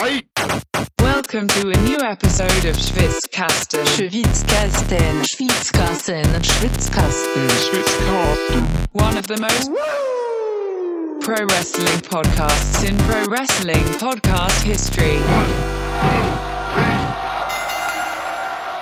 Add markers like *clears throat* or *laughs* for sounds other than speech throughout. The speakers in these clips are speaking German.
Welcome to a new episode of Schwitzkasten. Schwitzkasten, Schwitzkasten, Schwitzkasten. One of the most pro wrestling podcasts in pro wrestling podcast history.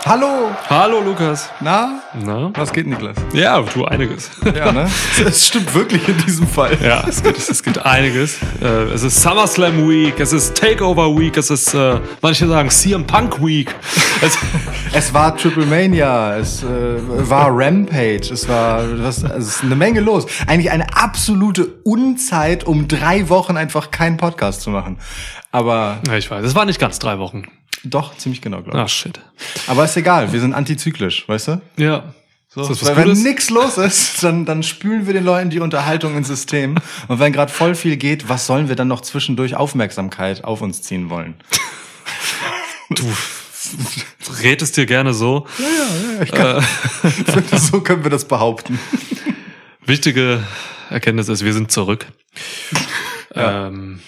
Hallo! Hallo Lukas. Na? Na? Was geht, Niklas? Ja, du einiges. Ja, ne? *laughs* Es stimmt wirklich in diesem Fall. Ja, es gibt, es gibt einiges. Äh, es ist SummerSlam Week, es ist Takeover Week, es ist, äh, manche sagen CM Punk Week. *laughs* Es, Es war Triple Mania, es äh, war Rampage, es war was, es ist eine Menge los. Eigentlich eine absolute Unzeit, um drei Wochen einfach keinen Podcast zu machen. Aber ja, ich weiß, es war nicht ganz drei Wochen. Doch, ziemlich genau, glaube ich. Ach shit. Aber ist egal, wir sind antizyklisch, weißt du? Ja. So, das weil wenn nichts los ist, dann, dann spülen wir den Leuten die Unterhaltung ins System. Und wenn gerade voll viel geht, was sollen wir dann noch zwischendurch Aufmerksamkeit auf uns ziehen wollen? Du redest dir gerne so. Ich finde, *laughs* so können wir das behaupten. Wichtige Erkenntnis ist, wir sind zurück. Ähm,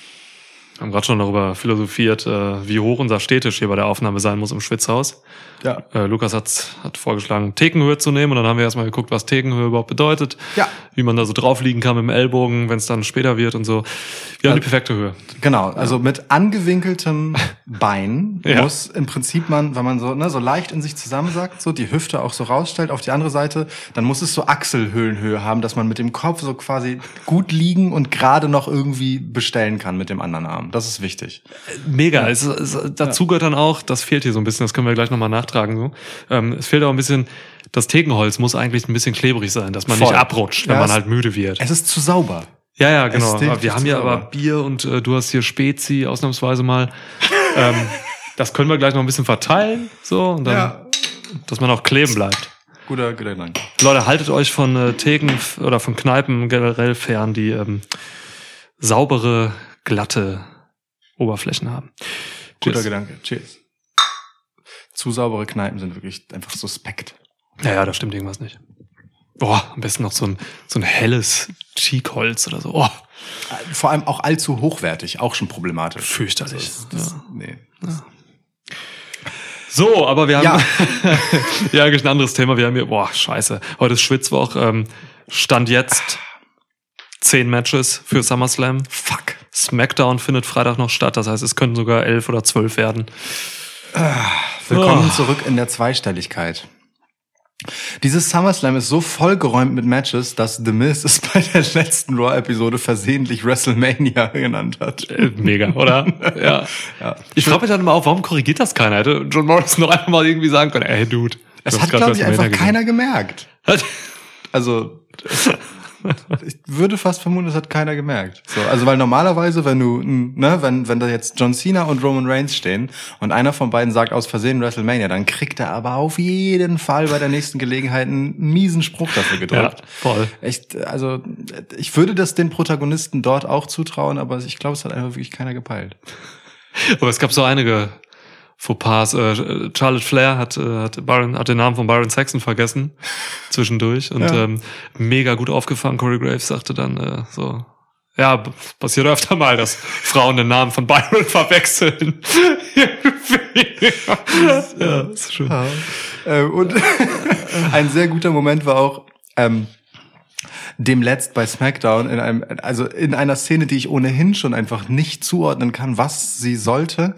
haben gerade schon darüber philosophiert, äh, wie hoch unser Städtisch hier bei der Aufnahme sein muss im Schwitzhaus. Ja. Äh, Lukas hat, hat vorgeschlagen, Thekenhöhe zu nehmen und dann haben wir erstmal geguckt, was Thekenhöhe überhaupt bedeutet. Ja. Wie man da so drauf liegen kann mit dem Ellbogen, wenn es dann später wird und so. Wir haben die perfekte Höhe. Genau, also mit angewinkeltem Bein *laughs* Ja. muss im Prinzip man, wenn man so, ne, so leicht in sich zusammensackt, so die Hüfte auch so rausstellt auf die andere Seite, dann muss es so Achselhöhlenhöhe haben, dass man mit dem Kopf so quasi gut liegen und gerade noch irgendwie bestellen kann mit dem anderen Arm. Das ist wichtig. Mega. Es, es, dazu gehört dann auch, das fehlt hier so ein bisschen, das können wir gleich nochmal nachtragen. So. Ähm, es fehlt auch ein bisschen, das Thekenholz muss eigentlich ein bisschen klebrig sein, dass man Voll. nicht abrutscht, wenn Ja, man halt müde wird. Es ist zu sauber. Ja, ja, genau. Wir haben hier sauber. aber Bier und äh, du hast hier Spezi ausnahmsweise mal. ähm, *laughs* das können wir gleich noch ein bisschen verteilen, so, und dann, Ja. dass man auch kleben bleibt. Guter, guter Gedanke. Leute, haltet euch von äh, Theken oder von Kneipen generell fern, die ähm, saubere, glatte Oberflächen haben. Guter Cheers. Gedanke. Cheers. Zu saubere Kneipen sind wirklich einfach suspekt. Ja, ja, da stimmt irgendwas nicht. Boah, am besten noch so ein, so ein helles Cheekholz oder so. Oh, Vor allem auch allzu hochwertig, auch schon problematisch. fürchterlich. Das, ja. nee. So, aber wir haben Ja. *laughs* ja eigentlich ein anderes Thema. Wir haben hier, boah, scheiße. Heute ist Schwitzwoch. Ähm, Stand jetzt zehn Matches für SummerSlam. Fuck. SmackDown findet Freitag noch statt. Das heißt, es können sogar elf oder zwölf werden. Willkommen Oh. zurück in der Zweistelligkeit. Dieses SummerSlam ist so vollgeräumt mit Matches, dass The Miz es *laughs* bei der letzten Raw-Episode versehentlich WrestleMania genannt hat. Äh, Mega, oder? *laughs* ja. Ja. Ich frage mich dann immer auch, warum korrigiert das keiner? Hätte John Morrison noch einfach mal irgendwie sagen können, ey, Dude. du Es hat, glaube ich, einfach keiner gemerkt. Also, *laughs* ich würde fast vermuten, das hat keiner gemerkt. So, also, weil normalerweise, wenn du, ne, wenn, wenn da jetzt John Cena und Roman Reigns stehen und einer von beiden sagt aus Versehen WrestleMania, dann kriegt er aber auf jeden Fall bei der nächsten Gelegenheit einen miesen Spruch dafür ja, gedrückt. voll. Echt, also ich würde das den Protagonisten dort auch zutrauen, aber ich glaube, es hat einfach wirklich keiner gepeilt. Aber es gab so einige Fauxpas. Äh, Charlotte Flair hat, äh, hat, Byron, hat den Namen von Byron Saxon vergessen *laughs* zwischendurch und Ja. ähm, mega gut aufgefangen. Corey Graves sagte dann äh, so, ja, passiert öfter mal, dass Frauen den Namen von Byron *laughs* verwechseln. *laughs* ja, ist schön. Äh, und ein sehr guter Moment war auch ähm, dem letzt bei SmackDown in einem, also in einer Szene, die ich ohnehin schon einfach nicht zuordnen kann, was sie sollte,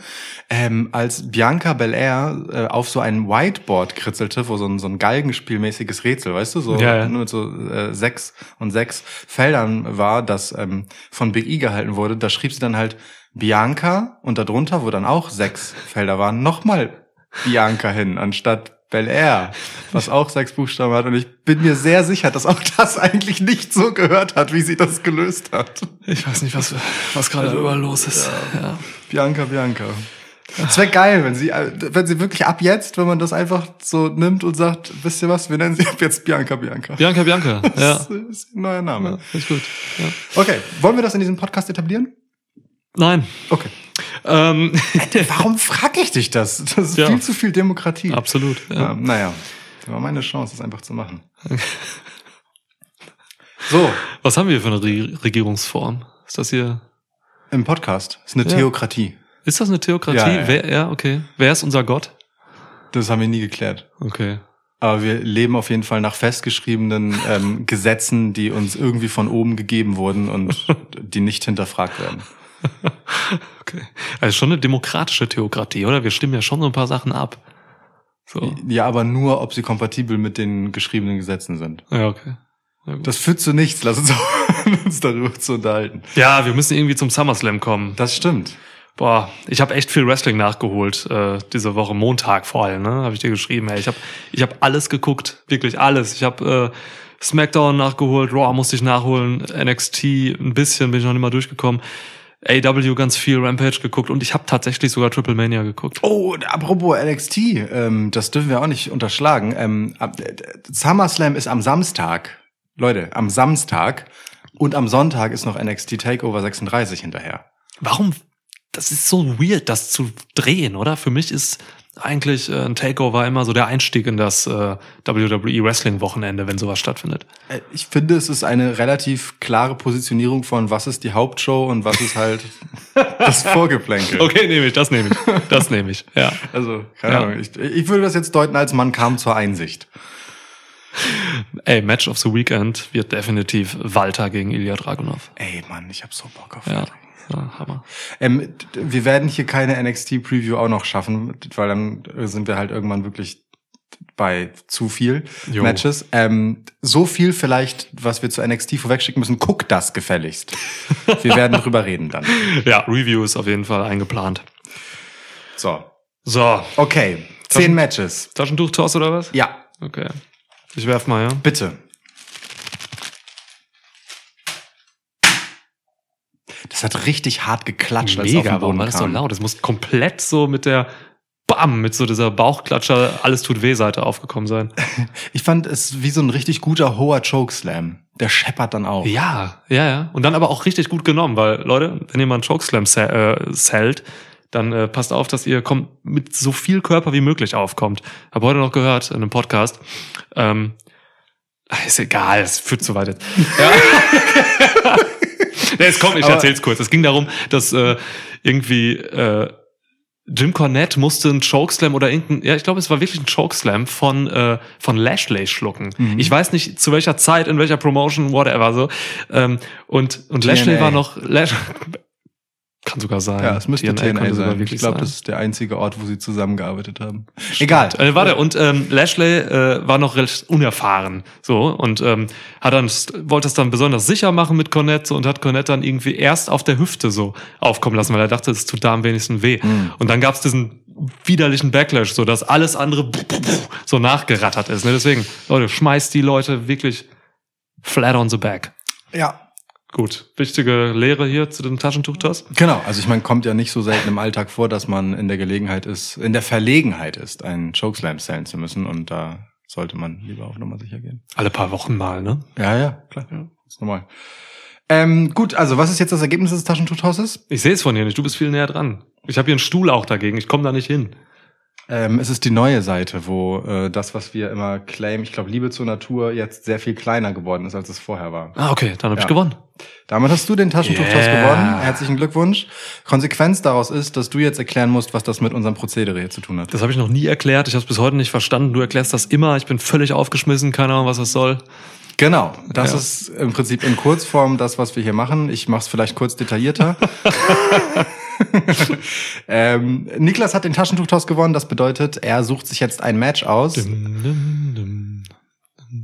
ähm, als Bianca Belair äh, auf so ein Whiteboard kritzelte, wo so ein, so ein Galgenspielmäßiges Rätsel, weißt du, so Ja, ja. nur mit so äh, sechs und sechs Feldern war, das ähm, von Big E gehalten wurde. Da schrieb sie dann halt Bianca und darunter, wo dann auch sechs Felder waren, nochmal Bianca hin, anstatt Bel Air, was auch sechs Buchstaben hat. Und ich bin mir sehr sicher, dass auch das eigentlich nicht so gehört hat, wie sie das gelöst hat. Ich weiß nicht, was, was gerade überall los ist. Ja. Bianca, Bianca. Es wäre geil, wenn sie, wenn sie wirklich ab jetzt, wenn man das einfach so nimmt und sagt, wisst ihr was, wir nennen sie ab jetzt Bianca, Bianca. Bianca, Bianca. Ja. *laughs* Das ist ein neuer Name. ja ist gut. Ja. Okay, wollen wir das in diesem Podcast etablieren? Nein. Okay. Ähm, Warum frag ich dich das? Das ist Ja. viel zu viel Demokratie. absolut. Ja. Ähm, naja, das war meine Chance, das einfach zu machen. *laughs* So, Was haben wir für eine Re Regierungsform? Ist das hier? im Podcast ist eine Ja. Theokratie. Ist das eine Theokratie? Ja, ja. Wer, ja, okay. Wer ist unser Gott? Das haben wir nie geklärt. Okay. Aber wir leben auf jeden Fall nach festgeschriebenen ähm, Gesetzen, die uns irgendwie von oben gegeben wurden und *laughs* die nicht hinterfragt werden. Okay. Also schon eine demokratische Theokratie, oder? Wir stimmen ja schon so ein paar Sachen ab. So. Ja, aber nur, ob sie kompatibel mit den geschriebenen Gesetzen sind. Ja, okay. Das führt zu nichts. Lass uns, *laughs* uns darüber zu unterhalten. ja, wir müssen irgendwie zum SummerSlam kommen. Das stimmt. Boah, ich habe echt viel Wrestling nachgeholt äh, diese Woche Montag vor allem, ne? Habe ich dir geschrieben. Ey. Ich habe ich hab alles geguckt, wirklich alles. Ich habe äh, SmackDown nachgeholt, Raw musste ich nachholen, NXT ein bisschen bin ich noch nicht mal durchgekommen. AW ganz viel, Rampage geguckt und ich habe tatsächlich sogar Triple Mania geguckt. Oh, apropos NXT, ähm, das dürfen wir auch nicht unterschlagen. Ähm, äh, SummerSlam ist am Samstag. Leute, am Samstag. Und am Sonntag ist noch NXT Takeover 36 hinterher. Warum? Das ist so weird, das zu drehen, oder? Für mich ist eigentlich äh, ein Takeover immer so der Einstieg in das äh, WWE Wrestling Wochenende, wenn sowas stattfindet. Äh, Ich finde, es ist eine relativ klare Positionierung von was ist die Hauptshow und was ist halt *laughs* das Vorgeplänkel. Okay, nehme ich, das nehme ich. Das nehme ich. Ja. Also, keine Ja. Ahnung. Ich, ich würde das jetzt deuten, als man kam zur Einsicht. Ey, Match of the Weekend wird definitiv Walter gegen Ilya Dragunov. Ey, Mann, ich hab so Bock auf Ja, das. Ja Hammer. Ähm, wir werden hier keine NXT-Preview auch noch schaffen, weil dann sind wir halt irgendwann wirklich bei zu viel Jo. Matches. Ähm, so viel vielleicht, was wir zu NXT vorwegschicken müssen, guckt das gefälligst. Wir *laughs* werden drüber reden dann. Ja, Review ist auf jeden Fall eingeplant. So, So, okay. Zehn Matches. Taschentuch-Toss oder was? Ja, Okay. Ich werf mal, ja. bitte. Das hat richtig hart geklatscht, als es auf den Mega, warum Boden war das so laut? Es muss komplett so mit der Bam, mit so dieser Bauchklatscher, alles tut weh Seite aufgekommen sein. *laughs* Ich fand es wie so ein richtig guter hoher Chokeslam. Der scheppert dann auch. Ja, ja, ja. Und dann aber auch richtig gut genommen, weil, Leute, wenn ihr mal einen Chokeslam äh, sellt, dann äh, passt auf, dass ihr kommt, mit so viel Körper wie möglich aufkommt. Hab heute noch gehört in einem Podcast. Ähm, ist egal, es führt zu weit jetzt. *laughs* Ja. *laughs* nee, jetzt komm, ich Aber- erzähl's kurz. Es ging darum, dass äh, irgendwie äh, Jim Cornette musste einen Chokeslam oder irgendein, ja, ich glaube, es war wirklich ein Chokeslam von, äh, von Lashley schlucken. Mhm. Ich weiß nicht, zu welcher Zeit, in welcher Promotion, whatever, so. Ähm, und, und. Lashley war noch, Lash kann sogar sein. Ja, es müsste TNA, sogar sein. wirklich Ich glaube, das ist der einzige Ort, wo sie zusammengearbeitet haben. Egal. Äh, warte, und ähm, Lashley äh, war noch recht unerfahren, so und ähm, hat dann wollte es dann besonders sicher machen mit Cornette so, und hat Cornette dann irgendwie erst auf der Hüfte so aufkommen lassen, weil er dachte, es tut da am wenigsten weh. Mhm. Und dann gab's diesen widerlichen Backlash, so dass alles andere so nachgerattert ist. Ne? Deswegen, Leute, schmeißt die Leute wirklich flat on the back. Ja. Gut, wichtige Lehre hier zu dem Taschentuch-Toss. Genau. Also ich meine, kommt ja nicht so selten im Alltag vor, dass man in der Gelegenheit ist, in der Verlegenheit ist, einen Chokeslam zählen zu müssen. Und da sollte man lieber auf Nummer sicher gehen. Alle paar Wochen mal, ne? Ja, ja, klar. Ist normal. Ähm, gut, also was ist jetzt das Ergebnis des Taschentuchtosses? Ich sehe es von hier nicht, du bist viel näher dran. Ich habe hier einen Stuhl auch dagegen, ich komme da nicht hin. Ähm, es ist die neue Seite, wo äh, das, was wir immer claimen, ich glaube, Liebe zur Natur jetzt sehr viel kleiner geworden ist, als es vorher war. Ah, okay, dann habe Ja. ich gewonnen. Damit hast du den Taschentuchtoss Yeah. gewonnen. Herzlichen Glückwunsch. Konsequenz daraus ist, dass du jetzt erklären musst, was das mit unserem Prozedere hier zu tun hat. Das habe ich noch nie erklärt, ich habe es bis heute nicht verstanden. Du erklärst das immer, ich bin völlig aufgeschmissen, keine Ahnung, was das soll. Genau, das Ja. ist im Prinzip in Kurzform das, was wir hier machen. Ich mache es vielleicht kurz detaillierter. *laughs* *laughs* ähm, Niklas hat den Taschentuchtoss gewonnen. Das bedeutet, er sucht sich jetzt ein Match aus.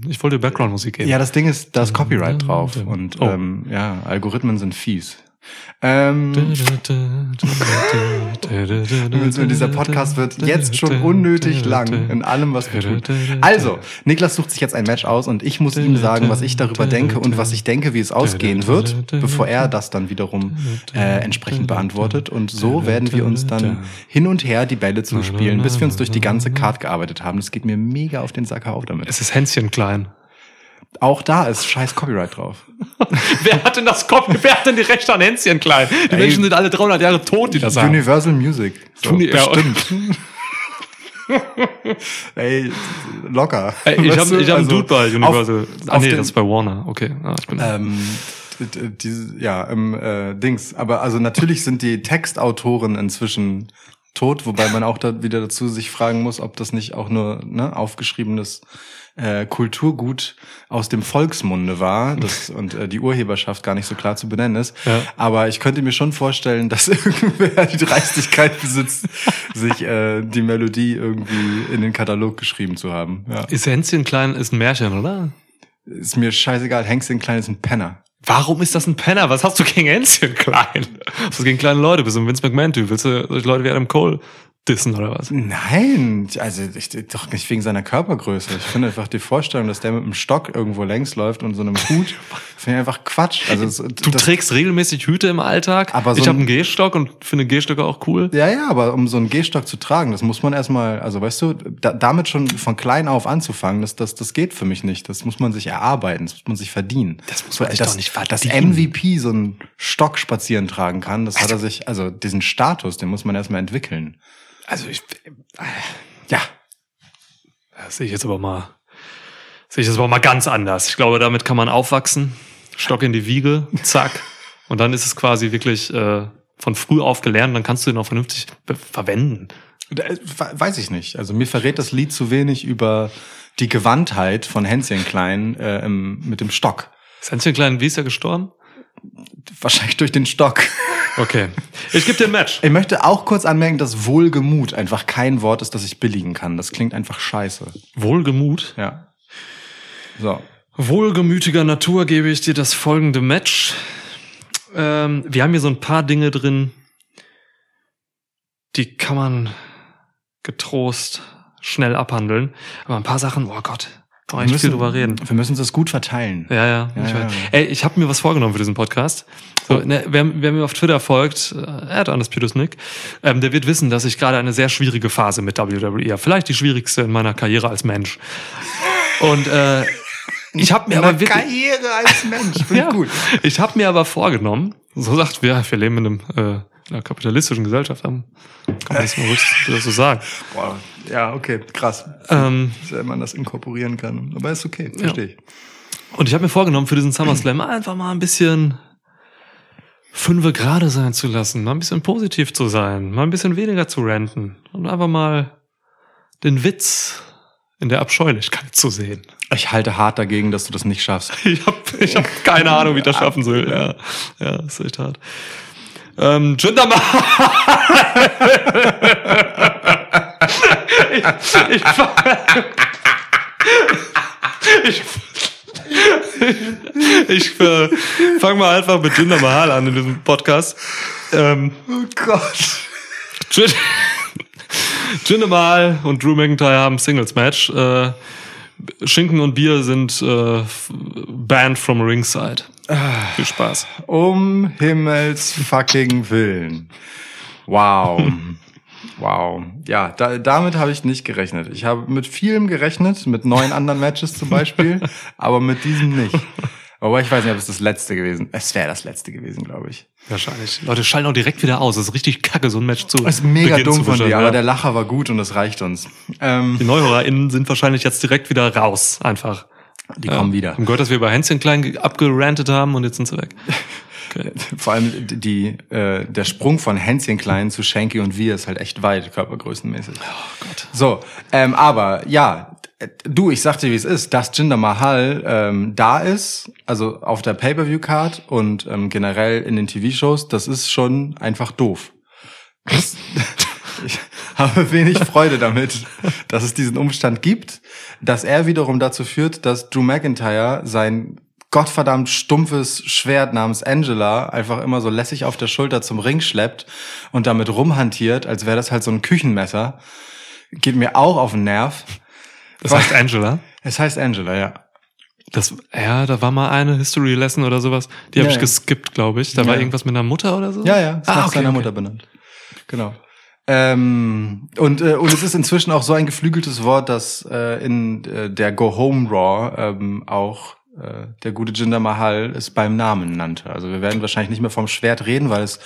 Ich wollte Background-Musik geben. Ja, das Ding ist, da ist Copyright drauf. Und Oh. ähm, ja, Algorithmen sind fies. Ähm, dieser Podcast wird jetzt schon unnötig lang in allem, was wir tun. Also, Niklas sucht sich jetzt ein Match aus und ich muss ihm sagen, was ich darüber denke und was ich denke, wie es ausgehen wird, bevor er das dann wiederum äh, entsprechend beantwortet. Und so werden wir uns dann hin und her die Bälle zuspielen, bis wir uns durch die ganze Card gearbeitet haben. Das geht mir mega auf den Sacker auf damit. Es ist Hänschen klein. Auch da ist scheiß Copyright drauf. *laughs* Wer hat denn das Copy? Wer hat denn die Rechte an Hänschen klein? Die Ey. Menschen sind alle 300 Jahre tot, die das sagen. Universal Music. So, Tun die- bestimmt. *laughs* Ey, locker. Ey, ich habe hab einen also Dude bei Universal. Auf, ah, auf nee, das ist bei Warner. Okay. Ah, ich bin ähm, diese, ja, im äh, Dings. Aber also natürlich sind die Textautoren inzwischen tot, wobei man auch da wieder dazu sich fragen muss, ob das nicht auch nur ne, aufgeschriebenes äh, Kulturgut aus dem Volksmunde war das, *laughs* und äh, die Urheberschaft gar nicht so klar zu benennen ist. Ja. Aber ich könnte mir schon vorstellen, dass *laughs* irgendwer die Dreistigkeit besitzt, sich äh, die Melodie irgendwie in den Katalog geschrieben zu haben. Ja. Ist Hänschen klein ist ein Märchen, oder? Ist mir scheißegal, Hengst Klein ist ein Penner. Warum ist das ein Penner? Was hast du gegen Hänschen klein? Was gegen kleine Leute? Bist du ein Vince McMahon-Typ? Willst du solche Leute wie Adam Cole dissen oder was? Nein, also ich, doch nicht wegen seiner Körpergröße. Ich finde einfach die Vorstellung, dass der mit einem Stock irgendwo längs läuft und so einem Hut, *laughs* finde ich einfach Quatsch. Also es- Du das, trägst regelmäßig Hüte im Alltag. Aber so ich habe ein- einen Gehstock und finde Gehstöcke auch cool. ja, ja, aber um so einen Gehstock zu tragen, das muss man erstmal, also weißt du, da, damit schon von klein auf anzufangen, das, das, das geht für mich nicht. Das muss man sich erarbeiten, das muss man sich verdienen. Das muss man sich dass, doch nicht Dass verdienen. MVP so einen Stock spazieren tragen kann, das hat er sich, also diesen Status, den muss man erstmal entwickeln. Also ich, Ja, das sehe ich jetzt aber mal, sehe ich jetzt aber mal ganz anders. Ich glaube, damit kann man aufwachsen. Stock in die Wiege, zack. *laughs* Und dann ist es quasi wirklich äh, von früh auf gelernt. Dann kannst du ihn auch vernünftig verwenden. Äh, Weiß ich nicht. Also mir verrät das Lied zu wenig über die Gewandtheit von Hänschen Klein äh, im, mit dem Stock. Ist Hänschen klein, wie ist er gestorben? Wahrscheinlich durch den Stock. Okay. Ich gebe dir ein Match. Ich möchte auch kurz anmerken, dass Wohlgemut einfach kein Wort ist, das ich billigen kann. Das klingt einfach scheiße. Wohlgemut. Ja. So. Wohlgemütiger Natur gebe ich dir das folgende Match. Ähm, wir haben hier so ein paar Dinge drin, die kann man getrost schnell abhandeln. Aber ein paar Sachen, oh Gott, kann man echt viel drüber reden. Wir müssen das gut verteilen. Ja, ja. Ja, ich ja. Ey, ich habe mir was vorgenommen für diesen Podcast. So, ne, wer, wer mir auf Twitter folgt, äh, at Undisputed Nick, ähm, der wird wissen, dass ich gerade eine sehr schwierige Phase mit WWE habe. Vielleicht die schwierigste in meiner Karriere als Mensch. Und äh, ich habe mir aber wirklich, Karriere als Mensch. Finde *laughs* ja, gut. ich habe mir aber vorgenommen, so sagt wir, wir leben in, einem, äh, einer kapitalistischen Gesellschaft, haben, kann man das mal ruhig *laughs* so sagen. Boah. Ja, okay, krass. Ähm, Dass man das inkorporieren kann. Aber ist okay, verstehe ich. Und ich habe mir vorgenommen, für diesen SummerSlam einfach mal ein bisschen fünfe gerade sein zu lassen, mal ein bisschen positiv zu sein, mal ein bisschen weniger zu ranten und einfach mal den Witz in der Abscheulichkeit zu sehen. Ich halte hart dagegen, dass du das nicht schaffst. *laughs* Ich habe ich hab keine Ahnung, wie ich das schaffen soll. Ja, ja ist echt hart. Ähm, Jinder ich, ich, ich, ich äh, fange mal einfach mit Jinder Mahal an in diesem Podcast. Ähm, Oh Gott. Jinder Jinder Mahal und Drew McIntyre haben Singles-Match. Äh, Schinken und Bier sind äh, banned from ringside. Viel Spaß. Um Himmels fucking Willen. Wow. Wow. Ja, da, damit habe ich nicht gerechnet. Ich habe mit vielem gerechnet, mit neun anderen Matches zum Beispiel, *laughs* aber mit diesem nicht. Aber ich weiß nicht, ob es das letzte gewesen Es wäre das letzte gewesen, glaube ich. Wahrscheinlich. Leute schalten auch direkt wieder aus. Das ist richtig kacke, so ein Match zu. Das ist mega Beginn dumm von dir, aber ja. der Lacher war gut und das reicht uns. Ähm, Die NeuhörerInnen sind wahrscheinlich jetzt direkt wieder raus. Einfach. Die kommen wieder. Haben gehört, dass wir über Hänschen klein ge- abgerantet haben und jetzt sind sie weg. Okay. *laughs* Vor allem die, äh, der Sprung von Hänschen Klein zu Shanky und Wir ist halt echt weit, körpergrößenmäßig. Oh Gott. So, ähm, aber ja, du, ich sag dir, wie es ist, dass Jinder Mahal ähm, da ist, also auf der Pay-Per-View-Card und ähm, generell in den TV-Shows, das ist schon einfach doof. Das, ich *laughs* *laughs* habe wenig Freude damit, dass es diesen Umstand gibt, dass er wiederum dazu führt, dass Drew McIntyre sein gottverdammt stumpfes Schwert namens Angela einfach immer so lässig auf der Schulter zum Ring schleppt und damit rumhantiert, als wäre das halt so ein Küchenmesser. Geht mir auch auf den Nerv. Das heißt Angela. Es heißt Angela, ja. Das, ja, da war mal eine History Lesson oder sowas. Die habe Ja, ich ja. geskippt, glaube ich. Da war Ja. irgendwas mit einer Mutter oder so. Ja, ja, ist Ah, nach okay, seiner okay. Mutter benannt. Genau. Ähm, und, äh, und es ist inzwischen auch so ein geflügeltes Wort, dass äh, in äh, der Go Home Raw ähm, auch äh, der gute Jinder Mahal es beim Namen nannte. Also wir werden wahrscheinlich nicht mehr vom Schwert reden, weil es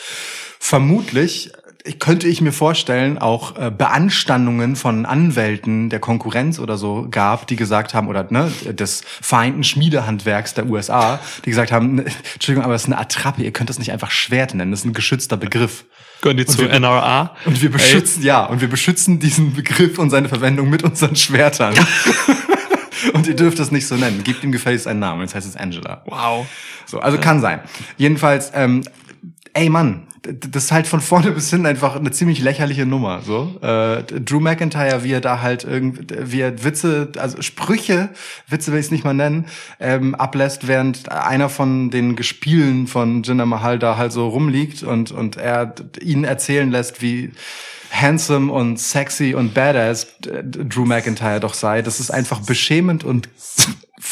vermutlich könnte ich mir vorstellen, auch äh, Beanstandungen von Anwälten der Konkurrenz oder so gab, die gesagt haben, oder ne, des vereinten Schmiedehandwerks der USA, die gesagt haben, ne, *laughs* Entschuldigung, aber es ist eine Attrappe, ihr könnt das nicht einfach Schwert nennen, das ist ein geschützter Begriff. Gehören die zu NRA? Und wir beschützen, ja, und wir beschützen diesen Begriff und seine Verwendung mit unseren Schwertern. *laughs* und ihr dürft das nicht so nennen. Gebt ihm gefälligst einen Namen. Jetzt heißt es Angela. Wow. So, also kann sein. Jedenfalls, ähm, ey Mann, das ist halt von vorne bis hin einfach eine ziemlich lächerliche Nummer. So, äh, Drew McIntyre, wie er da halt irgendwie, wie er Witze, also Sprüche, Witze will ich es nicht mal nennen, ähm, ablässt, während einer von den Gespielen von Jinder Mahal da halt so rumliegt und und er d- ihn erzählen lässt, wie handsome und sexy und badass äh, Drew McIntyre doch sei. Das ist einfach beschämend und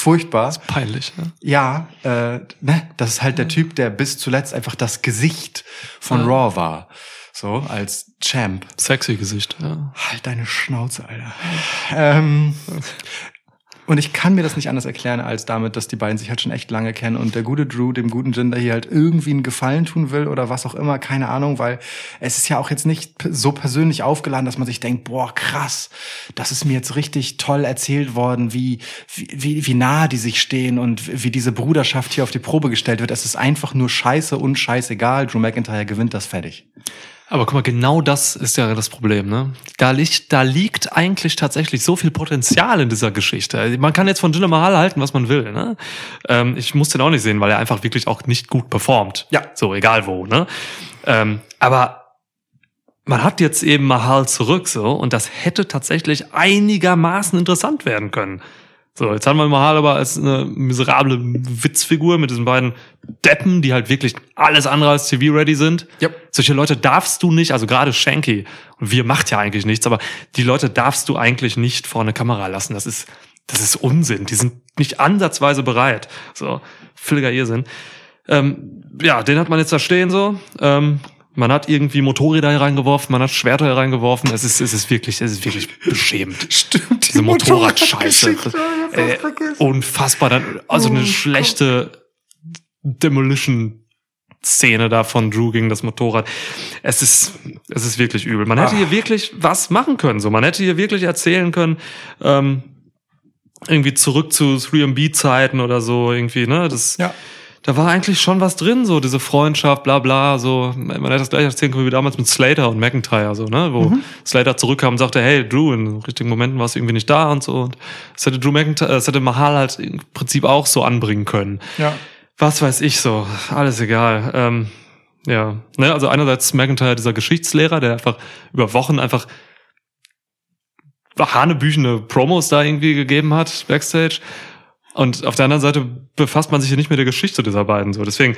furchtbar. Peinlich, ne? Ja, äh, ne, das ist halt der Typ, der bis zuletzt einfach das Gesicht von Raw war. So, als Champ. Sexy Gesicht, ja. Halt deine Schnauze, Alter. Ähm, und ich kann mir das nicht anders erklären, als damit, dass die beiden sich halt schon echt lange kennen und der gute Drew dem guten Jinder hier halt irgendwie einen Gefallen tun will oder was auch immer, keine Ahnung, weil es ist ja auch jetzt nicht so persönlich aufgeladen, dass man sich denkt, boah, krass, das ist mir jetzt richtig toll erzählt worden, wie, wie, wie, wie nah die sich stehen und wie diese Bruderschaft hier auf die Probe gestellt wird. Es ist einfach nur scheiße und scheißegal. Drew McIntyre gewinnt das fertig. Aber guck mal, genau das ist ja das Problem, ne? Da liegt, da liegt eigentlich tatsächlich so viel Potenzial in dieser Geschichte. Man kann jetzt von Jinder Mahal halten, was man will, ne? Ähm, ich muss den auch nicht sehen, weil er einfach wirklich auch nicht gut performt. Ja. So, egal wo, ne? Ähm, aber man hat jetzt eben Mahal zurück, so, und das hätte tatsächlich einigermaßen interessant werden können. So, jetzt haben wir Mahal aber als eine miserable Witzfigur mit diesen beiden Deppen, die halt wirklich alles andere als TV-ready sind. Yep. Solche Leute darfst du nicht, also gerade Shanky, und wir macht ja eigentlich nichts, aber die Leute darfst du eigentlich nicht vor eine Kamera lassen. Das ist, das ist Unsinn. Die sind nicht ansatzweise bereit. So, völliger Irrsinn. Ähm, ja, den hat man jetzt da stehen so. Ähm, man hat irgendwie Motorräder hier reingeworfen, man hat Schwerter hier reingeworfen. Es ist, es ist wirklich, es ist wirklich *laughs* beschämend. Stimmt. Diese Motorradscheiße. Äh, unfassbar. Dann, also Oh eine schlechte Demolition-Szene da von Drew gegen das Motorrad. Es ist, es ist wirklich übel. Man hätte Ah. hier wirklich was machen können. So, man hätte hier wirklich erzählen können, ähm, irgendwie zurück zu 3MB-Zeiten oder so, irgendwie, ne? Das, Ja. Da war eigentlich schon was drin, so diese Freundschaft, bla bla, so. Man hätte das gleich erzählen können wie damals mit Slater und McIntyre, so, ne? Wo Slater zurückkam und sagte, hey, Drew, in den richtigen Momenten warst du irgendwie nicht da und so. Und das hätte Drew McIntyre, das hätte Mahal halt im Prinzip auch so anbringen können. Ja. Was weiß ich so, alles egal. Ähm, ja, ne, also einerseits McIntyre, dieser Geschichtslehrer, der einfach über Wochen einfach hanebüchene Promos da irgendwie gegeben hat, Backstage. Und auf der anderen Seite befasst man sich ja nicht mit der Geschichte dieser beiden so. Deswegen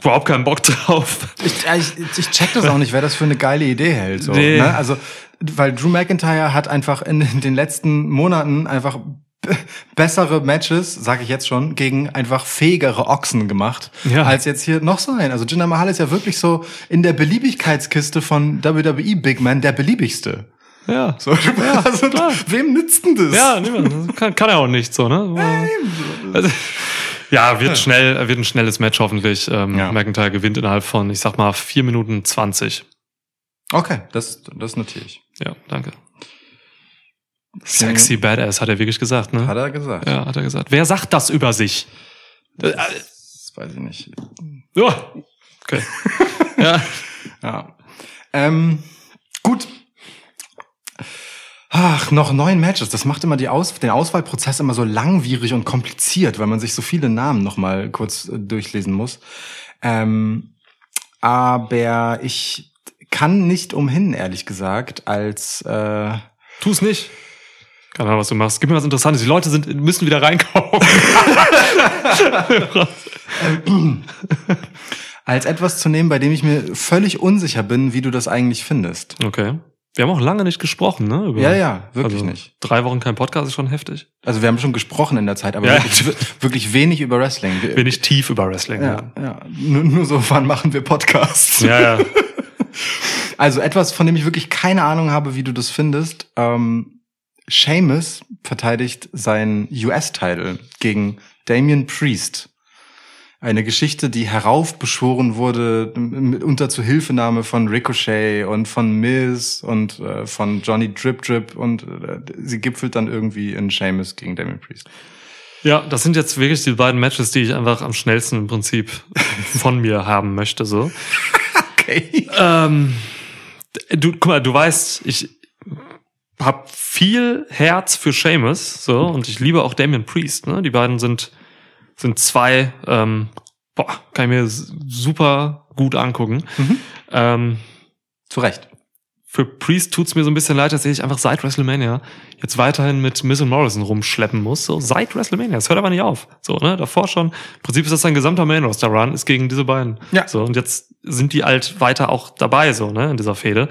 überhaupt keinen Bock *laughs* drauf. Ich, ja, ich, ich check das auch nicht, wer das für eine geile Idee hält. So, Nee. ne? Also, weil Drew McIntyre hat einfach in den letzten Monaten einfach bessere Matches, sage ich jetzt schon, gegen einfach fähigere Ochsen gemacht, Ja. als jetzt hier noch so ein. Also Jinder Mahal ist ja wirklich so in der Beliebigkeitskiste von WWE Big Man der beliebigste. Ja. So, also, klar. wem nützt denn das? Ja, niemand. Kann, kann er auch nicht so, ne? Also, ja, wird schnell, wird ein schnelles Match hoffentlich. Ähm, Ja. McIntyre gewinnt innerhalb von, ich sag mal, vier Minuten zwanzig. Okay, das, das notiere ich. Ja, danke. Sexy Badass, hat er wirklich gesagt, ne? Hat er gesagt. Ja, hat er gesagt. Wer sagt das über sich? Äh, Das weiß ich nicht. Ja. Okay. *laughs* ja. Ja. Ähm, gut. Ach, noch neun Matches. Das macht immer die Aus den Auswahlprozess immer so langwierig und kompliziert, weil man sich so viele Namen noch mal kurz äh, durchlesen muss. Ähm, aber ich kann nicht umhin, ehrlich gesagt, als äh, Tu's nicht. Keine Ahnung, was du machst. Gib mir was Interessantes. Die Leute sind, müssen wieder reinkommen. *laughs* als etwas zu nehmen, bei dem ich mir völlig unsicher bin, wie du das eigentlich findest. okay. Wir haben auch lange nicht gesprochen, ne? Über, Ja, ja, wirklich also, nicht. Drei Wochen kein Podcast ist schon heftig. Also wir haben schon gesprochen in der Zeit, aber Ja. wirklich, wirklich wenig über Wrestling. Ich tief über Wrestling. Ja, ja. Nur, nur so, wann machen wir Podcasts? Ja, ja. *laughs* Also etwas, von dem ich wirklich keine Ahnung habe, wie du das findest. Ähm, Seamus verteidigt seinen US-Title gegen Damian Priest. Eine Geschichte, die heraufbeschworen wurde, mitunter zu Hilfenahme von Ricochet und von Miz und äh, von Johnny Drip Drip und äh, sie gipfelt dann irgendwie in Sheamus gegen Damien Priest. Ja, das sind jetzt wirklich die beiden Matches, die ich einfach am schnellsten im Prinzip von mir haben möchte. So. *laughs* Okay. Ähm, du, guck mal, du weißt, ich habe viel Herz für Seamus, so und ich liebe auch Damien Priest. Ne? Die beiden sind sind zwei, ähm, boah, kann ich mir super gut angucken. Mhm. Ähm, Zu Recht. für Priest tut's mir so ein bisschen leid, dass ich einfach seit WrestleMania jetzt weiterhin mit Miz und Morrison rumschleppen muss. So seit WrestleMania. Das hört aber nicht auf. So, ne? Davor schon. Im Prinzip ist das ein gesamter Main Roster Run, ist gegen diese beiden. Ja. So, und jetzt sind die halt weiter auch dabei, so, ne, in dieser Fehde.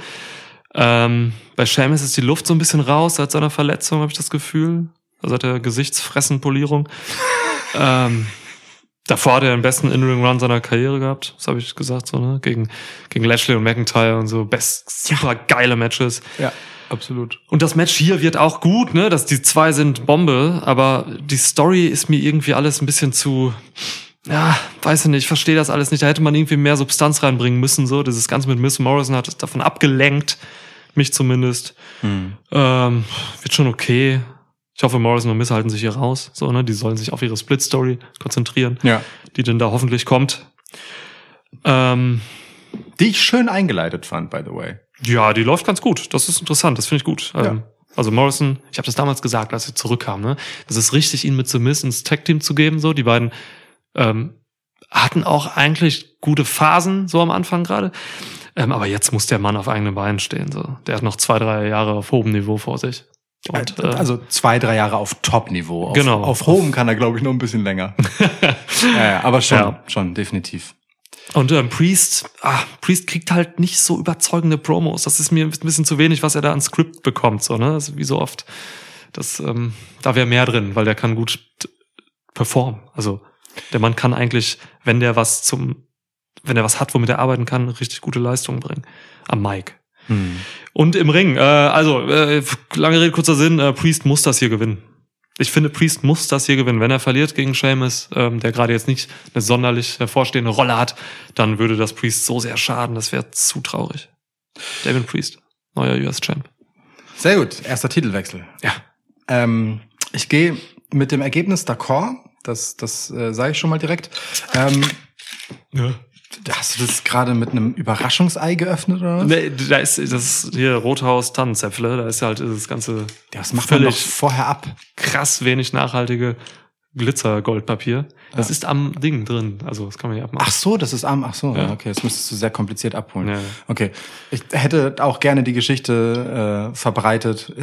Ähm, bei Sheamus ist die Luft so ein bisschen raus seit seiner Verletzung, habe ich das Gefühl. Also seit der Gesichtsfressenpolierung. *laughs* ähm, davor hat er den besten In-Ring-Run seiner Karriere gehabt. Das habe ich gesagt, so, ne? Gegen, gegen Lashley und McIntyre und so. Best, super geile Matches. Ja, absolut. Und das Match hier wird auch gut, ne? Dass die zwei sind Bombe, aber die Story ist mir irgendwie alles ein bisschen zu. Ja, weiß ich nicht, ich verstehe das alles nicht. Da hätte man irgendwie mehr Substanz reinbringen müssen. So, dieses Ganze mit Miss Morrison hat es davon abgelenkt, mich zumindest. Hm. Ähm, wird schon okay. Ich hoffe, Morrison und Miss halten sich hier raus. So, ne? Die sollen sich auf ihre Split-Story konzentrieren, Ja. die denn da hoffentlich kommt. Ähm, Die ich schön eingeleitet fand, by the way. Ja, die läuft ganz gut. Das ist interessant. Das finde ich gut. Ja. Ähm, also Morrison, ich habe das damals gesagt, als er zurückkam, ne? Das ist richtig, ihn mit The Miz ins Tag-Team zu geben. So, die beiden ähm, hatten auch eigentlich gute Phasen so am Anfang gerade. Ähm, aber jetzt muss der Mann auf eigenen Beinen stehen. So, der hat noch zwei, drei Jahre auf hohem Niveau vor sich. Und, äh, also zwei, drei Jahre auf Top-Niveau. Auf, Genau. Auf hohem kann er, glaube ich, noch ein bisschen länger. *laughs* ja, ja, aber schon, Ja. schon, definitiv. Und ähm, Priest, ah, Priest kriegt halt nicht so überzeugende Promos. Das ist mir ein bisschen zu wenig, was er da an Skript bekommt, so, ne? Ist wie so oft. Das, ähm, da wäre mehr drin, weil der kann gut performen. Also der Mann kann eigentlich, wenn der was zum, wenn er was hat, womit er arbeiten kann, richtig gute Leistungen bringen. Am Mic. Hm. Und im Ring, äh, also, äh, lange Rede, kurzer Sinn, äh, Priest muss das hier gewinnen. Ich finde, Priest muss das hier gewinnen. Wenn er verliert gegen Sheamus, ähm, der gerade jetzt nicht eine sonderlich hervorstehende Rolle hat, dann würde das Priest so sehr schaden, das wäre zu traurig. Devin Priest, neuer US-Champ. Sehr gut, erster Titelwechsel. Ja. Ähm, ich gehe mit dem Ergebnis d'accord. Das, das äh, sage ich schon mal direkt. Ähm, ja. Hast du das gerade mit einem Überraschungsei geöffnet oder was? Nee, da ist das ist hier Rothaus Tannenzäpfle, da ist halt das ganze Das macht man völlig doch vorher ab. krass wenig nachhaltige Glitzer-Goldpapier. Das ist am Ding drin, also das kann man hier abmachen. Ach so, das ist am. Ach so, Ja. okay, das müsstest du sehr kompliziert abholen. Ja. Okay, ich hätte auch gerne die Geschichte äh, verbreitet,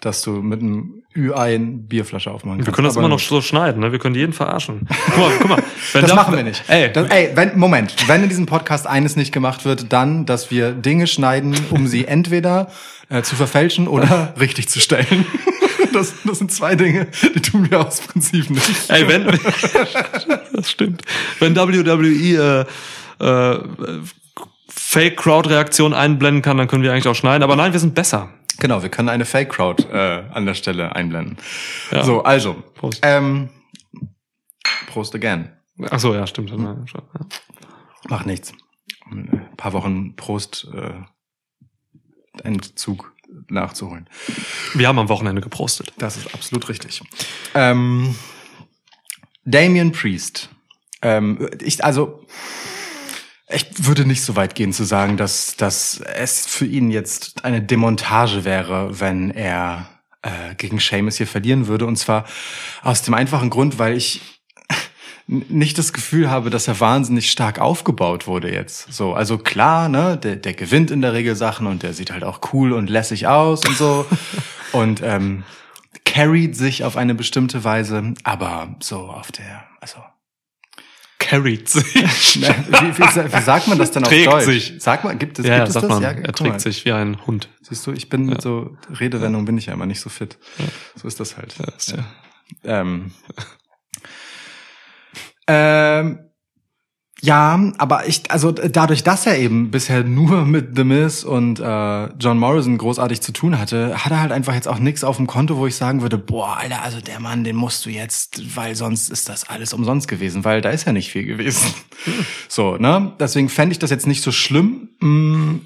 dass du mit einem Ü-Ei eine Bierflasche aufmachen kannst. Wir können das immer noch so schneiden, ne? Wir können jeden verarschen. Guck mal, guck mal. *laughs* Das da- machen wir nicht. Ey, das, ey wenn, Moment. Wenn in diesem Podcast eines nicht gemacht wird, dann, dass wir Dinge schneiden, um sie entweder äh, zu verfälschen oder *laughs* richtig zu stellen. *laughs* Das, das sind zwei Dinge, die tun wir aus Prinzip nicht. ey, wenn, *laughs* das stimmt. Wenn WWE äh, äh, Fake-Crowd-Reaktion einblenden kann, dann können wir eigentlich auch schneiden. Aber nein, wir sind besser. Genau, wir können eine Fake-Crowd äh, an der Stelle einblenden. Ja. So, also. Prost. Ähm, Prost again. Ach so, ja, stimmt. Ja. Macht nichts. Ein paar Wochen Prost äh, Entzug nachzuholen. Wir haben am Wochenende geprostet. Das ist absolut richtig. Ähm, Damien Priest. Ähm, ich, also, ich würde nicht so weit gehen zu sagen, dass, dass es für ihn jetzt eine Demontage wäre, wenn er äh, gegen Seamus hier verlieren würde. Und zwar aus dem einfachen Grund, weil ich nicht das Gefühl habe, dass er wahnsinnig stark aufgebaut wurde jetzt. So, also klar, ne, der, der gewinnt in der Regel Sachen und der sieht halt auch cool und lässig aus und so *laughs* und ähm, carried sich auf eine bestimmte Weise, aber so auf der, also Carried sich. *laughs* wie, wie, wie sagt man das denn auf Trägt Deutsch? sich. Sag mal, gibt es, Ja, ja, gibt es das? man. Ja, er trägt mal. sich wie ein Hund. Siehst du, ich bin mit so Redewendungen bin ich ja immer nicht so fit. So ist das halt. ist ja- Ähm, *laughs* ähm, Ja, aber ich, also dadurch, dass er eben bisher nur *laughs* mit The Miz und äh, John Morrison großartig zu tun hatte, hat er halt einfach jetzt auch nichts auf dem Konto, wo ich sagen würde, boah, Alter, also der Mann, den musst du jetzt, weil sonst ist das alles umsonst gewesen, weil da ist ja nicht viel gewesen. So, ne? Deswegen fände ich das jetzt nicht so schlimm. Mm,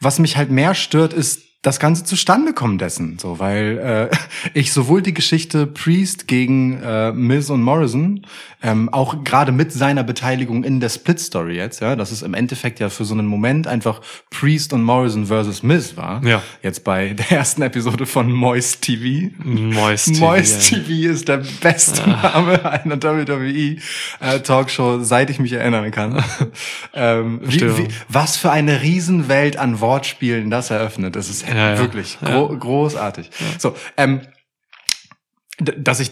Was mich halt mehr stört, ist das ganze Zustandekommen dessen, so, weil äh, *laughs* ich sowohl die Geschichte Priest gegen äh, Miz und Morrison, ähm, auch gerade mit seiner Beteiligung in der Split-Story jetzt, ja, dass es im Endeffekt ja für so einen Moment einfach Priest und Morrison versus Miz war. Ja. Jetzt bei *laughs* der ersten Episode von Moist TV. Moist TV, Moist ja. TV ist der beste Name einer WWE äh, Talkshow, seit ich mich erinnern kann. *laughs* ähm, wie, wie, was für eine Riesenwelt an Wortspielen das eröffnet. Das ist Ja, ja. wirklich gro großartig. So, ähm, dass ich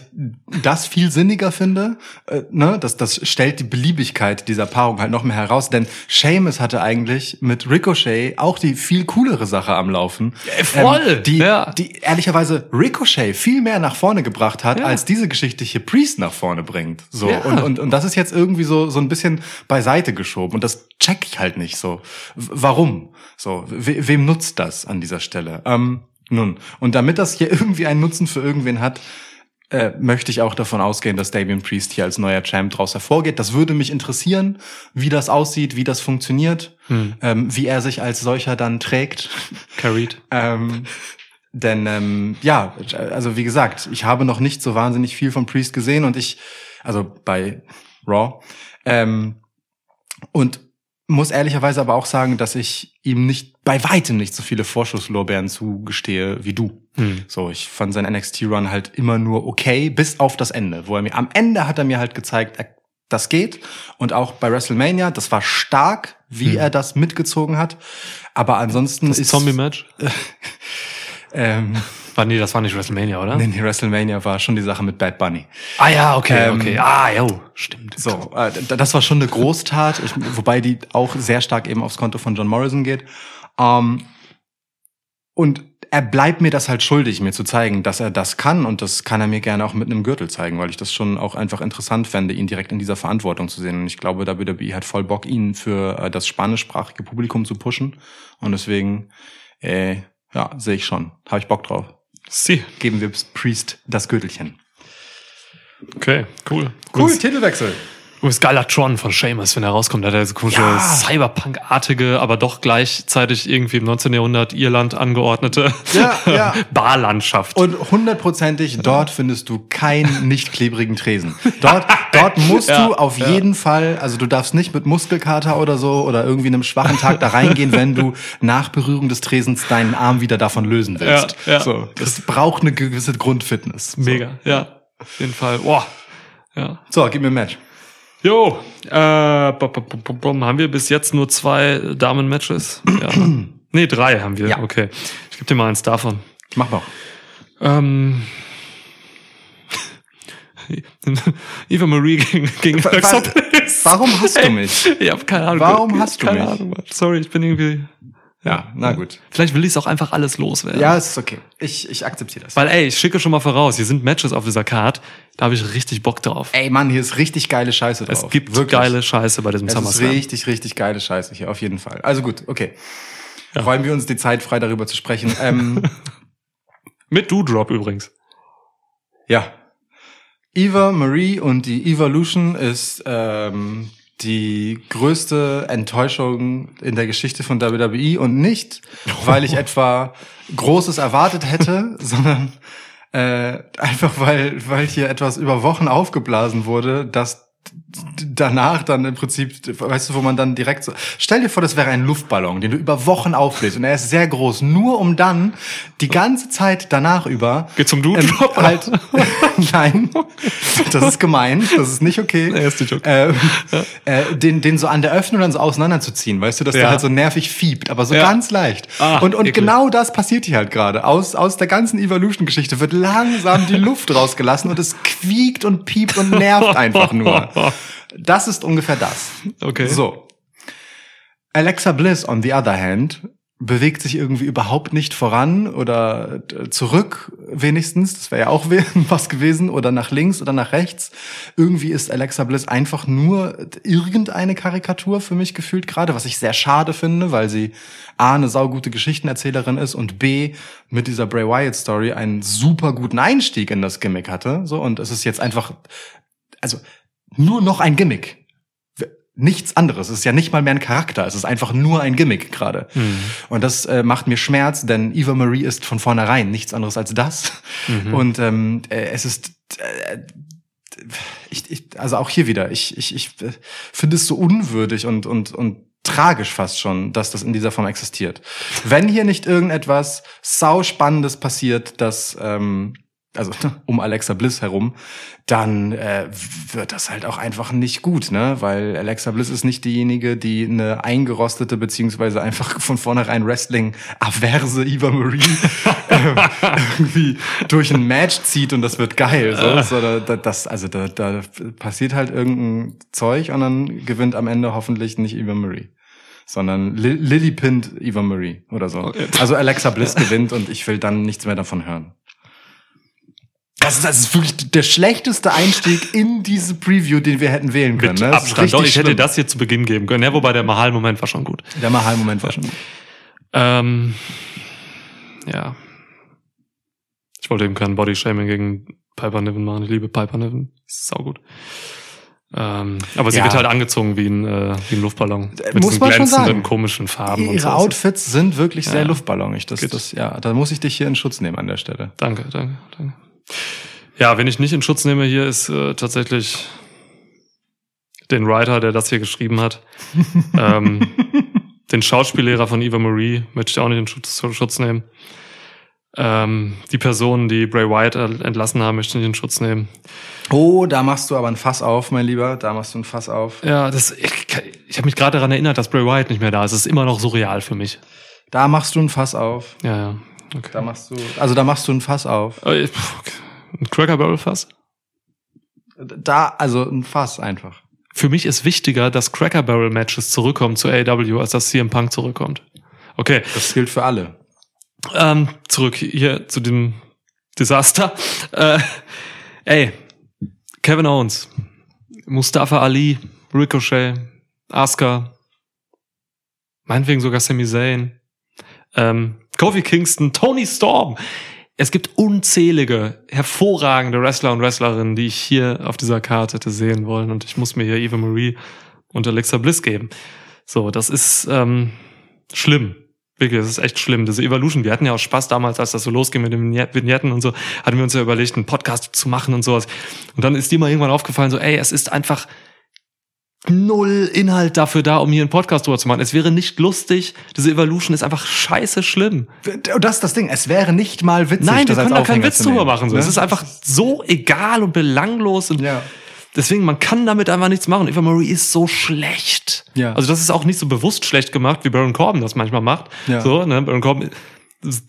das viel sinniger finde, äh, ne, das, das stellt die Beliebigkeit dieser Paarung halt noch mehr heraus, denn Seamus hatte eigentlich mit Ricochet auch die viel coolere Sache am Laufen. Ja, voll, Ähm, die, ja. die ehrlicherweise Ricochet viel mehr nach vorne gebracht hat, Ja. als diese Geschichte hier Priest nach vorne bringt. So, Ja. und, und, und das ist jetzt irgendwie so, so ein bisschen beiseite geschoben und das check ich halt nicht so. Warum? So, we wem nutzt das an dieser Stelle? Ähm, nun, und damit das hier *laughs* irgendwie einen Nutzen für irgendwen hat, äh, möchte ich auch davon ausgehen, dass Damian Priest hier als neuer Champ draus hervorgeht. Das würde mich interessieren, wie das aussieht, wie das funktioniert, ähm, wie er sich als solcher dann trägt. Carried. *laughs* ähm, denn ähm, ja, also wie gesagt, ich habe noch nicht so wahnsinnig viel von Priest gesehen und ich, also bei Raw, ähm, und muss ehrlicherweise aber auch sagen, dass ich ihm nicht bei weitem nicht so viele Vorschusslorbeeren zugestehe wie du. Hm. So, ich fand seinen NXT-Run halt immer nur okay, bis auf das Ende, wo er mir am Ende hat er mir halt gezeigt, er, das geht. Und auch bei WrestleMania, das war stark, wie er das mitgezogen hat. Aber ansonsten Hm. Das ist Zombie-Match? *laughs* ähm, War, nee, das war nicht WrestleMania, oder? nee, nee, WrestleMania war schon die Sache mit Bad Bunny. Ah ja, okay, Ähm, okay. Ah, jo, stimmt. So, äh, das war schon eine Großtat, ich, wobei die auch sehr stark eben aufs Konto von John Morrison geht. Ähm, und er bleibt mir das halt schuldig, mir zu zeigen, dass er das kann und das kann er mir gerne auch mit einem Gürtel zeigen, weil ich das schon auch einfach interessant fände, ihn direkt in dieser Verantwortung zu sehen. Und ich glaube, WWE hat voll Bock, ihn für äh, das spanischsprachige Publikum zu pushen. Und deswegen, äh, ja, sehe ich schon. Habe ich Bock drauf. Sie. Geben wir Priest das Gürtelchen. Okay, cool. Titelwechsel. Übrigens geiler Tron von Seamus, wenn er rauskommt. Hat er so komische Ja. Cyberpunk-artige, aber doch gleichzeitig irgendwie im 19. Jahrhundert Irland angeordnete Ja, *laughs* ja. Barlandschaft. Und hundertprozentig, dort findest du keinen *laughs* nicht klebrigen Tresen. Dort, dort *laughs* musst Ja, du auf jeden Fall, also du darfst nicht mit Muskelkater oder so oder irgendwie einem schwachen Tag da reingehen, wenn du nach Berührung des Tresens deinen Arm wieder davon lösen willst. Ja, ja. So, das braucht eine gewisse Grundfitness. So. Mega, ja. Auf jeden Fall. Boah. Ja. So, gib mir ein Match. Jo, äh, haben wir bis jetzt nur zwei Damen-Matches? Ja. ne? *clears throat* nee, drei haben wir. Ja. Okay. Ich gebe dir mal eins davon. Mach noch. Ähm, *laughs* Eva Marie gegen, gegen Alexa warum hast du mich? *laughs* Ich habe keine Ahnung. Warum hast du keine mich? Ahnung. Sorry, ich bin irgendwie. Ja, na gut. Vielleicht will ich es auch einfach alles loswerden. Ja, es ist okay. Ich, ich akzeptiere das. Weil, ey, ich schicke schon mal voraus, hier sind Matches auf dieser Card, da habe ich richtig Bock drauf. Ey, Mann, hier ist richtig geile Scheiße drauf. es gibt Wirklich. geile Scheiße bei diesem Es ist SummerSlam. richtig, richtig geile Scheiße hier, auf jeden Fall. Also gut, okay. Räumen wir uns die Zeit frei, darüber zu sprechen. *laughs* Ähm, Mit Do-Drop übrigens. ja. Eva Marie und die Evolution ist ähm, die größte Enttäuschung in der Geschichte von WWE und nicht, weil ich etwa Großes erwartet hätte, *laughs* sondern äh, einfach weil, weil hier etwas über Wochen aufgeblasen wurde, dass danach dann im Prinzip, weißt du, wo man dann direkt so, stell dir vor, das wäre ein Luftballon, den du über Wochen aufbläst und er ist sehr groß, nur um dann die ganze Zeit danach über Geht zum Do-Drop, ähm, halt, *laughs* nein, das ist gemein, das ist nicht okay. Nee, ist nicht okay. Ähm, äh, den, den so an der Öffnung dann so auseinanderzuziehen, weißt du, dass Ja. der halt so nervig fiebt, aber so Ja. ganz leicht. Ah, und und eklig. genau das passiert hier halt gerade. Aus, aus der ganzen Evolution-Geschichte wird langsam die Luft rausgelassen und es quiekt und piept und nervt *laughs* einfach nur. Das ist ungefähr das. Okay. So. Alexa Bliss, on the other hand, bewegt sich irgendwie überhaupt nicht voran oder äh, zurück wenigstens. Das wäre ja auch *laughs* was gewesen. Oder nach links oder nach rechts. Irgendwie ist Alexa Bliss einfach nur irgendeine Karikatur für mich gefühlt gerade, was ich sehr schade finde, weil sie A, eine saugute Geschichtenerzählerin ist und B, mit dieser Bray Wyatt Story einen super guten Einstieg in das Gimmick hatte. So, und es ist jetzt einfach, also nur noch ein Gimmick. Nichts anderes. Es ist ja nicht mal mehr ein Charakter. Es ist einfach nur ein Gimmick gerade. Und das äh, macht mir Schmerz, denn Eva Marie ist von vornherein nichts anderes als das. Und ähm, äh, es ist äh, ich, ich, also auch hier wieder, ich, ich, ich äh, finde es so unwürdig und, und, und tragisch fast schon, dass das in dieser Form existiert. Wenn hier nicht irgendetwas sau Spannendes passiert, das ähm, also *laughs* um Alexa Bliss herum, dann äh, wird das halt auch einfach nicht gut, ne? Weil Alexa Bliss ist nicht diejenige, die eine eingerostete beziehungsweise einfach von vornherein Wrestling-averse Eva Marie *laughs* äh, irgendwie durch ein Match zieht und das wird geil. So. so da, da, das, also da, da passiert halt irgendein Zeug und dann gewinnt am Ende hoffentlich nicht Eva Marie sondern Li Lily pinnt Eva Marie oder so. Also Alexa Bliss *laughs* gewinnt und ich will dann nichts mehr davon hören. Das ist, das ist wirklich der schlechteste Einstieg in diese Preview, den wir hätten wählen können. Mit ne? Abstand. Doch, ich hätte schlimm. das hier zu Beginn geben können. Ja, wobei der Mahal-Moment war schon gut. Der Mahal-Moment war schon gut. Ähm, ja. Ich wollte eben kein Bodyshaming gegen Piper Niven machen. Ich liebe Piper Niven. Ist saugut. Ähm, aber sie Ja. wird halt angezogen wie ein, äh, wie ein Luftballon. Mit muss diesen man schon glänzenden, sagen. komischen Farben und Ihre so. Outfits sind wirklich sehr Ja. luftballonig. Das, Geht. das, ja, da muss ich dich hier in Schutz nehmen an der Stelle. Danke, danke, danke. Ja, wen ich nicht in Schutz nehme hier ist äh, tatsächlich den Writer, der das hier geschrieben hat. *laughs* ähm, den Schauspiellehrer von Eva Marie möchte ich auch nicht in Schutz, Schutz nehmen. Ähm, die Personen, die Bray Wyatt entlassen haben, möchte ich nicht in Schutz nehmen. Oh, da machst du aber ein Fass auf, mein Lieber. Da machst du ein Fass auf. Ja, das, ich, ich habe mich gerade daran erinnert, dass Bray Wyatt nicht mehr da ist. Es ist immer noch surreal für mich. Da machst du ein Fass auf. Ja, ja. Okay. Da machst du, also da machst du ein Fass auf. Okay. Ein Cracker Barrel Fass? Da, also ein Fass einfach. Für mich ist wichtiger, dass Cracker Barrel Matches zurückkommen zu AEW, als dass CM Punk zurückkommt. Okay, Das gilt für alle. ähm, zurück hier zu dem Desaster. Äh, ey, Kevin Owens, Mustafa Ali, Ricochet, Asuka, meinetwegen sogar Sami Zayn, ähm, Kofi Kingston, Tony Storm. Es gibt unzählige, hervorragende Wrestler und Wrestlerinnen, die ich hier auf dieser Karte hätte sehen wollen. Und ich muss mir hier Eva Marie und Alexa Bliss geben. So, das ist ähm, schlimm. Wirklich, das ist echt schlimm. Diese Evolution, wir hatten ja auch Spaß damals, als das so losging mit den Vignetten und so, hatten wir uns ja überlegt, einen Podcast zu machen und sowas. Und dann ist dir mal irgendwann aufgefallen, so, ey, es ist einfach null Inhalt dafür da, um hier einen Podcast drüber zu machen. Es wäre nicht lustig. Diese Evolution ist einfach scheiße schlimm. Das ist das Ding. Es wäre nicht mal witzig, Nein, wir können da keinen Witz drüber machen. So. ne? Es ist einfach so egal und belanglos und Ja. deswegen, man kann damit einfach nichts machen. Eva Marie ist so schlecht. Ja. Also das ist auch nicht so bewusst schlecht gemacht, wie Baron Corbin das manchmal macht. Ja. So, ne? Baron Corbin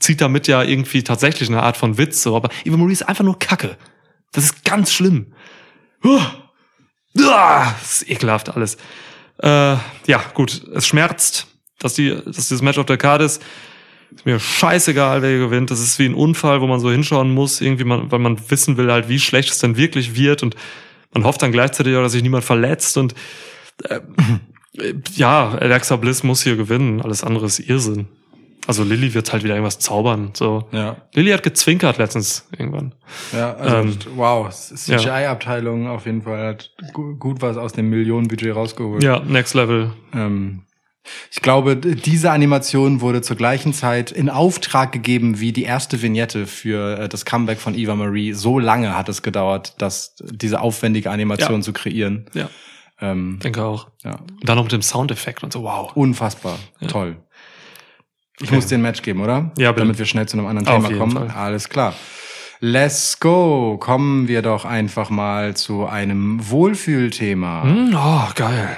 zieht damit ja irgendwie tatsächlich eine Art von Witz. So. Aber Eva Marie ist einfach nur Kacke. Das ist ganz schlimm. Uah. Uah. Das ist ekelhaft alles. Äh, ja, gut. Es schmerzt, dass, die, dass dieses Match auf der Karte ist. Ist mir scheißegal, wer hier gewinnt. Das ist wie ein Unfall, wo man so hinschauen muss, irgendwie, man, weil man wissen will halt, wie schlecht es denn wirklich wird und man hofft dann gleichzeitig auch, dass sich niemand verletzt und äh, äh, ja, Alexa Bliss muss hier gewinnen. Alles andere ist Irrsinn. Also Lilly wird halt wieder irgendwas zaubern. So. Ja. Lilly hat gezwinkert letztens irgendwann. Ja, also Ähm, wow, ja. CGI-Abteilung auf jeden Fall hat gu- gut was aus dem Millionenbudget rausgeholt. Ja, Next Level. Ähm, ich glaube, diese Animation wurde zur gleichen Zeit in Auftrag gegeben wie die erste Vignette für äh, das Comeback von Eva Marie. So lange hat es gedauert, das, diese aufwendige Animation Ja. zu kreieren. Ja, Ähm, denke auch. ja. Und dann noch mit dem Soundeffekt und so, wow. Unfassbar. Toll. Ich Okay. muss dir ein Match geben, oder? Ja, bitte. Damit wir schnell zu einem anderen Auf Thema jeden kommen. Fall. Alles klar. Let's go. Kommen wir doch einfach mal zu einem Wohlfühlthema. Hm, oh, geil.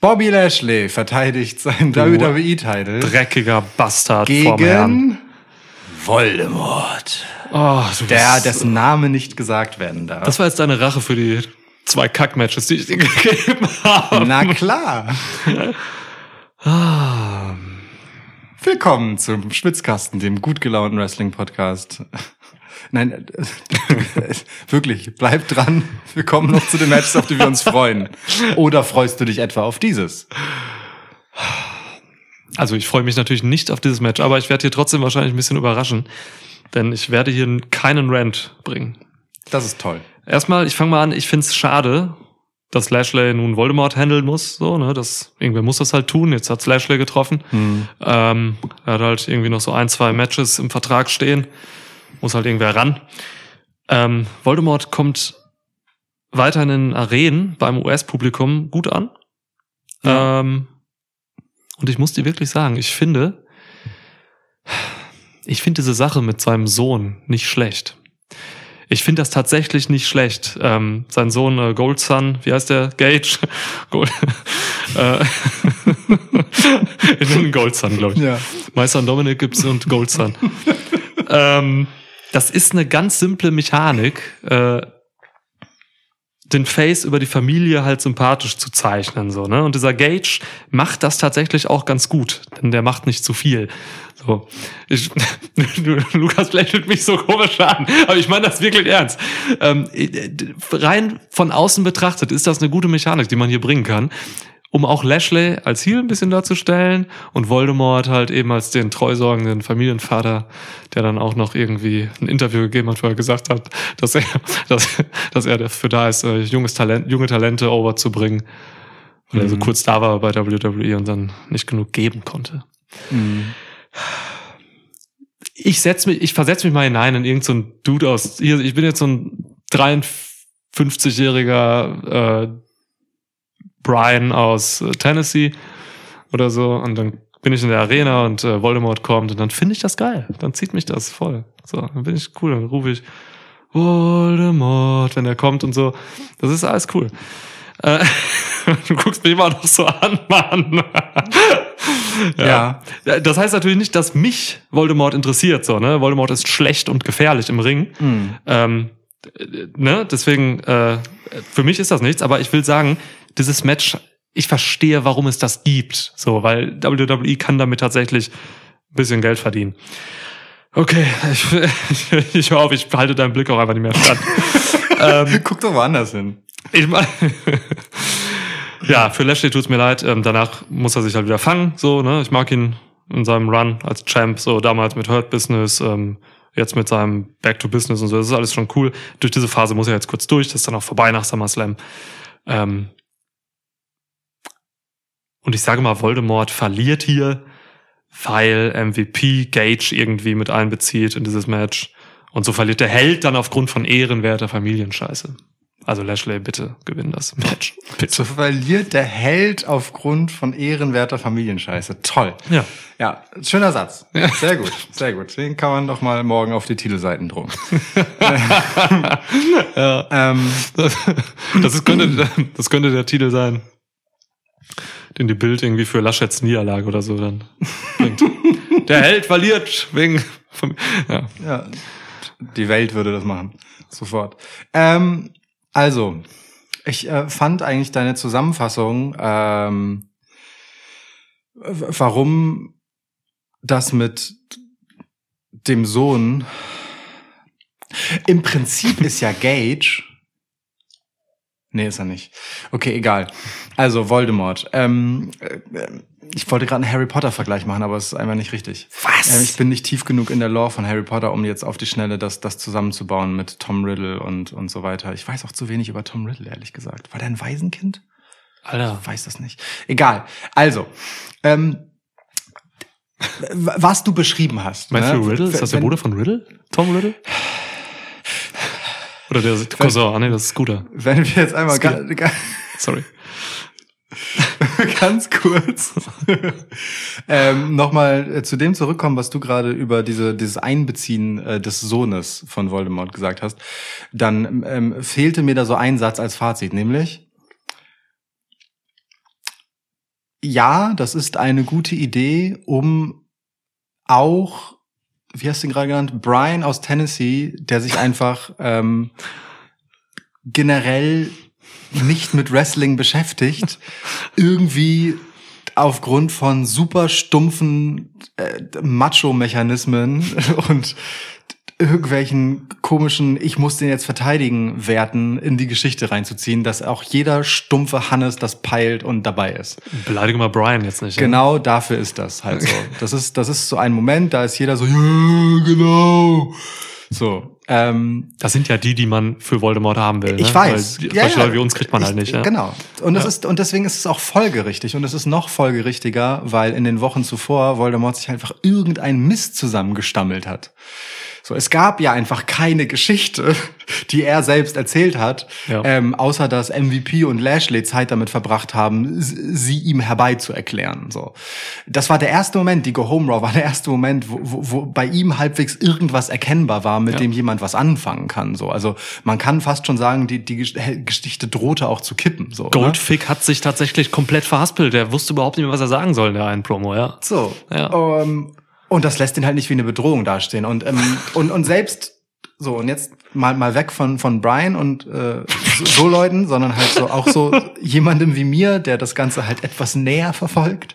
Bobby Lashley verteidigt seinen WWE-Titel Dreckiger Bastard vorm Herrn. gegen Voldemort. Oh, du Der, dessen Name nicht gesagt werden darf. Das war jetzt deine Rache für die zwei Kack-Matches, die ich dir *laughs* gegeben habe. Na klar. Ah, Willkommen zum Schwitzkasten, dem gut gelaunten Wrestling-Podcast. *laughs* Nein, äh, *laughs* wirklich, bleib dran. Wir kommen noch zu den Matches, auf die wir uns freuen. Oder freust du dich etwa auf dieses? Also ich freue mich natürlich nicht auf dieses Match, aber ich werde hier trotzdem wahrscheinlich ein bisschen überraschen, denn ich werde hier keinen Rant bringen. Das ist toll. Erstmal, ich fange mal an, ich find's schade, dass Lashley nun Voldemort handeln muss, so, ne, das, irgendwer muss das halt tun, jetzt hat's Lashley getroffen. Ähm, er hat halt irgendwie noch so ein, zwei Matches im Vertrag stehen, muss halt irgendwer ran. Ähm, Voldemort kommt weiterhin in Arenen beim US-Publikum gut an. Ja. Ähm, und ich muss dir wirklich sagen, ich finde, ich finde diese Sache mit seinem Sohn nicht schlecht. Ich finde das tatsächlich nicht schlecht. Ähm, sein Sohn äh, Gold Sun, wie heißt der? Gage? *laughs* Gold, äh, *laughs* in den Gold Sun, glaube ich. Ja. Meister Dominik gibt's und Gold Sun. *laughs* ähm, das ist eine ganz simple Mechanik, äh, den Face über die Familie halt sympathisch zu zeichnen, so, ne? Und dieser Gage macht das tatsächlich auch ganz gut, denn der macht nicht zu viel. So. Ich, *laughs* Lukas lächelt mich so komisch an, aber ich meine das wirklich ernst. Ähm, rein von außen betrachtet ist das eine gute Mechanik, die man hier bringen kann um auch Lashley als Heel ein bisschen darzustellen. Und Voldemort halt eben als den treusorgenden Familienvater, der dann auch noch irgendwie ein Interview gegeben hat, wo er gesagt hat, dass er, *laughs* dass, dass er dafür da ist, äh, junges Talent, junge Talente overzubringen, weil er so kurz da war bei WWE und dann nicht genug geben konnte. Ich setz mich, ich versetze mich mal hinein in irgendeinen so Dude aus, hier, ich bin jetzt so ein 53-jähriger äh, Brian aus äh, Tennessee oder so und dann bin ich in der Arena und äh, Voldemort kommt und dann finde ich das geil. Dann zieht mich das voll. So, dann bin ich cool, dann rufe ich Voldemort, wenn er kommt und so. Das ist alles cool. Äh, *laughs* du guckst mich immer noch so an, Mann. *laughs* Ja. Ja, Das heißt natürlich nicht, dass mich Voldemort interessiert, so, ne? Voldemort ist schlecht und gefährlich im Ring. Ähm, äh, ne? Deswegen, äh, für mich ist das nichts, aber ich will sagen, dieses Match, ich verstehe, warum es das gibt. So, weil WWE kann damit tatsächlich ein bisschen Geld verdienen. Okay, ich, *laughs* ich, ich hoffe, ich behalte deinen Blick auch einfach nicht mehr stand. *laughs* Guck doch woanders hin. Ich mein, *laughs* ja, für Lashley tut's mir leid. Ähm, danach muss er sich halt wieder fangen. So, ne? Ich mag ihn in seinem Run als Champ. So damals mit Hurt Business, ähm, jetzt mit seinem Back to Business und so. Das ist alles schon cool. Durch diese Phase muss er jetzt kurz durch. Das ist dann auch vorbei nach SummerSlam. Ähm, und ich sage mal, Voldemort verliert hier, weil MVP Gage irgendwie mit einbezieht in dieses Match. Und so verliert der Held dann aufgrund von ehrenwerter Familienscheiße. Also Lashley, bitte gewinn das Match. *laughs* Bitte. So verliert der Held aufgrund von ehrenwerter Familienscheiße. Toll. Ja. Ja, schöner Satz. *laughs* Sehr gut, sehr gut. Den kann man doch mal morgen auf die Titelseiten drucken. *laughs* ähm, Das, das, könnte, das könnte der Titel sein, den die Bild irgendwie für Laschets Niederlage oder so dann bringt. *laughs* Der Held verliert wegen. Vom, ja. ja, die Welt würde das machen. Sofort. Ähm, also, ich äh, fand eigentlich deine Zusammenfassung, ähm, warum das mit dem Sohn im Prinzip ist ja Gage. Nee, ist er nicht. Okay, egal. Also Voldemort. Ähm, äh, ich wollte gerade einen Harry Potter-Vergleich machen, aber es ist einfach nicht richtig. Was? Ähm, ich bin nicht tief genug in der Lore von Harry Potter, um jetzt auf die Schnelle das, das zusammenzubauen mit Tom Riddle und, und so weiter. Ich weiß auch zu wenig über Tom Riddle, ehrlich gesagt. War der ein Waisenkind? Alter. Ich weiß das nicht. Egal. Also, ähm, was du beschrieben hast. Matthew ne? Riddle? Ist das der Bruder von Riddle? Tom Riddle? Oder der Cousin? Nee, das ist Scooter. Wenn wir jetzt einmal ga, ga, Sorry. *laughs* ganz kurz *laughs* ähm, nochmal äh, zu dem zurückkommen, was du gerade über diese, dieses Einbeziehen äh, des Sohnes von Voldemort gesagt hast, dann ähm, fehlte mir da so ein Satz als Fazit, nämlich ja, das ist eine gute Idee, um auch, wie hast du ihn gerade genannt, Brian aus Tennessee, der sich einfach ähm, generell nicht mit Wrestling beschäftigt, *laughs* irgendwie aufgrund von super stumpfen äh, Macho-Mechanismen *laughs* und irgendwelchen komischen, ich muss den jetzt verteidigen, Werten in die Geschichte reinzuziehen, dass auch jeder stumpfe Hannes das peilt und dabei ist. Beleidige mal Brian jetzt nicht. ja? Genau dafür ist das halt so. *laughs* Das ist, das ist so ein Moment, da ist jeder so, ja, genau. So, ähm, Das sind ja die, die man für Voldemort haben will. Ne? ich weiß. Weil die, solche Leute wie uns kriegt man halt Ich- nicht. Ja? Genau. Und das Ja. ist, und deswegen ist es auch folgerichtig. Und es ist noch folgerichtiger, weil in den Wochen zuvor Voldemort sich einfach irgendein Mist zusammengestammelt hat. So, es gab ja einfach keine Geschichte, *laughs* die er selbst erzählt hat, Ja. ähm, außer dass MVP und Lashley Zeit damit verbracht haben, sie ihm herbeizuerklären. So, das war der erste Moment. Die Go Home Raw war der erste Moment, wo, wo, wo bei ihm halbwegs irgendwas erkennbar war, mit Ja. dem jemand was anfangen kann. So, also man kann fast schon sagen, die die Gesch- Geschichte drohte auch zu kippen. So? Goldfick hat sich tatsächlich komplett verhaspelt. Der wusste überhaupt nicht mehr, was er sagen soll in der einen Promo, ja. So. Ja. Ähm, und das lässt ihn halt nicht wie eine Bedrohung dastehen. Und, ähm, *laughs* und, und selbst so, und jetzt mal, mal weg von, von Brian und äh, so, so Leuten, sondern halt so auch so *laughs* jemandem wie mir, der das Ganze halt etwas näher verfolgt.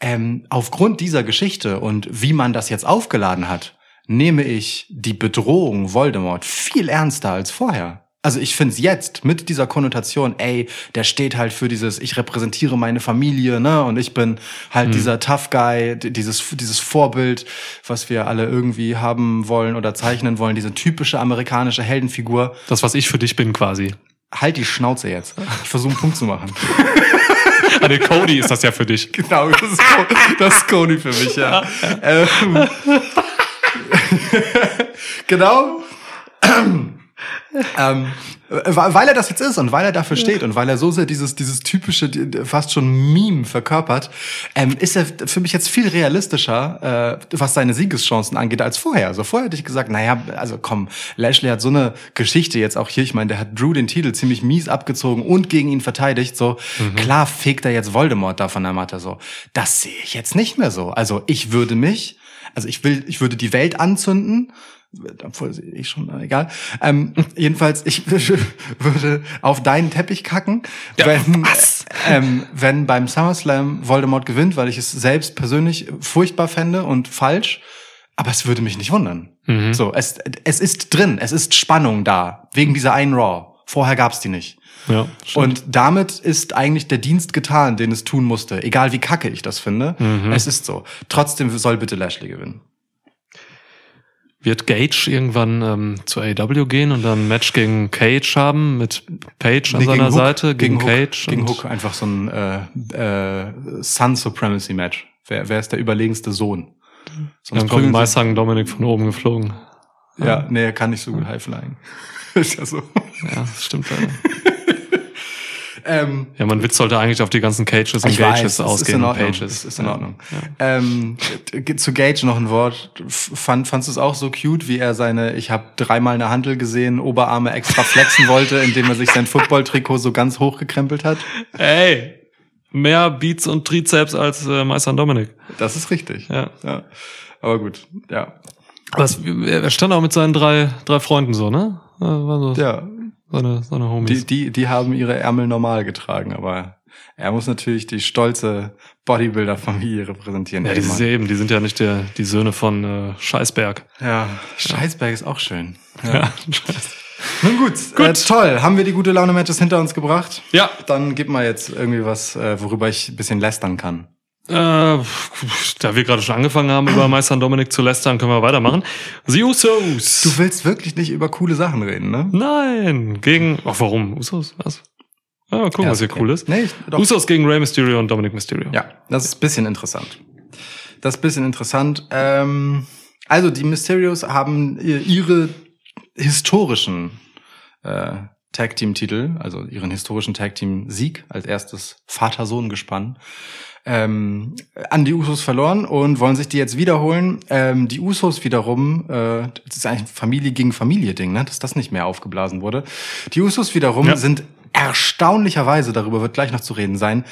Ähm, aufgrund dieser Geschichte und wie man das jetzt aufgeladen hat, nehme ich die Bedrohung Voldemort viel ernster als vorher. Also ich finde es jetzt mit dieser Konnotation, ey, der steht halt für dieses, ich repräsentiere meine Familie, ne, und ich bin halt dieser Tough Guy, dieses dieses Vorbild, was wir alle irgendwie haben wollen oder zeichnen wollen, diese typische amerikanische Heldenfigur. Das, was ich für dich bin quasi. Halt die Schnauze jetzt. Ich versuche einen Punkt zu machen. *laughs* Ah, der Cody ist das ja für dich. Genau, das ist, das ist Cody für mich, ja. ähm, *laughs* genau. Ähm, weil er das jetzt ist und weil er dafür steht und weil er so sehr dieses, dieses typische, fast schon Meme verkörpert, ähm, ist er für mich jetzt viel realistischer, äh, was seine Siegeschancen angeht, als vorher. Also vorher hätte ich gesagt, naja, also komm, Lashley hat so eine Geschichte jetzt auch hier, ich meine, der hat Drew den Titel ziemlich mies abgezogen und gegen ihn verteidigt, so, klar fegt er jetzt Voldemort da von der Matte, so. Das sehe ich jetzt nicht mehr so. Also ich würde mich, also ich will, ich würde die Welt anzünden, obwohl ich schon, egal. Ähm, jedenfalls, ich *laughs* würde auf deinen Teppich kacken, wenn, ähm, wenn beim SummerSlam Voldemort gewinnt, weil ich es selbst persönlich furchtbar fände und falsch. Aber es würde mich nicht wundern. Mhm. So, es, es ist drin, es ist Spannung da, wegen dieser einen Raw. Vorher gab's die nicht. Ja, stimmt. Und damit ist eigentlich der Dienst getan, den es tun musste. Egal wie kacke ich das finde. Mhm. Es ist so. Trotzdem soll bitte Lashley gewinnen. Wird Gage irgendwann ähm, zu AEW gehen und dann ein Match gegen Cage haben mit Page an Nee, seiner Hook, Seite gegen, Hook, Cage? Gegen und- Hook einfach so ein äh, äh, Sun Supremacy Match. Wer, wer ist der überlegenste Sohn? Sonst Dann kommt Meister Dominik von oben geflogen. Ja, nee, er kann nicht so gut High Flying. *laughs* ist ja so. Ja, das stimmt leider. *laughs* Ähm, Ja, man Witz sollte eigentlich auf die ganzen Cages und ich weiß, Gages es ist ausgehen. in Ordnung. Pages. Es ist in Ja. Ordnung. Ja. Ähm, zu Gage noch ein Wort. Fand, fandst du es auch so cute, wie er seine, ich habe dreimal eine Handel gesehen, Oberarme extra flexen wollte, indem er sich sein Football-Trikot so ganz hochgekrempelt hat? Ey, mehr Beats und Trizeps als äh, Meister Dominik. Das ist richtig. Ja. ja. Aber gut, ja. Was, er stand auch mit seinen drei, drei Freunden so, ne? Äh, War so Ja, seine, seine Homies. die, die, die haben ihre Ärmel normal getragen, aber er muss natürlich die stolze Bodybuilder-Familie repräsentieren. ja, die, sind eben, die sind ja nicht der, die Söhne von äh, Scheißberg. ja, Scheißberg ist auch schön. Ja. *laughs* Nun gut, Äh, toll. Haben wir die gute Laune-Matches hinter uns gebracht? Ja. Dann gib mal jetzt irgendwie was, äh, worüber ich ein bisschen lästern kann. Äh, da wir gerade schon angefangen haben, über Meister Dominik zu lästern, können wir weitermachen. The Usos. Du willst wirklich nicht über coole Sachen reden, ne? Nein, gegen. Ach, warum? Usos? Was? Ja, mal gucken, Ja, was hier okay. cool ist. Nee, ich, doch. Usos gegen Rey Mysterio und Dominic Mysterio. Ja, das ist ein bisschen interessant. Das ist ein bisschen interessant. Ähm, also die Mysterios haben ihre historischen äh, Tag Team Titel, also ihren historischen Tag Team Sieg als erstes Vater-Sohn-Gespann ähm, an die Usos verloren und wollen sich die jetzt wiederholen. Ähm, die Usos wiederum, äh, das ist eigentlich ein Familie gegen Familie Ding, ne? dass das nicht mehr aufgeblasen wurde. Die Usos wiederum Ja. sind erstaunlicherweise, darüber wird gleich noch zu reden sein,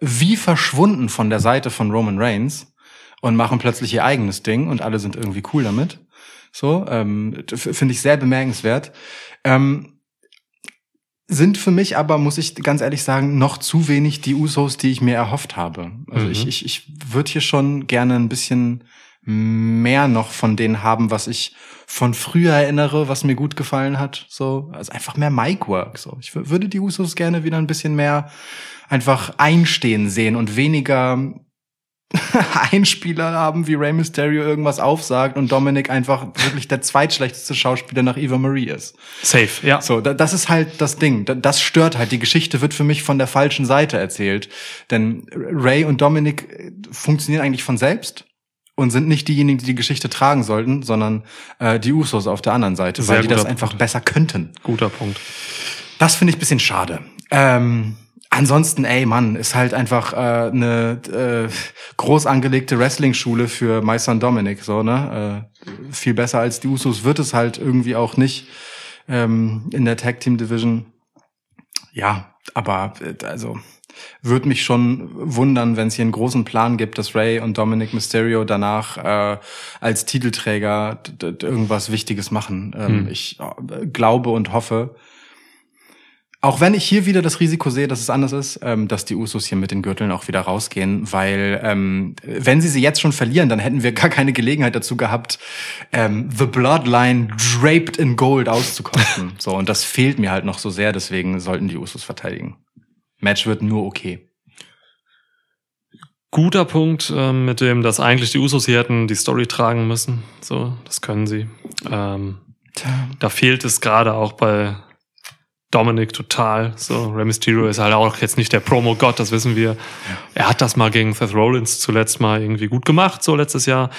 wie verschwunden von der Seite von Roman Reigns und machen plötzlich ihr eigenes Ding und alle sind irgendwie cool damit. So, ähm, finde ich sehr bemerkenswert. Ähm, sind für mich aber, muss ich ganz ehrlich sagen, noch zu wenig die Usos, die ich mir erhofft habe. Also Mhm. ich, ich, ich würde hier schon gerne ein bisschen mehr noch von denen haben, was ich von früher erinnere, was mir gut gefallen hat. So, also einfach mehr Mic-Work. So, ich wür- würde die Usos gerne wieder ein bisschen mehr einfach einstehen sehen und weniger *laughs* Einspieler haben, wie Rey Mysterio irgendwas aufsagt und Dominic einfach wirklich der zweitschlechteste Schauspieler nach Eva Marie ist. Safe, ja. So, da, das ist halt das Ding. Da, das stört halt. Die Geschichte wird für mich von der falschen Seite erzählt. Denn Ray und Dominic äh, funktionieren eigentlich von selbst und sind nicht diejenigen, die die Geschichte tragen sollten, sondern äh, die Usos auf der anderen Seite, Sehr weil die das guter einfach Punkt. besser könnten. Guter Punkt. Das finde ich ein bisschen schade. Ähm, ansonsten, ey, Mann, ist halt einfach äh, eine äh, groß angelegte Wrestling-Schule für My Son Dominic, so, ne? Äh, viel besser als die Usos wird es halt irgendwie auch nicht ähm, in der Tag Team Division. Ja, aber äh, also würde mich schon wundern, wenn es hier einen großen Plan gibt, dass Ray und Dominic Mysterio danach äh, als Titelträger irgendwas Wichtiges machen. Ähm, Hm. Ich äh, glaube und hoffe, auch wenn ich hier wieder das Risiko sehe, dass es anders ist, ähm, dass die Usos hier mit den Gürteln auch wieder rausgehen, weil ähm, wenn sie sie jetzt schon verlieren, dann hätten wir gar keine Gelegenheit dazu gehabt, ähm, The Bloodline draped in Gold auszukosten. *laughs* so und das fehlt mir halt noch so sehr, deswegen sollten die Usos verteidigen. Match wird nur okay. Guter Punkt, ähm, mit dem, dass eigentlich die Usos hier hätten die Story tragen müssen. So, das können sie. Ähm, da fehlt es gerade auch bei Dominic total. So, Rey Mysterio ist halt auch jetzt nicht der Promo-Gott, das wissen wir. Er hat das mal gegen Seth Rollins zuletzt mal irgendwie gut gemacht, so letztes Jahr.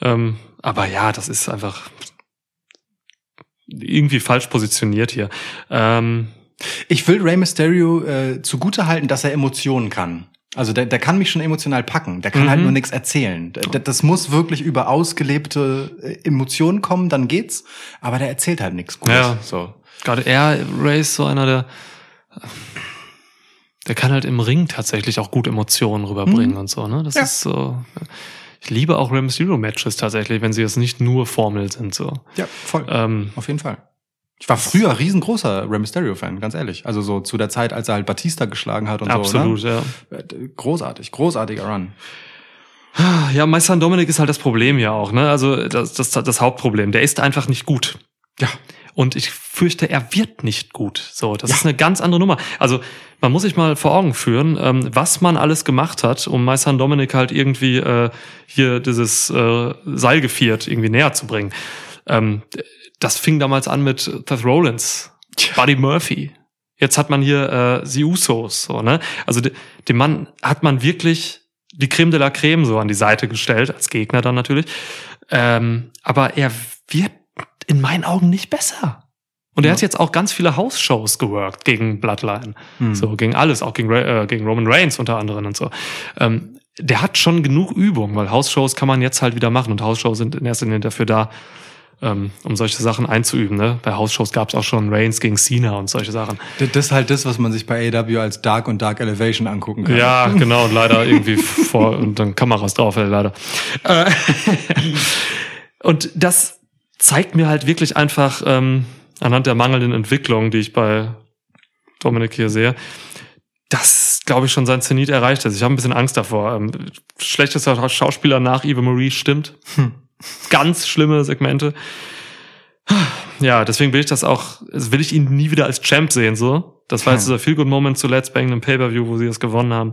Ähm, aber ja, das ist einfach irgendwie falsch positioniert hier. Ähm, Ich will Rey Mysterio äh, zugute halten, dass er Emotionen kann. Also der, der kann mich schon emotional packen. Der kann Mhm. halt nur nichts erzählen. D- d- Das muss wirklich über ausgelebte äh, Emotionen kommen, dann geht's. Aber der erzählt halt nichts Gutes. Ja. So. Gerade er, Ray ist so einer, der, der kann halt im Ring tatsächlich auch gut Emotionen rüberbringen Mhm. und so, ne? Das Ja. ist so. Ich liebe auch Rey Mysterio Matches tatsächlich, wenn sie jetzt nicht nur Formel sind, so. Ja, voll. Ähm, Auf jeden Fall. Ich war früher riesengroßer Rey Mysterio-Fan, ganz ehrlich. Also so zu der Zeit, als er halt Batista geschlagen hat und absolut, so. ja. Ne? Äh, Großartig, großartiger Run. Ja, mein Son Dominic ist halt das Problem ja auch, ne? Also das, das, das Hauptproblem. Der ist einfach nicht gut. Ja. Und ich fürchte, er wird nicht gut. So, das Ja. ist eine ganz andere Nummer. Also man muss sich mal vor Augen führen, ähm, was man alles gemacht hat, um My Son Dominic halt irgendwie äh, hier dieses äh, Seilgeviert irgendwie näher zu bringen. Ähm, das fing damals an mit Seth Rollins, Buddy Murphy. Jetzt hat man hier äh, die Usos, so, ne? Also de, dem Mann hat man wirklich die Creme de la Creme so an die Seite gestellt, als Gegner dann natürlich. Ähm, aber er wird in meinen Augen nicht besser. Und er Ja. hat jetzt auch ganz viele House-Shows geworkt gegen Bloodline. Hm. So, gegen alles, auch gegen, äh, gegen Roman Reigns unter anderem und so. Ähm, der hat schon genug Übung, weil House-Shows kann man jetzt halt wieder machen und House-Shows sind in erster Linie dafür da, ähm, um solche Sachen einzuüben. Ne? Bei House-Shows gab es auch schon Reigns gegen Cena und solche Sachen. Das ist halt das, was man sich bei AW als Dark und Dark Elevation angucken kann. Ja, genau, und leider irgendwie vor und dann Kameras drauf, leider. Äh, *laughs* und das zeigt mir halt wirklich einfach ähm, anhand der mangelnden Entwicklung, die ich bei Dominik hier sehe, dass, glaube ich, schon sein Zenit erreicht ist. Ich habe ein bisschen Angst davor. Ähm, schlechtester Schauspieler nach Eva Marie stimmt. Hm. Ganz schlimme Segmente. Ja, deswegen will ich das auch, will ich ihn nie wieder als Champ sehen, so. Das war jetzt Hm. dieser Feel-Good-Moment zuletzt bei irgendeinem Pay-Per-View, wo sie das gewonnen haben.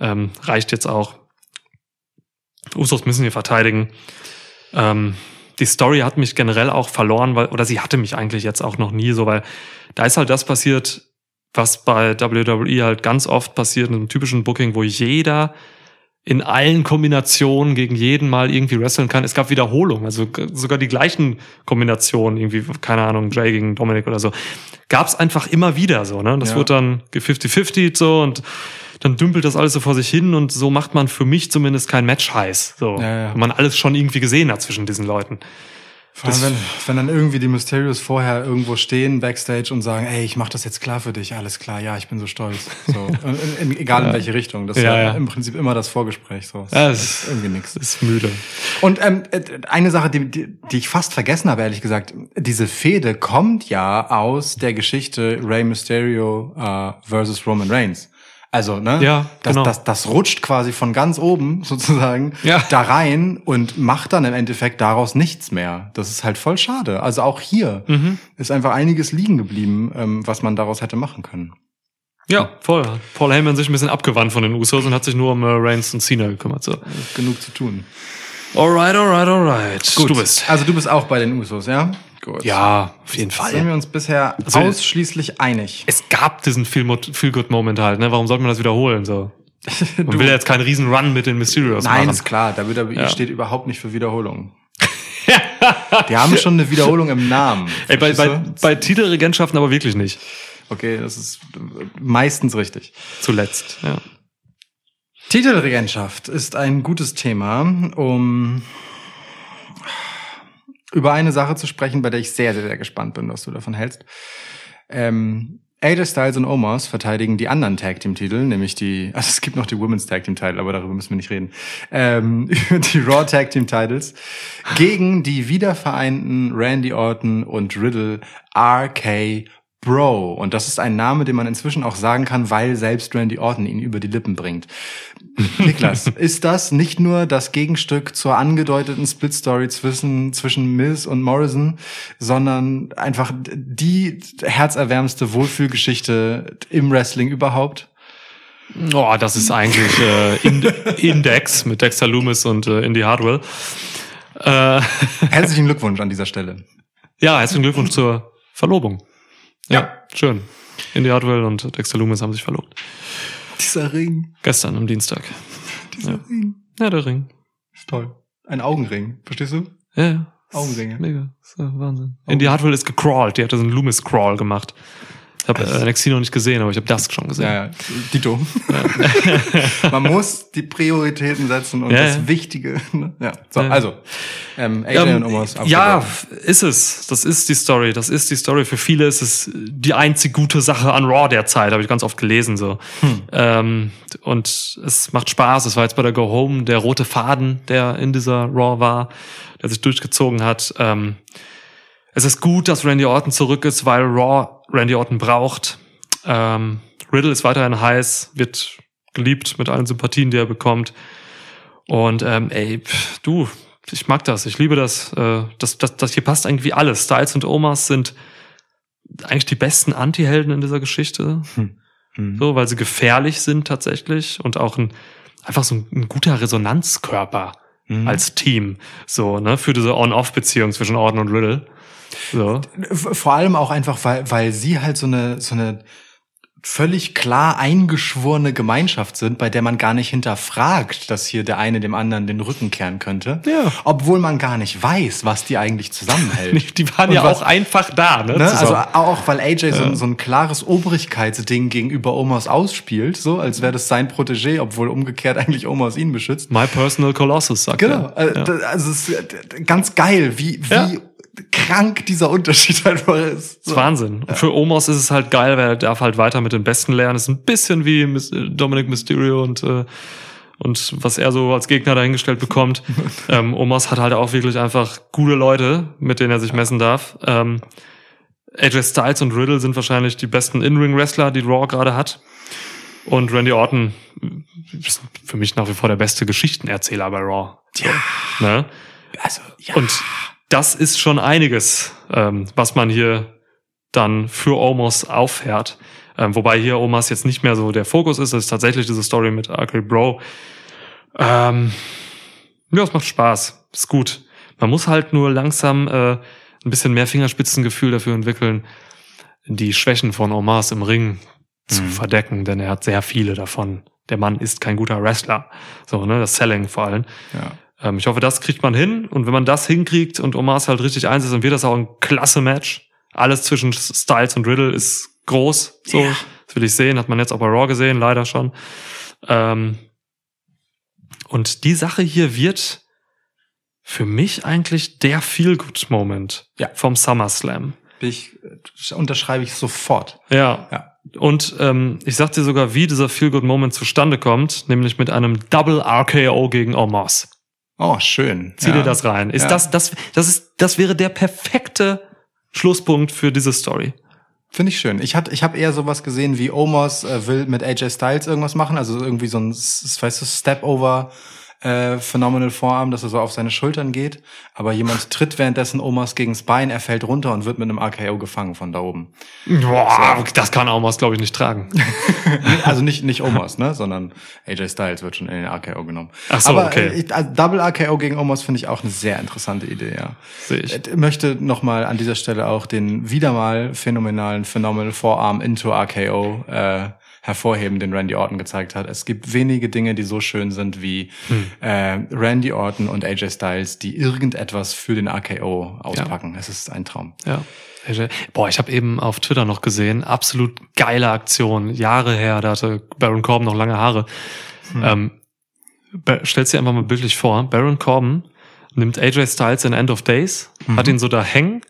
Ähm, reicht jetzt auch. Usos müssen hier verteidigen. Ähm, die Story hat mich generell auch verloren, weil, oder sie hatte mich eigentlich jetzt auch noch nie so, weil da ist halt das passiert, was bei WWE halt ganz oft passiert, in einem typischen Booking, wo jeder in allen Kombinationen gegen jeden mal irgendwie wresteln kann. Es gab Wiederholungen, also sogar die gleichen Kombinationen, irgendwie, keine Ahnung, Jay gegen Dominic oder so. Gab es einfach immer wieder so, ne? Das Ja. wurde dann 50-50 so und dann dümpelt das alles so vor sich hin und so macht man für mich zumindest kein Match heiß. So. Ja, ja. Wenn man alles schon irgendwie gesehen hat zwischen diesen Leuten. Vor allem, Das- wenn, wenn dann irgendwie die Mysterios vorher irgendwo stehen backstage und sagen, ey, ich mach das jetzt klar für dich, alles klar, ja, ich bin so stolz. So, *laughs* in, in, egal in welche Richtung. Das ist Ja, ja, ja. im Prinzip immer das Vorgespräch. So. Ja, das ist irgendwie nix. Das ist müde. Und ähm, äh, eine Sache, die, die, die ich fast vergessen habe, ehrlich gesagt, diese Fehde kommt ja aus der Geschichte Rey Mysterio äh, versus Roman Reigns. Also, ne? Ja, das, genau. das, das rutscht quasi von ganz oben *laughs* sozusagen Ja. da rein und macht dann im Endeffekt daraus nichts mehr. Das ist halt voll schade. Also auch hier Mhm. ist einfach einiges liegen geblieben, ähm, was man daraus hätte machen können. Ja, voll. Paul Heyman sich ein bisschen abgewandt von den Usos und hat sich nur um äh, Reigns und Cena gekümmert. So. Genug zu tun. Alright, alright, alright. Gut. Du bist. Also du bist auch bei den Usos, ja? Gut. Ja, auf jeden Sind Fall. wir uns bisher Also- ausschließlich einig. Es gab diesen Feel-Good-Moment halt, ne? Warum sollte man das wiederholen? So. *laughs* Man will ja jetzt keinen riesen Run mit den Mysterios Nein, machen. ist klar. WWE Ja. steht überhaupt nicht für Wiederholung. *laughs* Die haben schon eine Wiederholung im Namen. Ey, bei, bei, bei Titelregentschaften aber wirklich nicht. Okay, das ist meistens richtig. Zuletzt, ja. Titelregentschaft ist ein gutes Thema, um über eine Sache zu sprechen, bei der ich sehr, sehr, sehr gespannt bin, was du davon hältst. Ähm, AJ Styles und Omos verteidigen die anderen Tag Team Titel, nämlich die, *laughs* also es gibt noch die Women's Tag Team Titel, aber darüber müssen wir nicht reden, ähm, *laughs* die Raw Tag Team Titles gegen die wiedervereinten Randy Orton und Riddle RK Bro. Und das ist ein Name, den man inzwischen auch sagen kann, weil selbst Randy Orton ihn über die Lippen bringt. *laughs* Niklas, ist das nicht nur das Gegenstück zur angedeuteten Split-Story zwischen, zwischen Miz und Morrison, sondern einfach die herzerwärmste Wohlfühlgeschichte im Wrestling überhaupt? Oh, das ist eigentlich äh, In Index mit Dexter Loomis und äh, Indy Hardwell. Äh, *laughs* Herzlichen Glückwunsch an dieser Stelle. ja, herzlichen Glückwunsch zur Verlobung. Ja. Schön. Indy Hardwell und Dexter Loomis haben sich verlobt. Dieser Ring, Gestern am Dienstag. dieser Ja. Ring. Ja, der Ring. Ist toll. Ein Augenring, verstehst du? Ja, ja. Augenringe. Mega. Das ist ja Wahnsinn. Indy Hardwell ist gecrawlt. Die hatte so einen Loomis-Crawl gemacht. Ich habe äh, NXT noch nicht gesehen, aber ich habe das schon gesehen. Ja, ja, Dito. *laughs* *laughs* Man muss die Prioritäten setzen und Ja, das ja. Wichtige. ne? Ja. So, Ja. also, ähm, AJ Ähm, und Omos. ja, ist es. Das ist die Story. Das ist die Story. Für viele ist es die einzig gute Sache an Raw derzeit, habe ich ganz oft gelesen. so. Hm. Ähm, und es macht Spaß. Es war jetzt bei der Go Home der rote Faden, der in dieser Raw war, der sich durchgezogen hat. Ähm, es ist gut, dass Randy Orton zurück ist, weil Raw Randy Orton braucht. Ähm, Riddle ist weiterhin heiß, wird geliebt mit allen Sympathien, die er bekommt. Und ähm, ey, pff, du, ich mag das, ich liebe das. Äh, das, das, das hier passt irgendwie alles. Styles und Omas sind eigentlich die besten Anti-Helden in dieser Geschichte. Hm. So, weil sie gefährlich sind tatsächlich und auch ein, einfach so ein, ein guter Resonanzkörper Mhm. als Team. So, ne, für diese On-Off-Beziehung zwischen Orton und Riddle. So. Vor allem auch einfach, weil, weil sie halt so eine, so eine völlig klar eingeschworene Gemeinschaft sind, bei der man gar nicht hinterfragt, dass hier der eine dem anderen den Rücken kehren könnte. Ja. Obwohl man gar nicht weiß, was die eigentlich zusammenhält. *laughs* Die waren Und ja was- auch einfach da, ne? Ne? Also auch, weil AJ so, ein- so ein klares Obrigkeitsding gegenüber Omos ausspielt, so als wäre das sein Protégé, obwohl umgekehrt eigentlich Omos ihn beschützt. My Personal Colossus, sagt Genau. er. äh, Ja. Also es ist äh, ganz geil, wie, wie Ja. Krank dieser Unterschied *laughs* einfach ist. Das ist Wahnsinn. Und für Omos ist es halt geil, weil er darf halt weiter mit den Besten lernen. Es ist ein bisschen wie äh, Dominic Mysterio und äh, und was er so als Gegner dahingestellt bekommt. *laughs* ähm, Omos hat halt auch wirklich einfach gute Leute, mit denen er sich messen darf. Ähm, AJ Styles und Riddle sind wahrscheinlich die besten In-Ring-Wrestler, die Raw gerade hat. Und Randy Orton ist für mich nach wie vor der beste Geschichtenerzähler bei Raw. Ja. Ne? Also, ja. Und das ist schon einiges, ähm, was man hier dann für Omos auffährt. Ähm, wobei hier Omos jetzt nicht mehr so der Fokus ist. Es ist tatsächlich diese Story mit Arcade Bro. Ähm, ja, es macht Spaß. Ist gut. Man muss halt nur langsam äh, ein bisschen mehr Fingerspitzengefühl dafür entwickeln, die Schwächen von Omos im Ring zu Mhm. verdecken, denn er hat sehr viele davon. Der Mann ist kein guter Wrestler. So, ne, das Selling vor allem. ja. Ähm, ich hoffe, das kriegt man hin. Und wenn man das hinkriegt und Omas halt richtig einsetzt, dann wird das auch ein klasse Match. Alles zwischen Styles und Riddle ist groß. So, Ja. das will ich sehen. Hat man jetzt auch bei Raw gesehen, leider schon. Ähm, und die Sache hier wird für mich eigentlich der Feel-Good-Moment Ja. vom SummerSlam. Ich, äh, unterschreibe ich sofort. Ja. Ja. Und ähm, ich sag dir sogar, wie dieser Feel-Good-Moment zustande kommt, nämlich mit einem Double RKO gegen Omos. Oh, schön. Zieh ja. dir das rein. Ist Ja. das, das, das ist, das wäre der perfekte Schlusspunkt für diese Story. Finde ich schön. Ich hatte, ich habe eher sowas gesehen wie Omos äh, will mit AJ Styles irgendwas machen, also irgendwie so ein, weißt du, Step-Over äh, Phenomenal Vorarm, dass er so auf seine Schultern geht, aber jemand tritt währenddessen Omos gegens Bein, er fällt runter und wird mit einem RKO gefangen von da oben. Boah, das kann Omos, glaube ich, nicht tragen. *laughs* Also nicht nicht Omos, ne, sondern AJ Styles wird schon in den RKO genommen. Ach so, aber okay. äh, ich, also Double RKO gegen Omos finde ich auch eine sehr interessante Idee, ja. Sehe ich. Ich möchte nochmal an dieser Stelle auch den wieder mal phänomenalen Phenomenal Vorarm into RKO äh, hervorheben, den Randy Orton gezeigt hat. Es gibt wenige Dinge, die so schön sind wie äh, Randy Orton und AJ Styles, die irgendetwas für den RKO auspacken. Es ist ein Traum. Ja. AJ. Boah, ich habe eben auf Twitter noch gesehen, absolut geile Aktion, Jahre her, da hatte Baron Corbin noch lange Haare. Ähm, Ba- stell's dir einfach mal bildlich vor, Baron Corbin nimmt AJ Styles in End of Days, hat ihn so da hängen,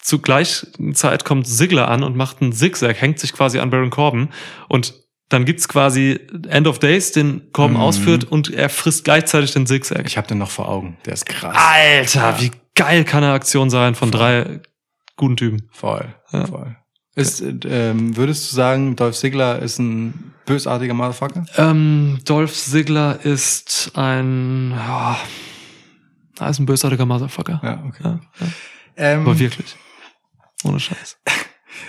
zur gleichen Zeit kommt Ziggler an und macht einen Zigzag, hängt sich quasi an Baron Corbin und dann gibt's quasi End of Days, den Corbin ausführt und er frisst gleichzeitig den Zigzag. Ich habe den noch vor Augen. Der ist krass. Alter, wie geil kann eine Aktion sein von drei guten Typen. Voll. Ja. Voll. Ist, äh, ähm, würdest du sagen, Dolph Ziggler ist ein bösartiger Motherfucker? Ähm, Dolph Ziggler ist ein, ja, er ist ein bösartiger Motherfucker. Ja, okay. Ja, ja. Ähm, Aber wirklich. Ohne Scheiß. *laughs*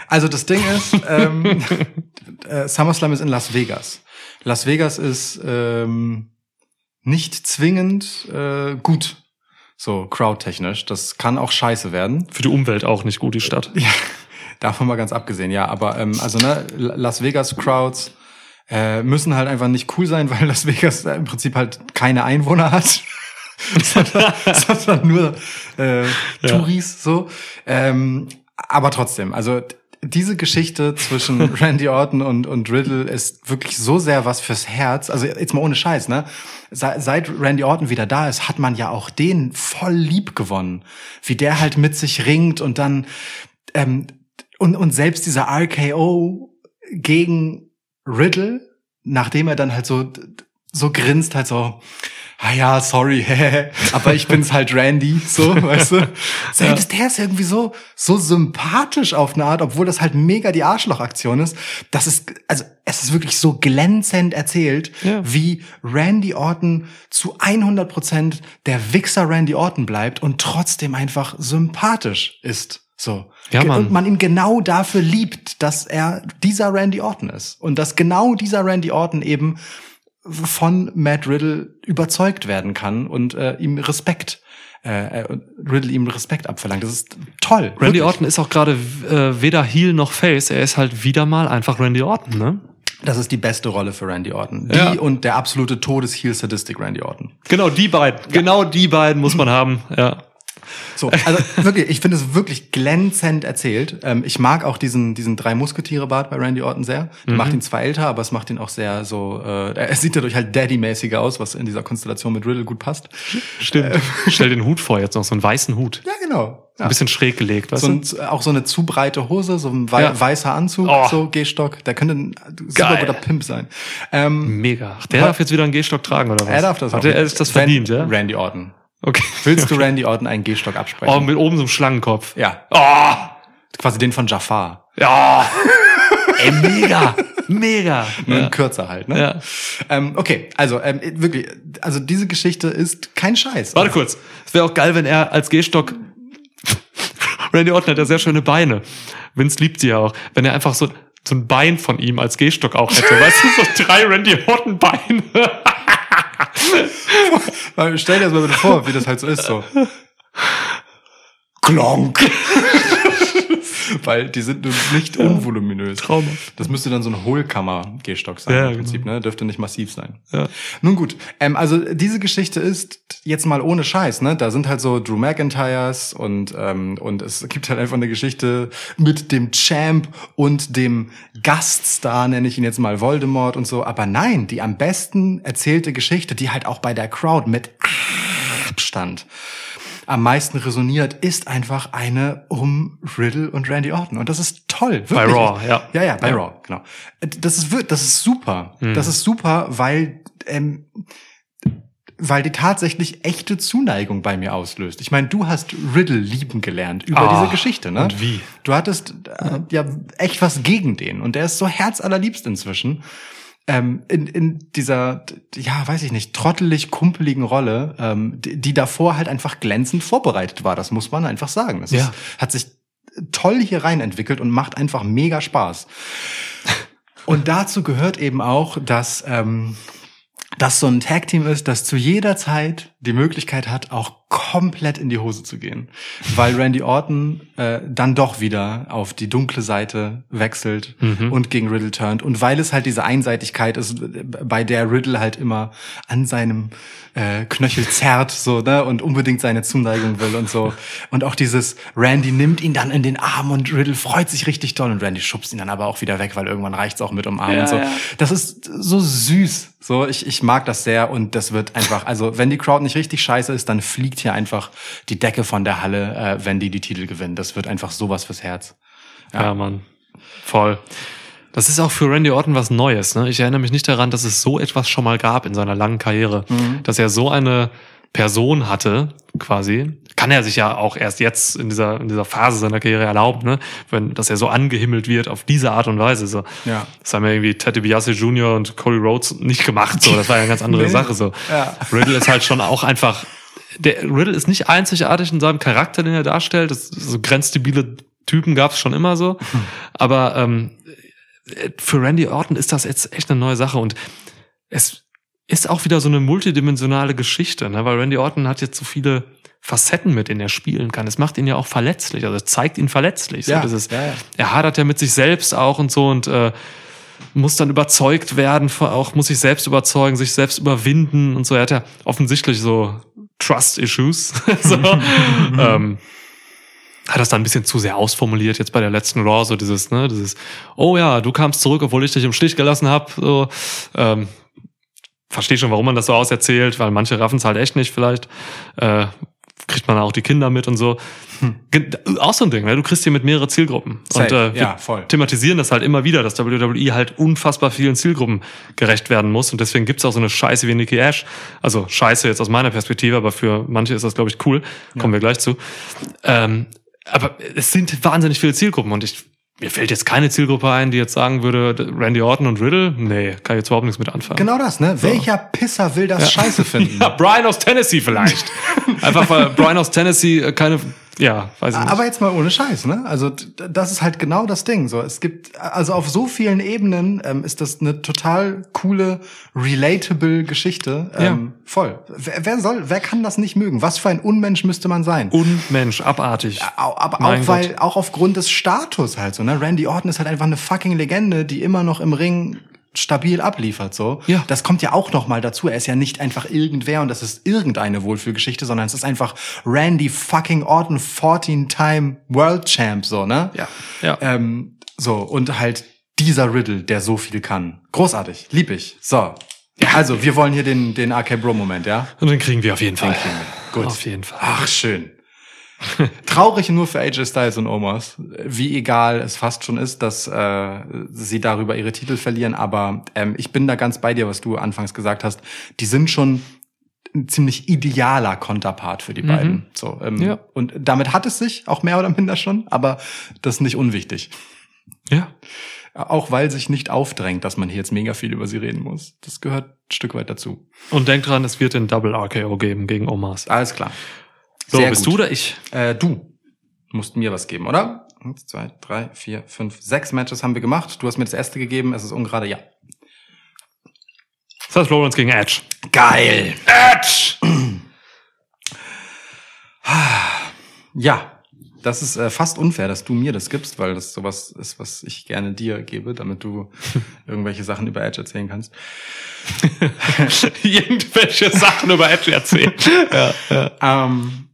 Also das Ding ist, ähm, *laughs* äh, SummerSlam ist in Las Vegas. Las Vegas ist ähm, nicht zwingend äh, gut, so crowdtechnisch. Das kann auch scheiße werden. Für die Umwelt auch nicht gut, die Stadt. *laughs* Ja, davon mal ganz abgesehen, ja. Aber ähm, also ne, Las Vegas Crowds äh, müssen halt einfach nicht cool sein, weil Las Vegas im Prinzip halt keine Einwohner hat. sondern, sondern nur äh, Touris so. Ähm, aber trotzdem, also diese Geschichte zwischen *laughs* Randy Orton und, und Riddle ist wirklich so sehr was fürs Herz. Also jetzt mal ohne Scheiß, ne? Se- Seit Randy Orton wieder da ist, hat man ja auch den voll lieb gewonnen. Wie der halt mit sich ringt und dann ähm, und, und selbst dieser RKO gegen Riddle, nachdem er dann halt so, so grinst, halt so, ah ja, sorry, *laughs* aber ich bin's halt Randy, so, *laughs* weißt du? Selbst der ist irgendwie so, so sympathisch auf eine Art, obwohl das halt mega die Arschlochaktion ist. Das ist, also, es ist wirklich so glänzend erzählt, Ja. wie Randy Orton zu 100 Prozent der Wichser Randy Orton bleibt und trotzdem einfach sympathisch ist. So. Ja, Mann. Und man ihn genau dafür liebt, dass er dieser Randy Orton ist. Und dass genau dieser Randy Orton eben von Matt Riddle überzeugt werden kann und äh, ihm Respekt, äh, äh, Riddle ihm Respekt abverlangt. Das ist toll. Randy wirklich. Orton ist auch gerade äh, weder Heel noch Face. Er ist halt wieder mal einfach Randy Orton, ne? Das ist die beste Rolle für Randy Orton. Die Ja. und der absolute Todes-Heel-Sadistic Randy Orton. Genau die beiden. Genau die beiden muss man haben. Ja. So, also wirklich, ich finde es wirklich glänzend erzählt. Ähm, ich mag auch diesen diesen drei Musketiere Bart bei Randy Orton sehr. Der macht ihn zwar älter, aber es macht ihn auch sehr so. Äh, er sieht dadurch halt Daddy-mäßiger aus, was in dieser Konstellation mit Riddle gut passt. Stimmt. Stell den Hut vor jetzt noch, so einen weißen Hut. Ja, genau. Ja. Ein bisschen schräg gelegt, weißt so du? ein, auch so eine zu breite Hose, so ein wei Ja. weißer Anzug, Oh. so Gehstock. Der könnte ein super guter Pimp sein. Ähm, Mega. Ach, der darf jetzt wieder einen Gehstock tragen, oder was? er darf das Hat auch. er er ist das Wenn- verdient, ja? Randy Orton. Okay. Willst du Randy Orton einen Gehstock absprechen? Oh, mit oben so einem Schlangenkopf. ja, Oh! quasi den von Jafar. Ja! *laughs* Ey, mega! Mega! Nur Ja. in kürzer halt, ne? Ja. Ähm, okay, also ähm, wirklich, also diese Geschichte ist kein Scheiß. Warte kurz. Es wäre auch geil, wenn er als Gehstock. *laughs* Randy Orton hat ja sehr schöne Beine. Vince liebt sie ja auch. Wenn er einfach so, so ein Bein von ihm als Gehstock auch hätte. weißt du, so drei Randy Orton Beine. Weil, *laughs* Stell dir das mal bitte vor, wie das halt so ist, so. Klonk. *laughs* Weil die sind nun nicht unvoluminös. Traumhaft. Das müsste dann so ein Hohlkammer-Gehstock sein Ja, im Prinzip, ne? Dürfte nicht massiv sein. Ja. Nun gut, ähm, also diese Geschichte ist jetzt mal ohne Scheiß, ne? Da sind halt so Drew McIntyres und ähm, und es gibt halt einfach eine Geschichte mit dem Champ und dem Gaststar, nenne ich ihn jetzt mal Voldemort und so. Aber nein, die am besten erzählte Geschichte, die halt auch bei der Crowd mit Abstand am meisten resoniert, ist einfach eine um Riddle und Randy Orton. Und das ist toll. Wirklich. Bei Raw, ja. Ja, ja, bei Ja. Raw, genau. Das ist, das ist super. Mhm. Das ist super, weil ähm, weil die tatsächlich echte Zuneigung bei mir auslöst. Ich meine, du hast Riddle lieben gelernt über Ah, diese Geschichte, ne? und wie? Du hattest äh, ja echt was gegen den und der ist so herzallerliebst inzwischen. Ähm, in, in dieser, ja, weiß ich nicht, trottelig kumpeligen Rolle, ähm, die, die davor halt einfach glänzend vorbereitet war. Das muss man einfach sagen. Das Ja. ist, hat sich toll hier rein entwickelt und macht einfach mega Spaß. Und dazu gehört eben auch, dass ähm, das so ein Tag-Team ist, das zu jeder Zeit die Möglichkeit hat, auch komplett in die Hose zu gehen. Weil Randy Orton äh, dann doch wieder auf die dunkle Seite wechselt Mhm. und gegen Riddle turnt. Und weil es halt diese Einseitigkeit ist, bei der Riddle halt immer an seinem äh, Knöchel zerrt so ne und unbedingt seine Zuneigung will und so und auch dieses Randy nimmt ihn dann in den Arm und Riddle freut sich richtig doll und Randy schubst ihn dann aber auch wieder weg, weil irgendwann reicht's auch mit umarmen Ja, und so. ja. Das ist so süß. So, ich, ich mag das sehr und das wird einfach, also wenn die Crowd nicht richtig scheiße ist, dann fliegt hier einfach die Decke von der Halle, äh, wenn die die Titel gewinnen. Das wird einfach sowas fürs Herz. Ja, Mann. Voll. Das ist auch für Randy Orton was Neues. Ne? Ich erinnere mich nicht daran, dass es so etwas schon mal gab in seiner langen Karriere, dass er so eine Person hatte, quasi. Kann er sich ja auch erst jetzt in dieser, in dieser Phase seiner Karriere erlauben, ne? Wenn, dass er so angehimmelt wird auf diese Art und Weise. So. Ja. Das haben ja irgendwie Teddy Biasi Jr. und Cody Rhodes nicht gemacht. So. Das war ja eine ganz andere *laughs* Nee. Sache. So. Ja. Riddle ist halt schon auch einfach. Der Riddle ist nicht einzigartig in seinem Charakter, den er darstellt. Das, so grenzdebile Typen gab es schon immer so. Aber ähm, für Randy Orton ist das jetzt echt eine neue Sache und es ist auch wieder so eine multidimensionale Geschichte, ne? weil Randy Orton hat jetzt so viele Facetten, mit denen er spielen kann. Es macht ihn ja auch verletzlich, also es zeigt ihn verletzlich. So Ja, dieses, ja, ja. Er hadert ja mit sich selbst auch und so und äh, muss dann überzeugt werden, auch muss sich selbst überzeugen, sich selbst überwinden und so. Er hat ja offensichtlich so Trust-Issues. *laughs* so. *laughs* ähm, hat das dann ein bisschen zu sehr ausformuliert jetzt bei der letzten Raw, so dieses, ne, dieses, oh ja, du kamst zurück, obwohl ich dich im Stich gelassen habe. So, ähm, verstehe schon, warum man das so auserzählt, weil manche raffen es halt echt nicht vielleicht. Äh, kriegt man auch die Kinder mit und so. Ge- Auch so ein Ding, ne? Du kriegst hier mit mehrere Zielgruppen. Safe, Und äh, wir ja, voll. thematisieren das halt immer wieder, dass WWE halt unfassbar vielen Zielgruppen gerecht werden muss. Und deswegen gibt's auch so eine Scheiße wie Nikki Ash. Also Scheiße jetzt aus meiner Perspektive, aber für manche ist das, glaube ich, cool. Kommen wir gleich zu. Ähm, aber es sind wahnsinnig viele Zielgruppen und ich mir fällt jetzt keine Zielgruppe ein, die jetzt sagen würde, Randy Orton und Riddle, nee, kann ich jetzt überhaupt nichts mit anfangen. Genau das, ne? Welcher Pisser will das scheiße finden? *laughs* Ja, Brian aus Tennessee vielleicht. *laughs* Einfach weil Brian aus Tennessee äh, keine, ja, weiß ich nicht. Aber jetzt mal ohne Scheiß, ne? Also das ist halt genau das Ding. So, es gibt also auf so vielen Ebenen ähm, ist das eine total coole, relatable Geschichte. Ähm, Voll. Wer, wer soll, wer kann das nicht mögen? Was für ein Unmensch müsste man sein? Unmensch, abartig. Au- Aber auch weil, auch aufgrund des Status halt so, ne? Randy Orton ist halt einfach eine fucking Legende, die immer noch im Ring stabil abliefert, so. Ja. Das kommt ja auch noch mal dazu. Er ist ja nicht einfach irgendwer und das ist irgendeine Wohlfühlgeschichte, sondern es ist einfach Randy fucking Orton 14-time World Champ, so, ne? Ja, ja. Ähm, so, und halt dieser Riddle, der so viel kann. Großartig. Lieb ich. So. Also, wir wollen hier den, den RK Bro Moment, ja? Und den kriegen wir auf jeden Fall. Gut. Auf jeden Fall. Ach, schön. *laughs* Traurig nur für AJ Styles und Omos. Wie egal es fast schon ist, dass äh, sie darüber ihre Titel verlieren. Aber ähm, ich bin da ganz bei dir, was du anfangs gesagt hast. Die sind schon ein ziemlich idealer Konterpart für die beiden. So, ähm, Ja. Und damit hat es sich auch mehr oder minder schon, aber das ist nicht unwichtig. Ja. Auch weil sich nicht aufdrängt, dass man hier jetzt mega viel über sie reden muss. Das gehört ein Stück weit dazu. Und denk dran, es wird den Double RKO geben gegen Omas. Alles klar. So, Sehr bist gut. du oder ich? Äh, du musst mir was geben, oder? Eins, zwei, drei, vier, fünf, sechs Matches haben wir gemacht. Du hast mir das erste gegeben. Es ist ungerade, ja. Seth Rollins gegen Edge. Geil. Edge! *clears throat* Ja. Das ist äh, fast unfair, dass du mir das gibst, weil das sowas ist, was ich gerne dir gebe, damit du *laughs* irgendwelche Sachen über Edge erzählen kannst. *laughs* Irgendwelche Sachen über Edge erzählen. *laughs* ja, ja. Ähm,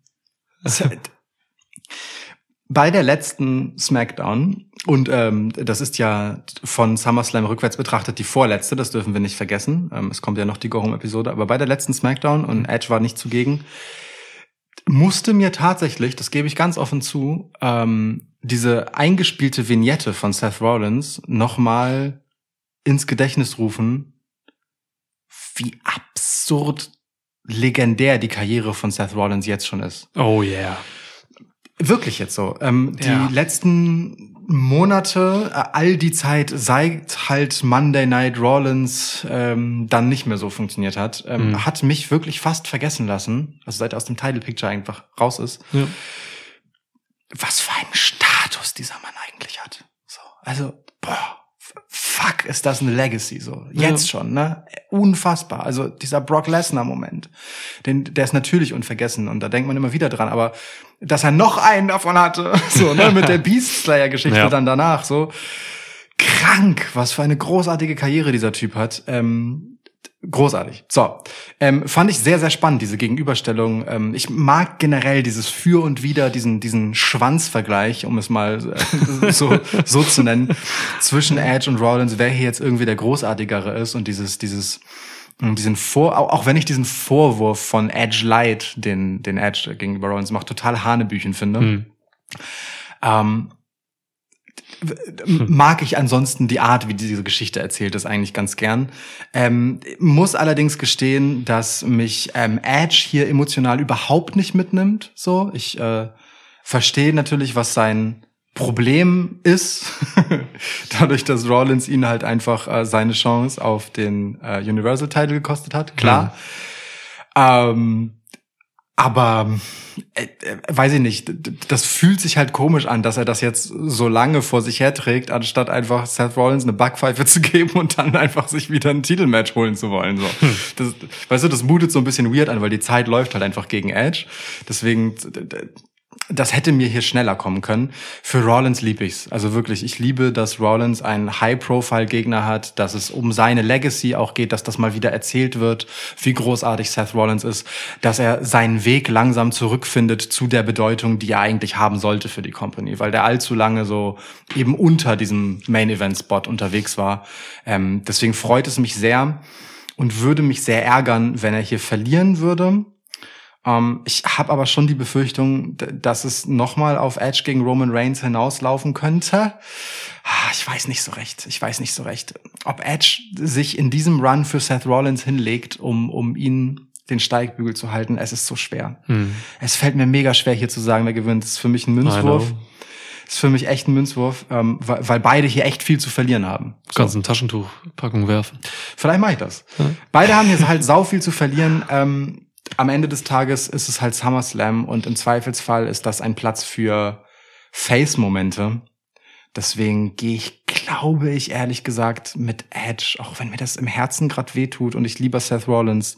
bei der letzten SmackDown, und ähm, das ist ja von SummerSlam rückwärts betrachtet die vorletzte, das dürfen wir nicht vergessen. Ähm, es kommt ja noch die Go-Home-Episode, aber bei der letzten SmackDown, und Edge war nicht zugegen, musste mir tatsächlich, das gebe ich ganz offen zu, ähm, diese eingespielte Vignette von Seth Rollins nochmal ins Gedächtnis rufen, wie absurd legendär die Karriere von Seth Rollins jetzt schon ist. Oh yeah. Wirklich jetzt so. Ähm, Ja. Die letzten Monate, äh, all die Zeit, seit halt Monday Night Rollins ähm, dann nicht mehr so funktioniert hat, ähm, Mhm. hat mich wirklich fast vergessen lassen, also seit er aus dem Title Picture einfach raus ist, Ja. was für einen Status dieser Mann eigentlich hat. So, also, boah, fuck, ist das eine Legacy so. Jetzt schon, ne? Unfassbar. Also dieser Brock Lesnar Moment, den der ist natürlich unvergessen und da denkt man immer wieder dran, aber dass er noch einen davon hatte, *laughs* so, ne, mit der *laughs* Beast Slayer Geschichte Ja. dann danach, so krank, was für eine großartige Karriere dieser Typ hat. Ähm, Großartig. So, ähm, fand ich sehr, sehr spannend, diese Gegenüberstellung. Ähm, ich mag generell dieses Für und Wider, diesen, diesen Schwanzvergleich, um es mal äh, so, *laughs* so zu nennen, zwischen Edge und Rollins, wer hier jetzt irgendwie der Großartigere ist und dieses, dieses, und diesen Vor, auch, wenn ich diesen Vorwurf von Edge Light, den, den Edge gegenüber Rollins macht, total Hanebüchen finde. Hm. Ähm, mag ich ansonsten die Art, wie diese Geschichte erzählt ist, eigentlich ganz gern. Ähm, muss allerdings gestehen, dass mich ähm, Edge hier emotional überhaupt nicht mitnimmt. So, ich äh, verstehe natürlich, was sein Problem ist, *laughs* dadurch, dass Rollins ihn halt einfach äh, seine Chance auf den äh, Universal Title gekostet hat. Klar. Ähm, aber äh, äh, weiß ich nicht, das fühlt sich halt komisch an, dass er das jetzt so lange vor sich herträgt, anstatt einfach Seth Rollins eine Backpfeife *laughs* zu geben und dann einfach sich wieder ein Titelmatch holen zu wollen. So. Das, weißt du, das mutet so ein bisschen weird an, weil die Zeit läuft halt einfach gegen Edge. Deswegen, das hätte mir hier schneller kommen können. Für Rollins lieb ich's. Also wirklich, ich liebe, dass Rollins einen High-Profile-Gegner hat, dass es um seine Legacy auch geht, dass das mal wieder erzählt wird, wie großartig Seth Rollins ist, dass er seinen Weg langsam zurückfindet zu der Bedeutung, die er eigentlich haben sollte für die Company, weil der allzu lange so eben unter diesem Main-Event-Spot unterwegs war. Ähm, deswegen freut es mich sehr und würde mich sehr ärgern, wenn er hier verlieren würde. Ähm, ich habe aber schon die Befürchtung, dass es nochmal auf Edge gegen Roman Reigns hinauslaufen könnte. Ah, Ich weiß nicht so recht. Ich weiß nicht so recht, ob Edge sich in diesem Run für Seth Rollins hinlegt, um, um ihn den Steigbügel zu halten. Es ist so schwer. Hm. Es fällt mir mega schwer, hier zu sagen, wer gewinnt. Das ist für mich ein Münzwurf. ist für mich echt ein Münzwurf, ähm, weil, weil beide hier echt viel zu verlieren haben. Du kannst eine Taschentuchpackung werfen. Vielleicht mache ich das. Beide haben jetzt halt sau viel zu verlieren. Ähm, am Ende des Tages ist es halt SummerSlam und im Zweifelsfall ist das ein Platz für Face-Momente. Deswegen gehe ich, glaube ich, ehrlich gesagt, mit Edge, auch wenn mir das im Herzen gerade wehtut und ich lieber Seth Rollins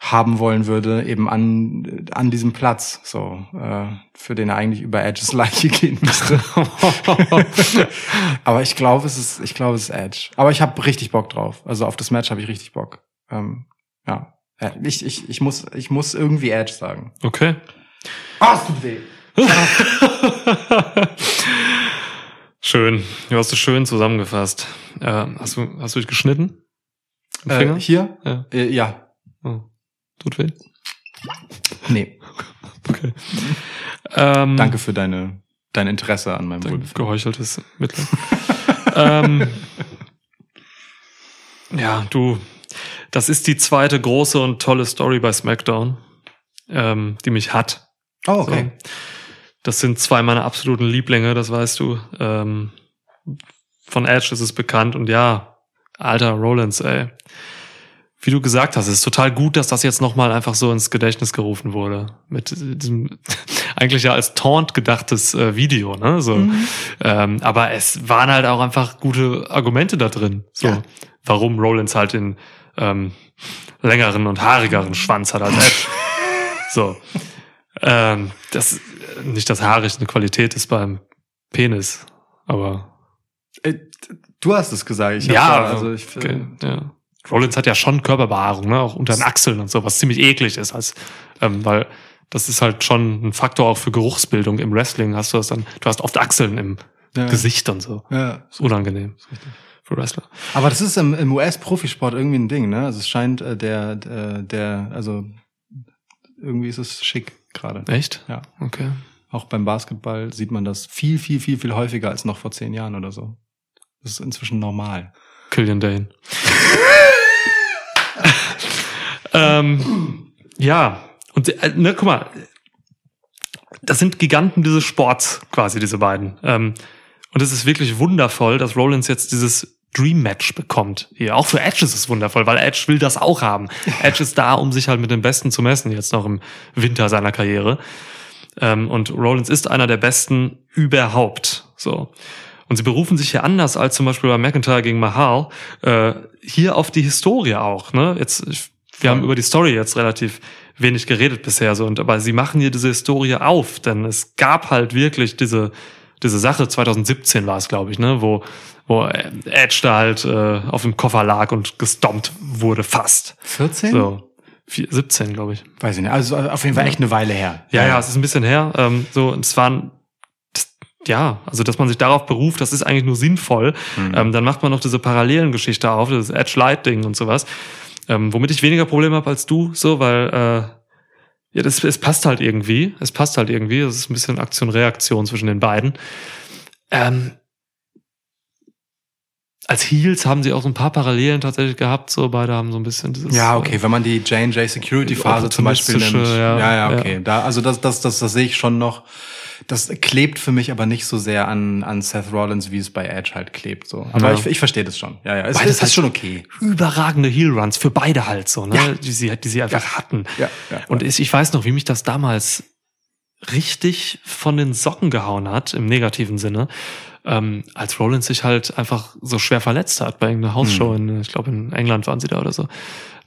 haben wollen würde, eben an, an diesem Platz, so, äh, für den er eigentlich über Edges Leiche *laughs* gehen müsste. *laughs* Aber ich glaube, es ist, ich glaube, es ist Edge. Aber ich habe richtig Bock drauf. Also auf das Match habe ich richtig Bock. Ähm, ja. Ja, Ich, ich, ich, muss, ich muss irgendwie Edge sagen. Okay. Ah, es tut weh. *laughs* Schön. Du hast es schön zusammengefasst. Äh, hast, du, hast du dich geschnitten? Im Äh, Finger? hier? Ja. Äh, ja. Oh. Tut weh? Nee. *laughs* Okay. Ähm, Danke für deine, dein Interesse an meinem Dein Wohlbefinden. geheucheltes Mitleid. *laughs* ähm, ja, du, das ist die zweite große und tolle Story bei SmackDown, ähm, die mich hat. Oh, okay. So. Das sind zwei meiner absoluten Lieblinge, das weißt du. Ähm, von Edge ist es bekannt und ja, alter Rollins, ey. Wie du gesagt hast, es ist total gut, dass das jetzt nochmal einfach so ins Gedächtnis gerufen wurde. Mit diesem *laughs* eigentlich ja als Taunt gedachtes äh, Video, ne? So. Mhm. Ähm, aber es waren halt auch einfach gute Argumente da drin. So, Ja. warum Rollins halt den ähm, längeren und haarigeren Schwanz hat als Edge. *laughs* so. Ähm, das nicht das haarig eine Qualität ist beim Penis, aber Äh, Du hast es gesagt. Ich ja, da, also ich, okay, ja. Rollins hat ja schon Körperbehaarung, ne, auch unter den Achseln und so, was ziemlich eklig ist, als ähm, weil das ist halt schon ein Faktor auch für Geruchsbildung im Wrestling. Hast du das dann? Du hast oft Achseln im ja, Gesicht und so. Ja. Ist unangenehm für Wrestler. Aber das ist im, im US-Profisport irgendwie ein Ding, ne? Also es scheint äh, der, der, der, also irgendwie ist es schick gerade. Echt? Ja. Okay. Auch beim Basketball sieht man das viel, viel, viel, viel häufiger als noch vor zehn Jahren oder so. Das ist inzwischen normal. Killian Dane. *laughs* ähm, ja, und äh, ne, guck mal, das sind Giganten dieses Sports quasi, diese beiden. Ähm, und es ist wirklich wundervoll, dass Rollins jetzt dieses Dream Match bekommt. Hier auch für Edge ist es wundervoll, weil Edge will das auch haben. *laughs* Edge ist da, um sich halt mit den Besten zu messen, jetzt noch im Winter seiner Karriere. Ähm, und Rollins ist einer der Besten überhaupt. So. Und sie berufen sich hier anders als zum Beispiel bei McIntyre gegen Mahal, äh, hier auf die Historie auch. Ne? Jetzt, wir haben über die Story jetzt relativ wenig geredet bisher, so, und aber sie machen hier diese Historie auf, denn es gab halt wirklich diese, diese Sache, 2017 war es, glaube ich, ne, wo, wo Edge da halt äh, auf dem Koffer lag und gestompt wurde, fast. 14? So. Vier- 17, glaube ich. Weiß ich nicht. Also auf jeden Fall echt eine Weile her. Ja, ja, es ist ein bisschen her. Ähm, so, und es waren, ja, also dass man sich darauf beruft, das ist eigentlich nur sinnvoll. Mhm. Ähm, dann macht man noch diese parallelen Geschichte auf, das Edge Light Ding und sowas, ähm, womit ich weniger Probleme habe als du, so, weil äh, ja, das, es passt halt irgendwie. Es passt halt irgendwie. Es ist ein bisschen Aktion-Reaktion zwischen den beiden. Ähm, als Heels haben sie auch so ein paar Parallelen tatsächlich gehabt. So beide haben so ein bisschen dieses. Ja, okay, wenn man die J&J Security Phase zum Beispiel nimmt. Ja, ja, ja, ja. okay. Da, also das, das, das, das sehe ich schon noch. Das klebt für mich aber nicht so sehr an, an Seth Rollins, wie es bei Edge halt klebt, so. Aber Ja. ich, ich verstehe das schon. Ja, ja. Es, Weil es das halt ist schon okay. überragende Heel-Runs für beide halt so, ne? Ja. Die sie, die sie einfach hatten. Ja, ja. Und ich, ich weiß noch, wie mich das damals richtig von den Socken gehauen hat, im negativen Sinne, ähm, als Rollins sich halt einfach so schwer verletzt hat bei irgendeiner Hausshow Hm. in, ich glaube in England waren sie da oder so.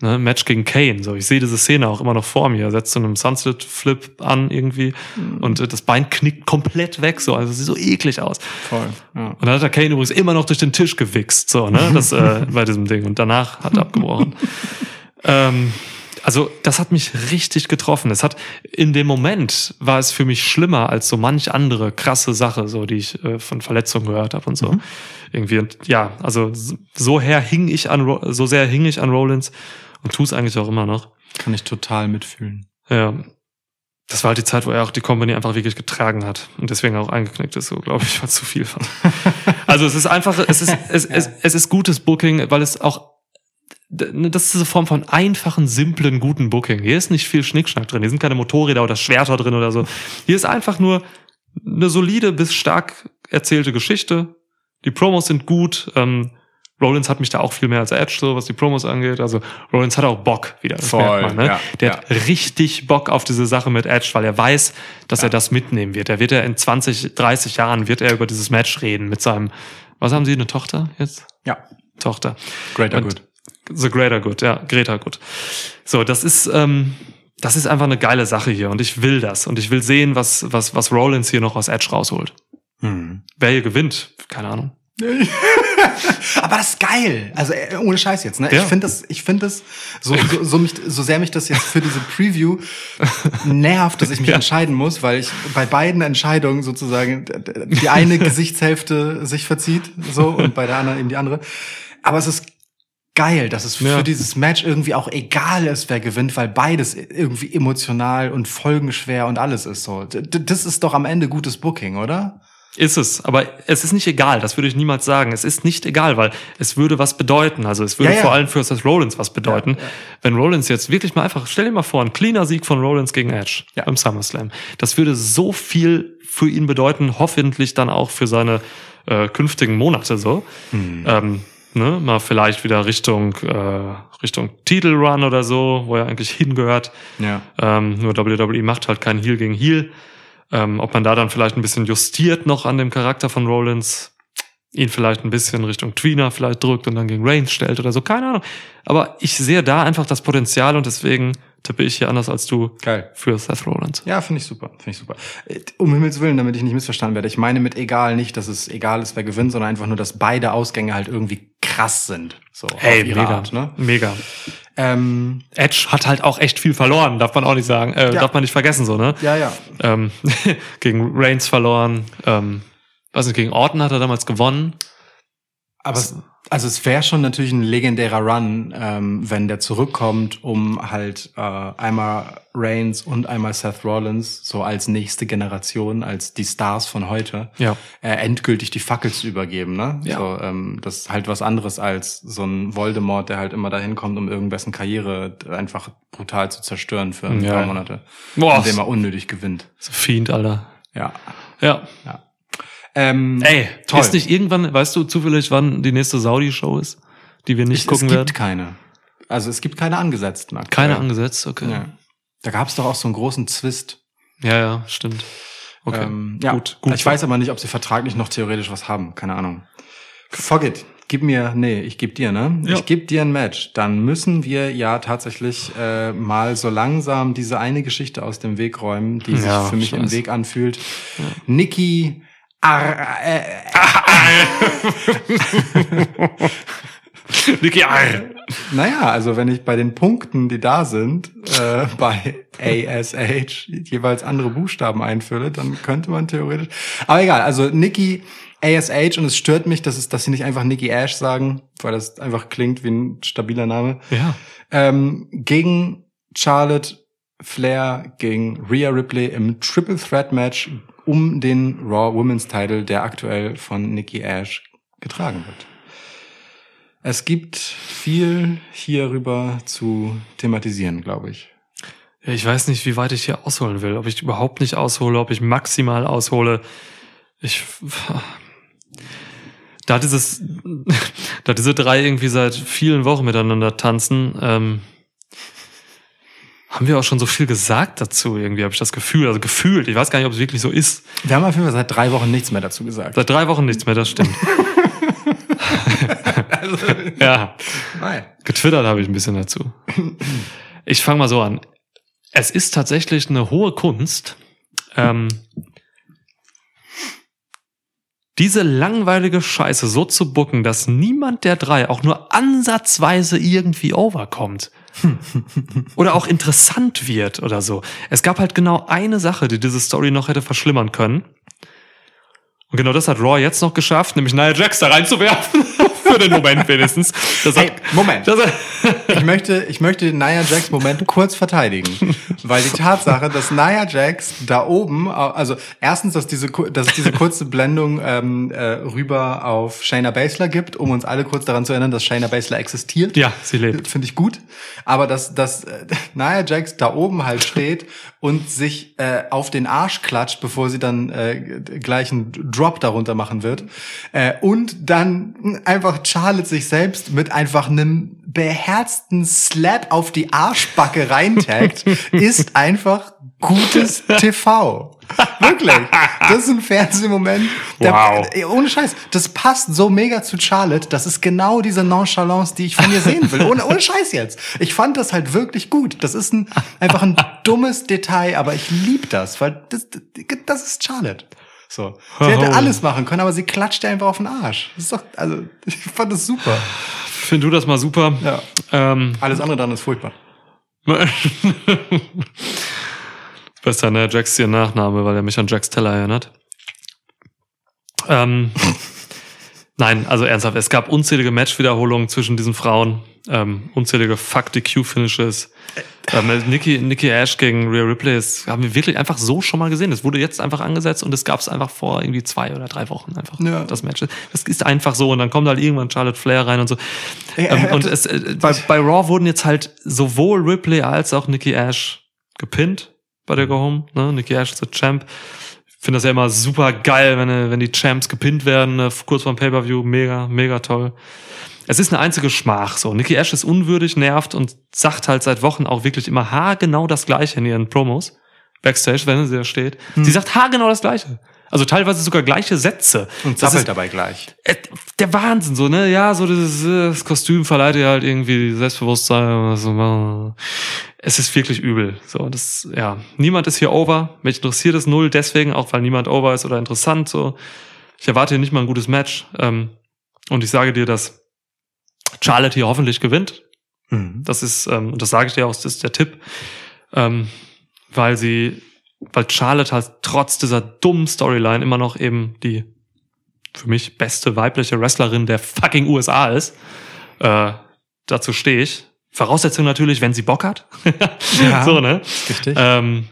Ne? Match gegen Kane. So, ich sehe diese Szene auch immer noch vor mir. Er setzt so einen Sunset-Flip an irgendwie Hm. und äh, das Bein knickt komplett weg, so, also sieht so eklig aus. Voll. Ja. Und dann hat der Kane übrigens immer noch durch den Tisch gewichst, so, ne, das, äh, *laughs* bei diesem Ding. Und danach hat er abgebrochen. *laughs* ähm, also, das hat mich richtig getroffen. Es hat, in dem Moment war es für mich schlimmer als so manch andere krasse Sache, so, die ich äh, von Verletzungen gehört habe und so. Irgendwie, und ja, also, so- her hing ich an, so sehr hing ich an Rollins und tu es eigentlich auch immer noch. Kann ich total mitfühlen. Ja. Das war halt die Zeit, wo er auch die Company einfach wirklich getragen hat und deswegen auch eingeknickt ist, so glaube ich, weil zu viel war. *laughs* also es ist einfach, es ist, es, es, es ist gutes Booking, weil es auch das ist diese Form von einfachen, simplen, guten Booking. Hier ist nicht viel Schnickschnack drin. Hier sind keine Motorräder oder Schwerter drin oder so. Hier ist einfach nur eine solide bis stark erzählte Geschichte. Die Promos sind gut. Ähm, Rollins hat mich da auch viel mehr als Edge, so was die Promos angeht. Also Rollins hat auch Bock wieder. Das Voll, merkt man, ne? ja, Der ja. hat richtig Bock auf diese Sache mit Edge, weil er weiß, dass er das mitnehmen wird. Er wird ja in 20, 30 Jahren wird er über dieses Match reden mit seinem, was haben Sie, eine Tochter jetzt? Ja. Tochter. Greater Und- Good. The Greater Good, ja, Greta Good. So, das ist, ähm, das ist einfach eine geile Sache hier und ich will das und ich will sehen, was, was, was Rollins hier noch aus Edge rausholt. Hm. Wer hier gewinnt, keine Ahnung. *laughs* Aber das ist geil. Also äh, ohne Scheiß jetzt. Ne? Ja. Ich finde das, ich finde das so, so, so, mich, so sehr mich das jetzt für diese Preview nervt, dass ich mich *laughs* Ja. entscheiden muss, weil ich bei beiden Entscheidungen sozusagen die eine Gesichtshälfte sich verzieht, so und bei der anderen eben die andere. Aber es ist geil, dass es Ja. für dieses Match irgendwie auch egal ist, wer gewinnt, weil beides irgendwie emotional und folgenschwer und alles ist so. Das ist doch am Ende gutes Booking, oder? Ist es, aber es ist nicht egal, das würde ich niemals sagen. Es ist nicht egal, weil es würde was bedeuten. Also es würde Ja, ja. vor allem für Seth Rollins was bedeuten. Ja. Wenn Rollins jetzt wirklich mal einfach, stell dir mal vor, ein cleaner Sieg von Rollins gegen Edge Ja. beim SummerSlam. Das würde so viel für ihn bedeuten, hoffentlich dann auch für seine äh, künftigen Monate so. Hm. Ähm, ne, mal vielleicht wieder Richtung, äh, Richtung Titelrun oder so, wo er eigentlich hingehört. Ja. Ähm, nur WWE macht halt kein Heal gegen Heal. Ähm, ob man da dann vielleicht ein bisschen justiert noch an dem Charakter von Rollins, ihn vielleicht ein bisschen Richtung Tweener vielleicht drückt und dann gegen Reigns stellt oder so, keine Ahnung. Aber ich sehe da einfach das Potenzial und deswegen tippe ich hier anders als du Geil. für Seth Rollins. Ja, finde ich super, finde ich super. Äh, Um Himmels Willen, damit ich nicht missverstanden werde. Ich meine mit egal nicht, dass es egal ist, wer gewinnt, sondern einfach nur, dass beide Ausgänge halt irgendwie krass sind. So, ihre mega, Art, ne? mega. Ähm, Edge hat halt auch echt viel verloren, darf man auch nicht sagen, äh, Ja. darf man nicht vergessen, so, ne? ja, ja. Ähm, *laughs* gegen Reigns verloren, ähm, weiß nicht, gegen Orton hat er damals gewonnen. Aber es, also es wäre schon natürlich ein legendärer Run, ähm, wenn der zurückkommt, um halt äh, einmal Reigns und einmal Seth Rollins so als nächste Generation, als die Stars von heute, Ja. äh, endgültig die Fackel zu übergeben. Ne? Ja. So, ähm, das ist halt was anderes als so ein Voldemort, der halt immer dahin kommt, um irgendwessen Karriere einfach brutal zu zerstören für ein Ja. paar Monate, Boah. indem er unnötig gewinnt. So Fiend, Alter. Ja. Ja. Ähm, Ey, toll. ist nicht irgendwann, weißt du zufällig, wann die nächste Saudi-Show ist, die wir nicht es, gucken es gibt werden? keine. Also es gibt keine angesetzten. aktuell. Keine angesetzt, okay. Ja. Da gab es doch auch so einen großen Zwist. Ja, ja, stimmt. Okay. Ähm, ja, gut, gut. Ich weiß aber nicht, ob sie vertraglich noch theoretisch was haben. Keine Ahnung. Fuck it. Gib mir, nee, ich geb dir, ne? Ja. Ich geb dir ein Match. Dann müssen wir ja tatsächlich äh, mal so langsam diese eine Geschichte aus dem Weg räumen, die sich Ja, für mich im. Weg anfühlt. Niki Ar äh, *laughs* Niki, ah, Naja, also wenn ich bei den Punkten, die da sind, äh, bei ASH jeweils andere Buchstaben einfülle, dann könnte man theoretisch. Aber egal, also Nikki ASH und es stört mich, dass, es, dass sie nicht einfach Nikki Ash sagen, weil das einfach klingt wie ein stabiler Name. Ja. Ähm, gegen Charlotte Flair gegen Rhea Ripley im Triple Threat Match um den Raw Women's Title, der aktuell von Nikki Ash getragen wird. Es gibt viel hierüber zu thematisieren, glaube ich. Ich weiß nicht, wie weit ich hier ausholen will. Ob ich überhaupt nicht aushole, ob ich maximal aushole. Ich. Da dieses, *laughs* da diese drei irgendwie seit vielen Wochen miteinander tanzen, ähm, haben wir auch schon so viel gesagt dazu irgendwie, habe ich das Gefühl, also gefühlt, ich weiß gar nicht, ob es wirklich so ist. Wir haben auf jeden Fall seit drei Wochen nichts mehr dazu gesagt. Seit drei Wochen nichts mehr, das stimmt. *laughs* *laughs* ja, Nein. getwittert habe ich ein bisschen dazu. Ich fange mal so an. Es ist tatsächlich eine hohe Kunst, ähm, diese langweilige Scheiße so zu bucken, dass niemand der drei auch nur ansatzweise irgendwie overkommt. Oder auch interessant wird oder so. Es gab halt genau eine Sache, die diese Story noch hätte verschlimmern können. Und genau das hat Raw jetzt noch geschafft, nämlich Nia Jax da reinzuwerfen. Für den Moment wenigstens. *laughs* Das hat, Hey, Moment. das, *laughs* Ich möchte, ich möchte Nia Jax Moment kurz verteidigen. Weil die Tatsache, dass Nia Jax da oben, also erstens, dass diese, dass es diese kurze Blendung ähm, äh, rüber auf Shayna Baszler gibt, um uns alle kurz daran zu erinnern, dass Shayna Baszler existiert. ja, sie lebt. Finde ich gut. Aber dass, dass äh, *laughs* Nia Jax da oben halt steht und sich äh, auf den Arsch klatscht, bevor sie dann äh, gleich einen Drop darunter machen wird. Äh, und dann einfach Charlotte sich selbst mit einfach einem beherzten Slap auf die Arschbacke reintaggt, *laughs* ist einfach gutes *laughs* TV. Wirklich. Das ist ein Fernsehmoment. Der, Wow. Ohne Scheiß. Das passt so mega zu Charlotte. Das ist genau diese Nonchalance, die ich von ihr sehen will. Ohne, ohne Scheiß jetzt. Ich fand das halt wirklich gut. Das ist ein, einfach ein dummes Detail, aber ich lieb das, weil das, das ist Charlotte. So. Sie hätte Oh. alles machen können, aber sie klatscht einfach auf den Arsch. Das ist doch, also, *laughs* ich fand das super. Find du das mal super? Ja. Ähm, Alles andere dann ist furchtbar. *laughs* Besser, ne? Jax ist ihr Nachname, weil er mich an Jax Teller erinnert. Ähm, *laughs* nein, also ernsthaft, es gab unzählige Matchwiederholungen zwischen diesen Frauen, ähm, unzählige Fuck the Q-Finishes. Ähm, Nikki, Nikki Ash gegen Rhea Ripley, das haben wir wirklich einfach so schon mal gesehen. Das wurde jetzt einfach angesetzt und es gab es einfach vor irgendwie zwei oder drei Wochen einfach Ja. das Match. Das ist einfach so und dann kommt halt irgendwann Charlotte Flair rein und so. Ey, Ähm, äh, und es, äh, bei, bei Raw wurden jetzt halt sowohl Ripley als auch Nikki Ash gepinnt bei der Go Home. Ne? Nikki Ash ist der Champ. Ich finde das ja immer super geil, wenn, äh, wenn die Champs gepinnt werden, äh, kurz vorm Pay-Per-View. Mega, mega toll. Es ist eine einzige Schmach so. Nikki Ash ist unwürdig, nervt und sagt halt seit Wochen auch wirklich immer haargenau das Gleiche in ihren Promos. Backstage, wenn sie da steht. Sie sagt haargenau das Gleiche. Also teilweise sogar gleiche Sätze. Und Das zappelt ist- dabei gleich. äh, der Wahnsinn, so, ne? Ja, so dieses äh, das Kostüm verleiht ihr halt irgendwie Selbstbewusstsein. oder so. Es ist wirklich übel. So, das, ja. Niemand ist hier over. Mich interessiert es null, deswegen, auch weil niemand over ist oder interessant. So. Ich erwarte hier nicht mal ein gutes Match. Ähm, und ich sage dir, dass Charlotte hier hoffentlich gewinnt. Mhm. Das ist, ähm, und das sage ich dir auch, das ist der Tipp. Ähm, weil sie, weil Charlotte halt trotz dieser dummen Storyline immer noch eben die für mich beste weibliche Wrestlerin der fucking USA ist. Äh, dazu stehe ich. Voraussetzung natürlich, wenn sie Bock hat. *laughs* Ja, so, ne? Richtig. Ähm,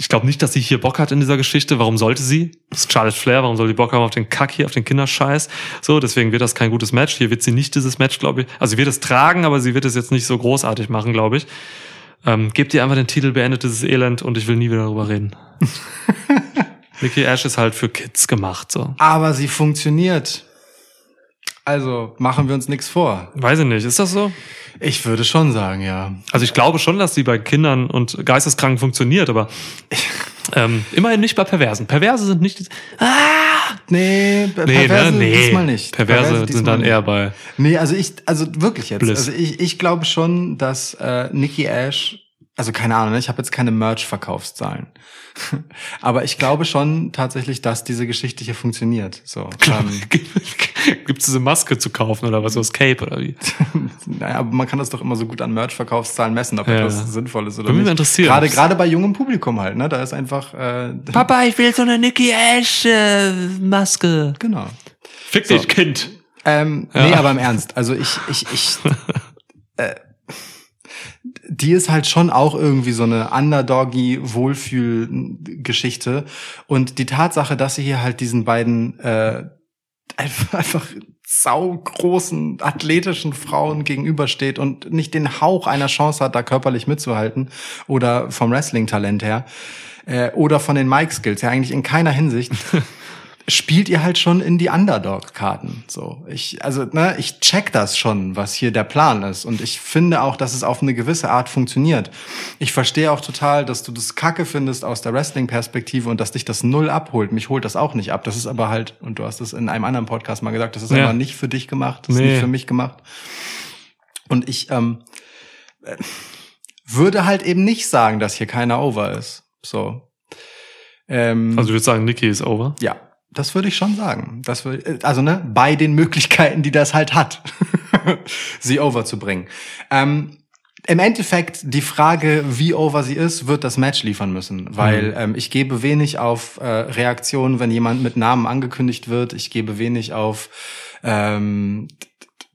ich glaube nicht, dass sie hier Bock hat in dieser Geschichte. Warum sollte sie? Das ist Charlotte Flair. Warum soll die Bock haben auf den Kack hier, auf den Kinderscheiß? So, deswegen wird das kein gutes Match. Hier wird sie nicht dieses Match, glaube ich. Also sie wird es tragen, aber sie wird es jetzt nicht so großartig machen, glaube ich. Ähm, gebt ihr einfach den Titel, beendet dieses Elend und ich will nie wieder darüber reden. *laughs* Nikki Ash ist halt für Kids gemacht, so. Aber sie funktioniert. Also machen wir uns nichts vor. Weiß ich nicht, ist das so? Ich würde schon sagen, ja. Also ich glaube schon, dass sie bei Kindern und Geisteskranken funktioniert, aber ähm, immerhin nicht bei Perversen. Perverse sind nicht. Ah! Nee, Nee, Perverse ne? nee. diesmal nicht. Perverse, sind diesmal dann nicht. eher bei. Nee, also ich, also wirklich jetzt. Bliss. Also ich, ich glaube schon, dass äh, Nikki Ash, also keine Ahnung, ne, ich habe jetzt keine Merch-Verkaufszahlen. *laughs* Aber ich glaube schon tatsächlich, dass diese Geschichte hier funktioniert. So. Ähm, *laughs* Gibt es diese Maske zu kaufen oder was, so das Cape oder wie? *laughs* naja, aber man kann das doch immer so gut an Merch-Verkaufszahlen messen, ob Ja. etwas sinnvoll ist oder Würde mich nicht. interessieren. Gerade, gerade bei jungem Publikum halt, ne? Da ist einfach, äh, Papa, ich will so eine Nicky Ash äh, Maske. genau. Fick So. dich, Kind. Ähm, Ja. Nee, aber im Ernst. Also ich, ich, ich, äh, die ist halt schon auch irgendwie so eine underdoggy Wohlfühlgeschichte. Und die Tatsache, dass sie hier halt diesen beiden äh, einfach, *laughs* einfach saugroßen athletischen Frauen gegenübersteht und nicht den Hauch einer Chance hat, da körperlich mitzuhalten oder vom Wrestling-Talent her äh, oder von den Mic-Skills ja eigentlich in keiner Hinsicht *laughs* spielt ihr halt schon in die Underdog-Karten. So, ich, also, ne, ich check das schon, was hier der Plan ist. Und ich finde auch, dass es auf eine gewisse Art funktioniert. Ich verstehe auch total, dass du das Kacke findest aus der Wrestling-Perspektive und dass dich das null abholt. Mich holt das auch nicht ab. Das ist aber halt, und du hast es in einem anderen Podcast mal gesagt, das ist Ja. aber nicht für dich gemacht, das ist Nee. nicht für mich gemacht. Und ich ähm, äh, würde halt eben nicht sagen, dass hier keiner over ist. So. Ähm, Also ich würde sagen, Nikki ist over. ja, das würde ich schon sagen. Das würde, also ne, bei den Möglichkeiten, die das halt hat, *laughs* sie over zu bringen. Ähm, Im Endeffekt die Frage, wie over sie ist, wird das Match liefern müssen, weil ähm, ich gebe wenig auf äh, Reaktionen, wenn jemand mit Namen angekündigt wird. Ich gebe wenig auf ähm,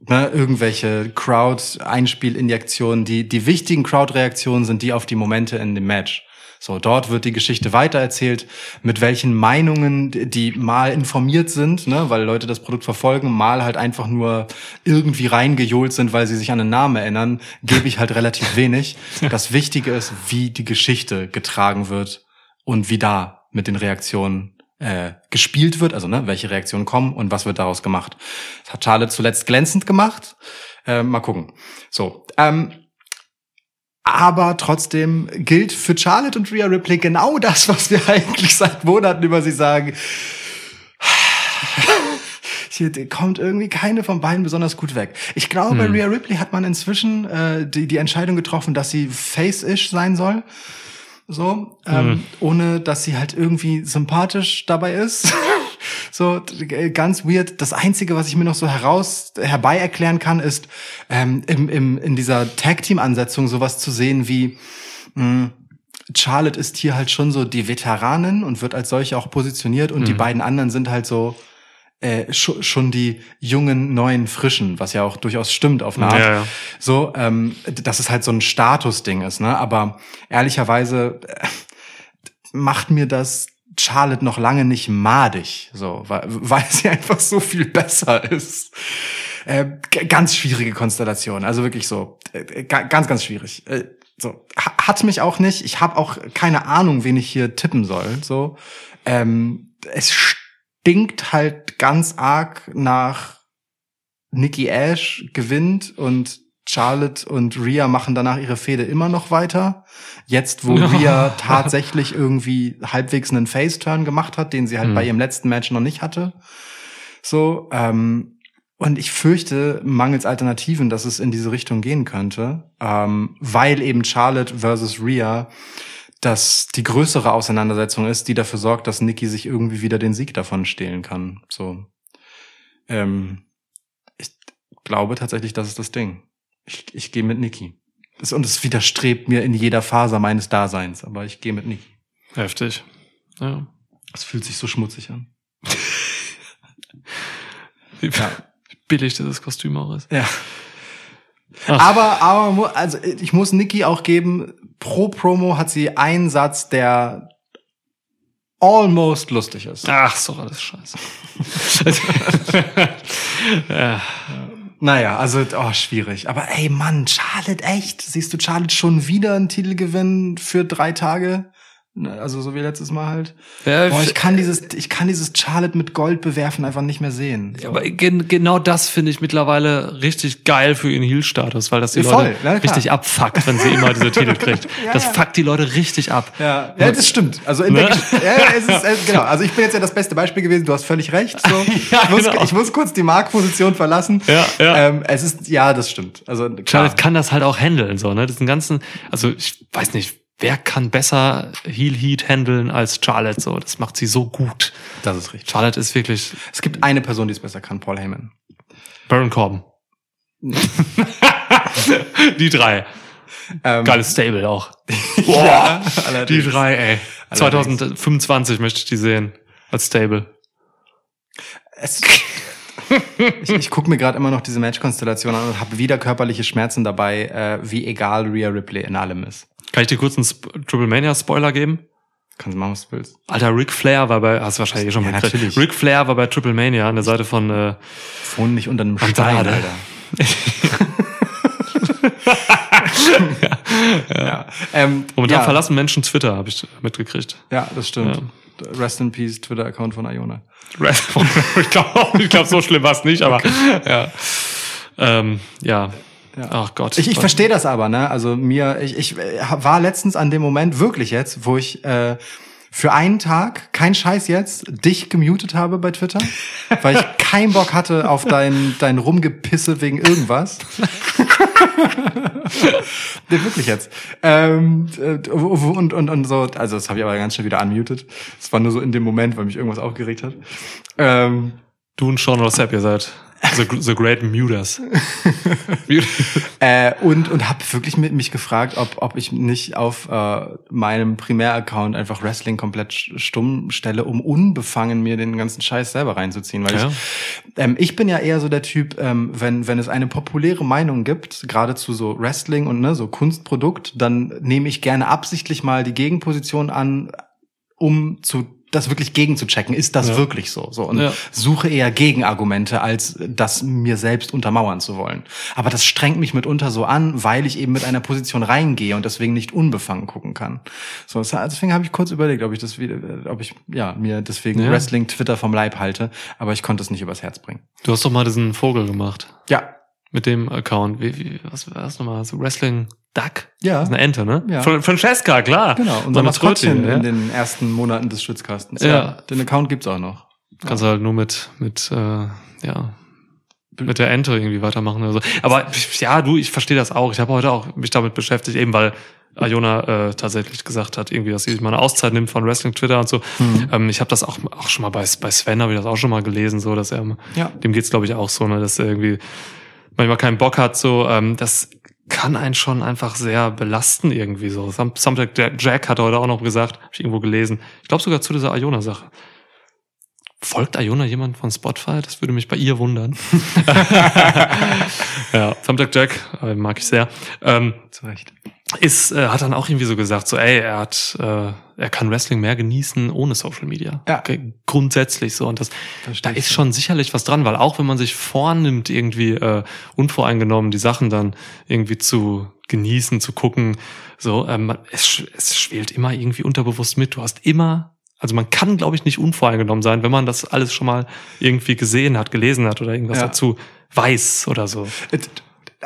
ne, irgendwelche Crowd-Einspielinjektionen. Die die wichtigen Crowd-Reaktionen sind die auf die Momente in dem Match. So, dort wird die Geschichte weitererzählt, mit welchen Meinungen, die mal informiert sind, ne, weil Leute das Produkt verfolgen, mal halt einfach nur irgendwie reingejohlt sind, weil sie sich an den Namen erinnern, gebe ich halt relativ *laughs* wenig. Das Wichtige ist, wie die Geschichte getragen wird und wie da mit den Reaktionen äh, gespielt wird, also ne, welche Reaktionen kommen und was wird daraus gemacht. Das hat Charlotte zuletzt glänzend gemacht. Äh, mal gucken. So, ähm, aber trotzdem gilt für Charlotte und Rhea Ripley genau das, was wir *laughs* eigentlich seit Monaten über sie sagen. *sighs* Hier kommt irgendwie keine von beiden besonders gut weg. Ich glaube, bei Rhea Ripley hat man inzwischen äh, die, die Entscheidung getroffen, dass sie face-ish sein soll. So, ähm, ohne dass sie halt irgendwie sympathisch dabei ist. *laughs* so, ganz weird. Das Einzige, was ich mir noch so heraus, herbei erklären kann, ist, ähm, im, im, in dieser Tag-Team-Ansetzung sowas zu sehen wie, mh, Charlotte ist hier halt schon so die Veteranin und wird als solche auch positioniert und die beiden anderen sind halt so äh, scho- schon die jungen, neuen, frischen, was ja auch durchaus stimmt auf eine Art. Ja, ja. So, ähm, dass es halt so ein Statusding ist, ne? Aber ehrlicherweise äh, macht mir das Charlotte noch lange nicht madig, so, weil, weil sie einfach so viel besser ist. Äh, ganz schwierige Konstellation, also wirklich so, äh, ga- ganz, ganz schwierig. Äh, so ha- hat mich auch nicht. Ich habe auch keine Ahnung, wen ich hier tippen soll. So, ähm, es stinkt halt ganz arg nach Nikki Ash gewinnt und Charlotte und Rhea machen danach ihre Fehde immer noch weiter. Jetzt, wo Rhea tatsächlich irgendwie halbwegs einen Face-Turn gemacht hat, den sie halt Mhm. bei ihrem letzten Match noch nicht hatte. So, ähm, und ich fürchte, mangels Alternativen, dass es in diese Richtung gehen könnte, ähm, weil eben Charlotte versus Rhea das die größere Auseinandersetzung ist, die dafür sorgt, dass Nikki sich irgendwie wieder den Sieg davon stehlen kann. So, ähm, ich glaube tatsächlich, das ist das Ding. Ich, ich gehe mit Nikki. Das, und es widerstrebt mir in jeder Faser meines Daseins, aber ich gehe mit Nikki. Heftig. Ja. Es fühlt sich so schmutzig an. *laughs* Wie billig dieses Kostüm auch ist. Ja. Ach. Aber, aber, also ich muss Niki auch geben, pro Promo hat sie einen Satz, der almost lustig ist. Ach, doch alles scheiße. *laughs* ja. Naja, also, oh, schwierig. Aber ey, Mann, Charlotte, echt? Siehst du Charlotte schon wieder einen Titel gewinnen für drei Tage? Ne, Also so wie letztes Mal halt. Ja, Boah, ich kann dieses, ich kann dieses Charlotte mit Gold bewerfen einfach nicht mehr sehen. So. Aber gen genau das finde ich mittlerweile richtig geil für ihren Heel-Status, weil das die Ja, voll, Leute klar. richtig abfuckt, wenn sie immer diese Titel *laughs* kriegt. Das fuckt die Leute richtig ab. Ja, ja, das stimmt. Also in Ne? der, ja, ja, es ist, *laughs* genau. Also ich bin jetzt ja das beste Beispiel gewesen. Du hast völlig recht. So. *laughs* Ja, ich, muss, genau. ich muss kurz die Marktposition verlassen. Ja, ja. Ähm, es ist, ja, das stimmt. Also klar. Charlotte kann das halt auch handeln, so, ne? Diesen ganzen, also ich weiß nicht, wer kann besser Heel Heat handeln als Charlotte, so. Das macht sie so gut. Das ist richtig. Charlotte ist wirklich Es gibt eine Person, die es besser kann, Paul Heyman. Baron Corbin. *laughs* die drei. Ähm, Geiles Stable auch. *laughs* Ja, die drei, ey. Allerdings. 2025 möchte ich die sehen. Als Stable. Es, ich ich gucke mir gerade immer noch diese Matchkonstellation an und habe wieder körperliche Schmerzen dabei, äh, wie egal Rhea Ripley in allem ist. Kann ich dir kurz einen Triple Mania Spoiler geben? Kannst du machen, was du willst. Alter, Ric Flair war bei, hast du wahrscheinlich eh schon Ja, mal natürlich. Ric Flair war bei Triple Mania an der Seite von, äh, Wohnen nicht unter einem Stein. Alter. *laughs* ja. Ähm, momentan ja, verlassen Menschen Twitter, habe ich mitgekriegt. Ja, das stimmt. Rest in Peace, Twitter-Account von Iona. *laughs* ich glaube, ich glaub, so schlimm war es nicht, aber ja. Ähm, ja. Ja. Ach Gott. Ich, ich verstehe das aber, ne? Also mir, ich, ich äh, war letztens an dem Moment wirklich jetzt, wo ich äh, für einen Tag, kein Scheiß jetzt, dich gemutet habe bei Twitter, *laughs* weil ich keinen Bock hatte auf dein, dein Rumgepisse wegen irgendwas. *laughs* nee, wirklich jetzt. Ähm, äh, und, und, und so, also das habe ich aber ganz schnell wieder unmuted. Das war nur so in dem Moment, weil mich irgendwas aufgeregt hat. Ähm, Du und Sean Rossap, ihr seid the, the Great Muters. *laughs* Äh, und und habe wirklich mit mich gefragt, ob, ob ich nicht auf äh, meinem Primäraccount einfach Wrestling komplett stumm stelle, um unbefangen mir den ganzen Scheiß selber reinzuziehen. Weil Ja. ich, ähm, ich bin ja eher so der Typ, ähm, wenn, wenn es eine populäre Meinung gibt, gerade zu so Wrestling und ne, so Kunstprodukt, dann nehme ich gerne absichtlich mal die Gegenposition an, um zu das wirklich gegen zu checken, ist das Ja. wirklich so? So und Ja. suche eher Gegenargumente, als das mir selbst untermauern zu wollen. Aber das strengt mich mitunter so an, weil ich eben mit einer Position reingehe und deswegen nicht unbefangen gucken kann. So, deswegen habe ich kurz überlegt, ob ich das wieder, ob ich ja mir deswegen Ja. Wrestling Twitter vom Leib halte, aber ich konnte es nicht übers Herz bringen. Du hast doch mal diesen Vogel gemacht. Ja, Mit dem Account. Wie, wie, was war das nochmal? So Wrestling Duck? Ja. Das ist eine Ente, ne? Ja. Fran- Francesca, klar. genau. So Unser Maskottchen Trötchen, ja. in den ersten Monaten des Schwitzkastens. Ja. Den Account gibt's auch noch. Kannst du halt nur mit, mit, äh, ja, mit der Ente irgendwie weitermachen oder so. Aber ja, du, ich verstehe das auch. Ich habe heute auch mich damit beschäftigt, eben weil Iona äh, tatsächlich gesagt hat, irgendwie, dass sie sich mal eine Auszeit nimmt von Wrestling Twitter und so. Mhm. Ähm, ich habe das auch, auch schon mal bei, bei Sven, habe ich das auch schon mal gelesen, so dass er, Ja. dem geht's glaube ich auch so, ne, dass er irgendwie manchmal keinen Bock hat, so, ähm, das kann einen schon einfach sehr belasten irgendwie so. Some- Something Jack hat heute auch noch gesagt, habe ich irgendwo gelesen. Ich glaube sogar zu dieser Iona-Sache. Folgt Iona jemand von Spotify? Das würde mich bei ihr wundern. *laughs* ja, Thumbtack Jack, äh, mag ich sehr. Ähm, Zu Recht. ist, äh, hat dann auch irgendwie so gesagt, so, ey, er hat, äh, er kann Wrestling mehr genießen ohne Social Media. Ja. Okay, grundsätzlich so. Und das, da ist schon sicherlich was dran, weil auch wenn man sich vornimmt, irgendwie äh, unvoreingenommen die Sachen dann irgendwie zu genießen, zu gucken, so, ähm, es, es schwelt immer irgendwie unterbewusst mit. Du hast immer, also man kann, glaube ich, nicht unvoreingenommen sein, wenn man das alles schon mal irgendwie gesehen hat, gelesen hat oder irgendwas Ja. dazu weiß oder so.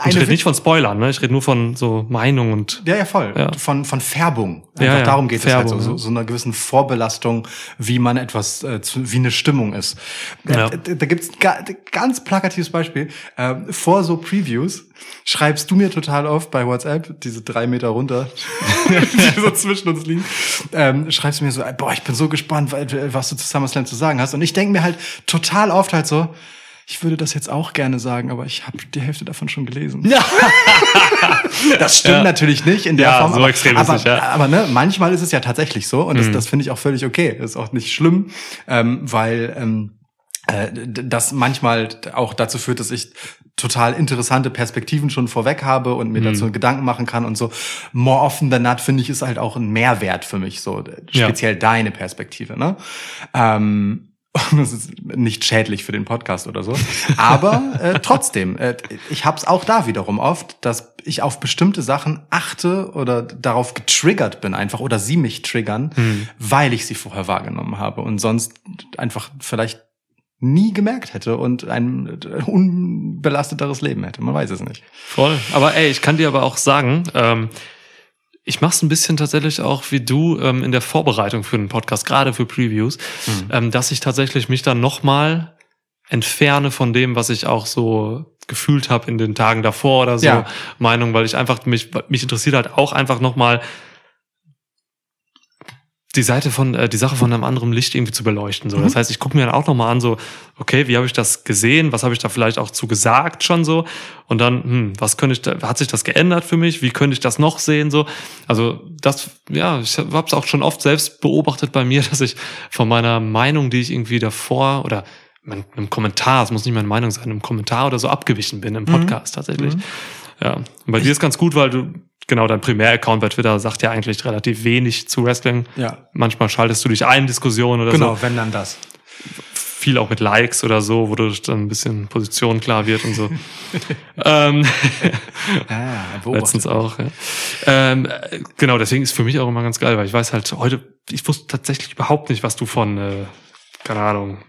Äh, ich rede nicht von Spoilern, ne? Ich rede nur von so Meinung und Ja, ja, voll. Ja. Von, von Färbung. Einfach Ja, ja, darum geht es halt so, Färbung, so, ja. so einer gewissen Vorbelastung, wie man etwas, äh, zu, wie eine Stimmung ist. Ja. Äh, Da, da gibt's ein ga, ganz plakatives Beispiel. Ähm, vor so Previews schreibst du mir total oft bei WhatsApp, diese drei Meter runter, *laughs* die so zwischen uns liegen, ähm, schreibst du mir so, äh, boah, ich bin so gespannt, weil- was du zu SummerSlam zu sagen hast. Und ich denke mir halt total oft halt so, ich würde das jetzt auch gerne sagen, aber ich habe die Hälfte davon schon gelesen. Ja. *laughs* Das stimmt Ja. natürlich nicht in der Ja, Form. so aber, extrem ist aber, es, ja. Mhm. aber ne, manchmal ist es ja tatsächlich so und das, das finde ich auch völlig okay. Das ist auch nicht schlimm, ähm, weil ähm, äh, das manchmal auch dazu führt, dass ich total interessante Perspektiven schon vorweg habe und mir Mhm. dazu Gedanken machen kann und so. More often than not finde ich ist halt auch ein Mehrwert für mich, so äh, Ja. speziell deine Perspektive. Ne? Ähm, *laughs* das ist nicht schädlich für den Podcast oder so. Aber äh, trotzdem, äh, ich habe es auch da wiederum oft, dass ich auf bestimmte Sachen achte oder darauf getriggert bin einfach oder sie mich triggern, weil ich sie vorher wahrgenommen habe und sonst einfach vielleicht nie gemerkt hätte und ein äh, unbelasteteres Leben hätte. Man weiß es nicht. Voll. Aber ey, ich kann dir aber auch sagen, ähm, ich mache es ein bisschen tatsächlich auch wie du ähm, in der Vorbereitung für den Podcast, gerade für Previews, ähm, dass ich tatsächlich mich dann nochmal entferne von dem, was ich auch so gefühlt habe in den Tagen davor oder so Ja. Meinung, weil ich einfach mich mich interessiert halt auch einfach nochmal die Seite von äh, die Sache von einem anderen Licht irgendwie zu beleuchten so. Das heißt, ich gucke mir dann auch nochmal an so, okay, wie habe ich das gesehen? Was habe ich da vielleicht auch zu gesagt schon so? Und dann, hm, was könnte ich da, hat sich das geändert für mich? Wie könnte ich das noch sehen so? Also das, ja, ich habe es auch schon oft selbst beobachtet bei mir, *laughs* dass ich von meiner Meinung, die ich irgendwie davor oder in einem Kommentar, es muss nicht meine Meinung sein, im Kommentar oder so abgewichen bin im Podcast tatsächlich. Ja, und bei dir ist ganz gut, weil du genau dein Primär-Account bei Twitter sagt ja eigentlich relativ wenig zu Wrestling. Ja. Manchmal schaltest du dich ein in Diskussionen oder Genau, so. wenn dann das. Viel auch mit Likes oder so, wo du dann ein bisschen Position klar wird und so. *laughs* ähm, ja, letztens auch. Ja. Ähm, äh, genau, deswegen ist für mich auch immer ganz geil, weil ich weiß halt heute, ich wusste tatsächlich überhaupt nicht, was du von, äh, keine Ahnung,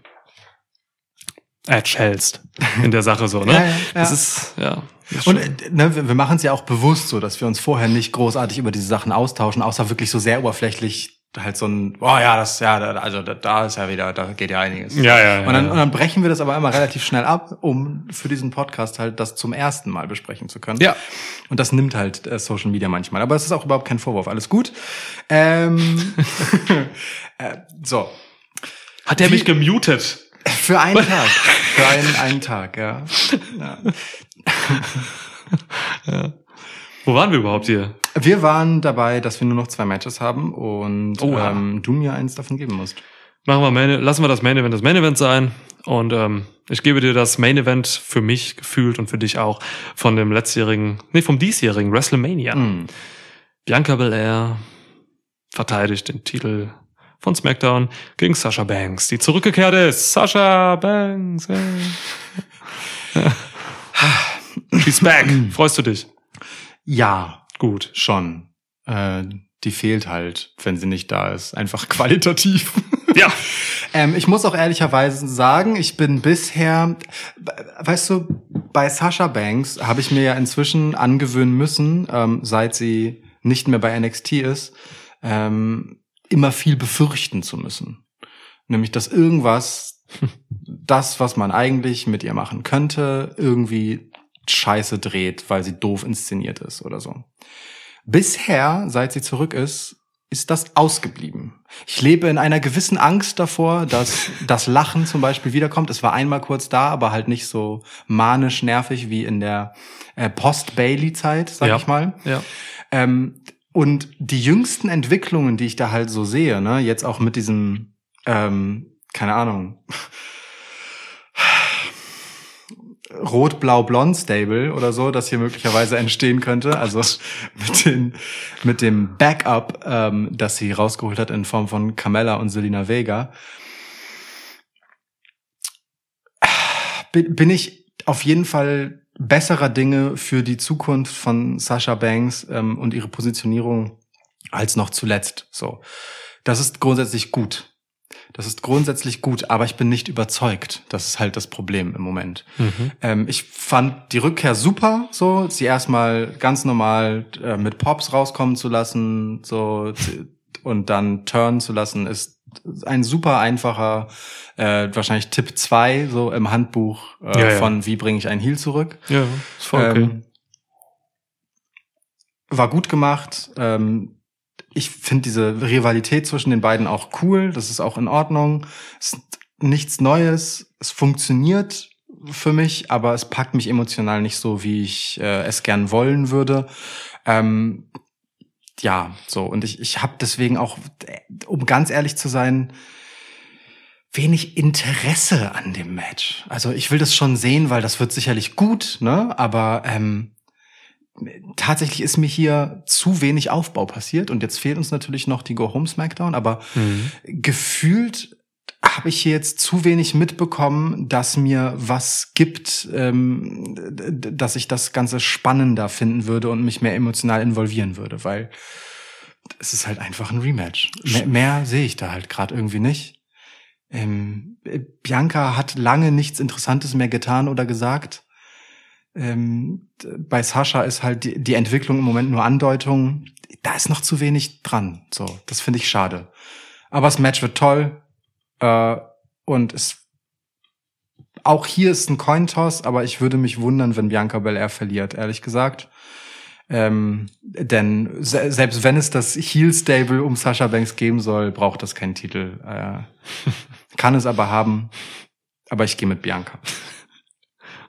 Edge hältst in der Sache so, ne? Ja, ja, ja. Das ist, ja. Und äh, ne, wir machen es ja auch bewusst so, dass wir uns vorher nicht großartig über diese Sachen austauschen, außer wirklich so sehr oberflächlich halt so ein, oh ja, das, ja, da- also da, da ist ja wieder, da geht ja einiges. Ja, ja, Und dann, ja. und dann brechen wir das aber immer relativ schnell ab, um für diesen Podcast halt das zum ersten Mal besprechen zu können. Ja. Und das nimmt halt äh, Social Media manchmal. Aber es ist auch überhaupt kein Vorwurf. Alles gut. Ähm, *laughs* äh, so. Hat er mich gemutet? Für einen *laughs* Tag. Für einen, einen Tag, ja. ja. *laughs* Wo waren wir überhaupt hier? Wir waren dabei, dass wir nur noch zwei Matches haben und Oha. ähm, du mir eins davon geben musst. Machen wir Main, lassen wir das Main Event das Main Event sein. Und ähm, ich gebe dir das Main Event für mich gefühlt und für dich auch von dem letztjährigen, nee, vom diesjährigen WrestleMania. Mm. Bianca Belair verteidigt den Titel von SmackDown gegen Sasha Banks, die zurückgekehrt ist. Sasha Banks. Yeah. *laughs* She's back. Freust du dich? Ja, Gut. schon. Äh, die fehlt halt, wenn sie nicht da ist. Einfach *laughs* qualitativ. Ja. Ähm, ich muss auch ehrlicherweise sagen, ich bin bisher, weißt du, bei Sasha Banks habe ich mir ja inzwischen angewöhnen müssen, ähm, seit sie nicht mehr bei NXT ist, ähm, immer viel befürchten zu müssen. Nämlich, dass irgendwas, *laughs* das, was man eigentlich mit ihr machen könnte, irgendwie scheiße dreht, weil sie doof inszeniert ist oder so. Bisher, seit sie zurück ist, ist das ausgeblieben. Ich lebe in einer gewissen Angst davor, dass *laughs* das Lachen zum Beispiel wiederkommt. Es war einmal kurz da, aber halt nicht so manisch nervig wie in der äh, Post-Bailey-Zeit, sag Ja. ich mal. Ja. Ähm, und die jüngsten Entwicklungen, die ich da halt so sehe, ne, jetzt auch mit diesem, ähm, keine Ahnung, Rot-Blau-Blond-Stable oder so, das hier möglicherweise entstehen könnte. Also mit, den, mit dem Backup, ähm, das sie rausgeholt hat in Form von Carmella und Selina Vega. Bin, ich auf jeden Fall besserer Dinge für die Zukunft von Sasha Banks ähm, und ihre Positionierung als noch zuletzt. So, das ist grundsätzlich gut. Das ist grundsätzlich gut, aber ich bin nicht überzeugt. Das ist halt das Problem im Moment. Mhm. Ähm, ich fand die Rückkehr super, so sie erstmal ganz normal äh, mit Pops rauskommen zu lassen, so und dann turnen zu lassen, ist ein super einfacher, äh, wahrscheinlich Tipp zwei so im Handbuch äh, Ja, ja. von wie bringe ich einen Heal zurück. Ja, ist voll okay. Ähm, war gut gemacht. Ähm, ich finde diese Rivalität zwischen den beiden auch cool. Das ist auch in Ordnung. Es ist nichts Neues. Es funktioniert für mich, aber es packt mich emotional nicht so, wie ich äh, es gern wollen würde. Ähm, ja, so. Und ich, ich habe deswegen auch, äh, um ganz ehrlich zu sein, wenig Interesse an dem Match. Also ich will das schon sehen, weil das wird sicherlich gut, ne? Aber ähm, tatsächlich ist mir hier zu wenig Aufbau passiert und jetzt fehlt uns natürlich noch die Go Home Smackdown, aber Mhm. gefühlt habe ich hier jetzt zu wenig mitbekommen, dass mir was gibt, ähm, dass ich das Ganze spannender finden würde und mich mehr emotional involvieren würde, weil es ist halt einfach ein Rematch. Mehr, mehr sehe ich da halt gerade irgendwie nicht. Ähm, äh, Bianca hat lange nichts Interessantes mehr getan oder gesagt. Ähm, bei Sascha ist halt die, die Entwicklung im Moment nur Andeutung. Da ist noch zu wenig dran. So, das finde ich schade. Aber das Match wird toll. Äh, und es auch hier ist ein Cointoss, aber ich würde mich wundern, wenn Bianca Belair verliert, ehrlich gesagt. Ähm, denn se selbst wenn es das Heel-Stable um Sasha Banks geben soll, braucht das keinen Titel. Äh, *laughs* kann es aber haben. Aber ich gehe mit Bianca.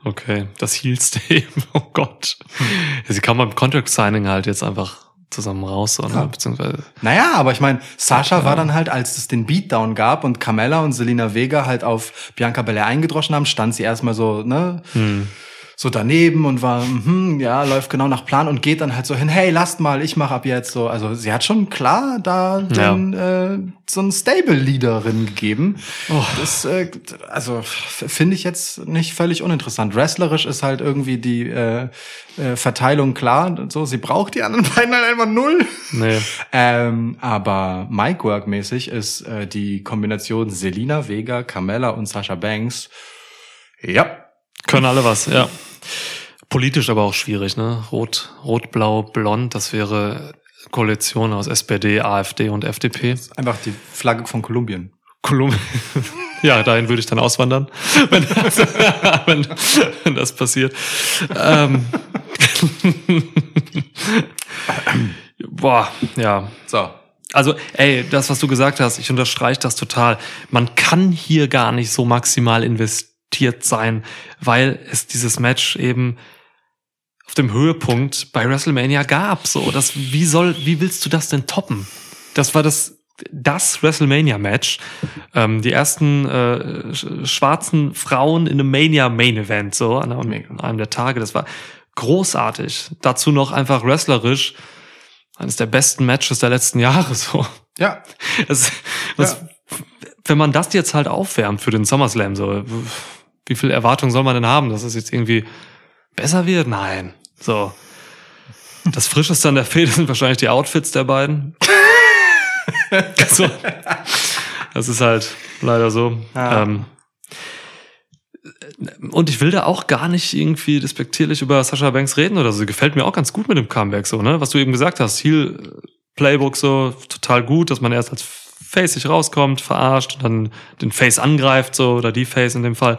Okay, das Heel Stay. *laughs* Oh Gott. Ja, sie kam beim Contract Signing halt jetzt einfach zusammen raus, oder? Ja. Beziehungsweise. Naja, aber ich meine, Sascha Ja. war dann halt, als es den Beatdown gab und Carmella und Selina Vega halt auf Bianca Belair eingedroschen haben, stand sie erstmal so, ne, Hm. So daneben und war, mhm, ja, läuft genau nach Plan und geht dann halt so hin, hey, lasst mal, ich mach ab jetzt so. Also sie hat schon klar da Ja. den, äh, so einen Stable-Leaderin gegeben. Oh. Das, äh, also finde ich jetzt nicht völlig uninteressant. Wrestlerisch ist halt irgendwie die äh, äh, Verteilung klar. So, sie braucht die anderen *laughs* beiden halt einfach null. Nee. Ähm, aber Micwork-mäßig ist äh, die Kombination Selina Vega, Carmella und Sasha Banks. Ja. Können alle was, ja. Politisch aber auch schwierig, ne? Rot, Rot, Blau, Blond, das wäre Koalition aus SPD, AfD und FDP. Einfach die Flagge von Kolumbien. Kolumbien. *laughs* Ja, dahin würde ich dann auswandern, *laughs* wenn das, *laughs* wenn, wenn das passiert. Ähm. Boah, ja. So. Also, ey, das, was du gesagt hast, ich unterstreiche das total. Man kann hier gar nicht so maximal investiert sein, weil es dieses Match eben auf dem Höhepunkt bei WrestleMania gab. So, das, wie soll, wie willst du das denn toppen? Das war das, das WrestleMania-Match. Ähm, die ersten äh, sch- schwarzen Frauen in einem Mania-Main-Event, so an einem, Mega. an einem der Tage. Das war großartig. Dazu noch einfach wrestlerisch. Eines der besten Matches der letzten Jahre, so. Ja. Das, das, Wenn man das jetzt halt aufwärmt für den SummerSlam, so, wie viel Erwartung soll man denn haben, dass es jetzt irgendwie besser wird? Nein. So. Das Frischeste an der Fehde sind wahrscheinlich die Outfits der beiden. *laughs* so. Das ist halt leider so. Ja. Ähm, und ich will da auch gar nicht irgendwie despektierlich über Sascha Banks reden oder so. Gefällt mir auch ganz gut mit dem Comeback, so, ne? Was du eben gesagt hast, Heel Playbook so total gut, dass man erst als Face sich rauskommt, verarscht und dann den Face angreift, so, oder die Face in dem Fall.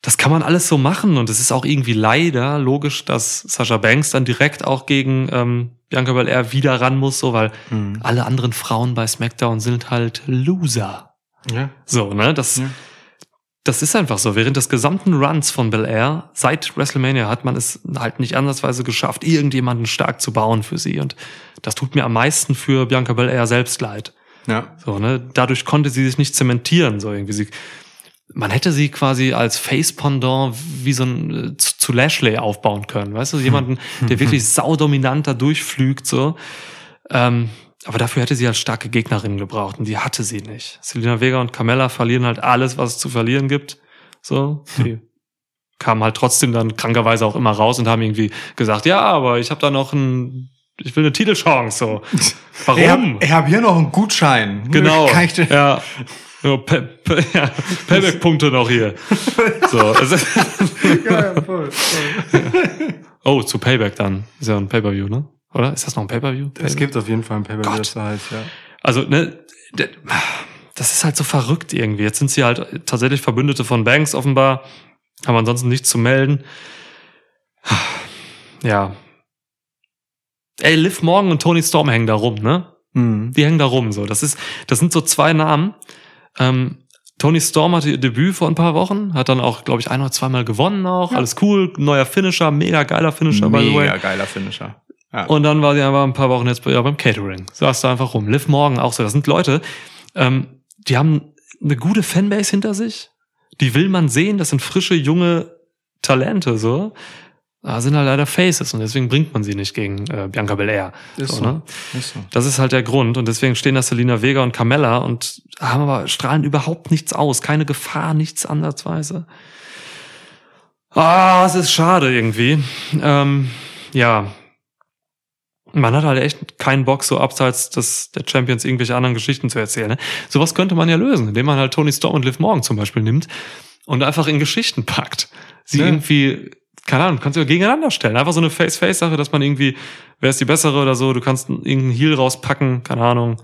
Das kann man alles so machen und es ist auch irgendwie leider logisch, dass Sascha Banks dann direkt auch gegen ähm, Bianca Belair wieder ran muss, so, weil Hm. alle anderen Frauen bei SmackDown sind halt Loser. Ja. So, ne? Das, Ja. das ist einfach so. Während des gesamten Runs von Bel Air seit WrestleMania hat man es halt nicht andersweise geschafft, irgendjemanden stark zu bauen für sie. Und das tut mir am meisten für Bianca Belair selbst leid. Ja. So, ne? Dadurch konnte sie sich nicht zementieren. So irgendwie sie, man hätte sie quasi als Face-Pendant wie so ein äh, zu, zu Lashley aufbauen können. Weißt du, jemanden, der wirklich saudominant da durchflügt, so. Ähm, aber dafür hätte sie halt starke Gegnerinnen gebraucht und die hatte sie nicht. Selena Vega und Carmella verlieren halt alles, was es zu verlieren gibt. So, die kamen halt trotzdem dann krankerweise auch immer raus und haben irgendwie gesagt, ja, aber ich habe da noch ein, ich will eine Titelchance. So, *laughs* warum? Ich habe hab hier noch einen Gutschein. *laughs* Genau. Kann ich ja. Ja, Pe Pe ja, Payback-Punkte noch hier. *laughs* So. ist- ja, ja, voll, voll. oh, zu Payback dann. Ist ja ein Pay-Per-View, ne? Oder? Ist das noch ein Pay-Per-View? Es gibt auf jeden Fall ein Pay-Per-View, das da heißt, ja. Also, ne, das ist halt so verrückt irgendwie. Jetzt sind sie halt tatsächlich Verbündete von Banks offenbar, haben ansonsten nichts zu melden. Ja. Ey, Liv Morgan und Tony Storm hängen da rum, ne? Mhm. Die hängen da rum, so. Das ist, das sind so zwei Namen. Ähm, Tony Storm hatte ihr Debüt vor ein paar Wochen, hat dann auch, glaube ich, ein oder zweimal gewonnen auch. Alles cool, neuer Finisher, mega geiler Finisher, by the way. Mega geiler Finisher. Ja. Und dann war sie einfach ein paar Wochen jetzt bei, ja, beim Catering. Saß da einfach rum. Liv Morgan auch so. Das sind Leute, ähm, die haben eine gute Fanbase hinter sich. Die will man sehen. Das sind frische, junge Talente, so. Da sind halt leider Faces und deswegen bringt man sie nicht gegen äh, Bianca Belair. Ist so. ne? Ist so. Das ist halt der Grund und deswegen stehen da Selina Vega und Carmella und haben aber strahlen überhaupt nichts aus, keine Gefahr, nichts ansatzweise. Ah, es ist schade irgendwie. Ähm, ja, man hat halt echt keinen Bock, so abseits des, der Champions irgendwelche anderen Geschichten zu erzählen. Ne? Sowas könnte man ja lösen, indem man halt Tony Storm und Liv Morgan zum Beispiel nimmt und einfach in Geschichten packt. Sie Ja. irgendwie, keine Ahnung, kannst du gegeneinander stellen. Einfach so eine Face-Face-Sache, dass man irgendwie, wer ist die bessere oder so, du kannst irgendeinen Heal rauspacken, keine Ahnung.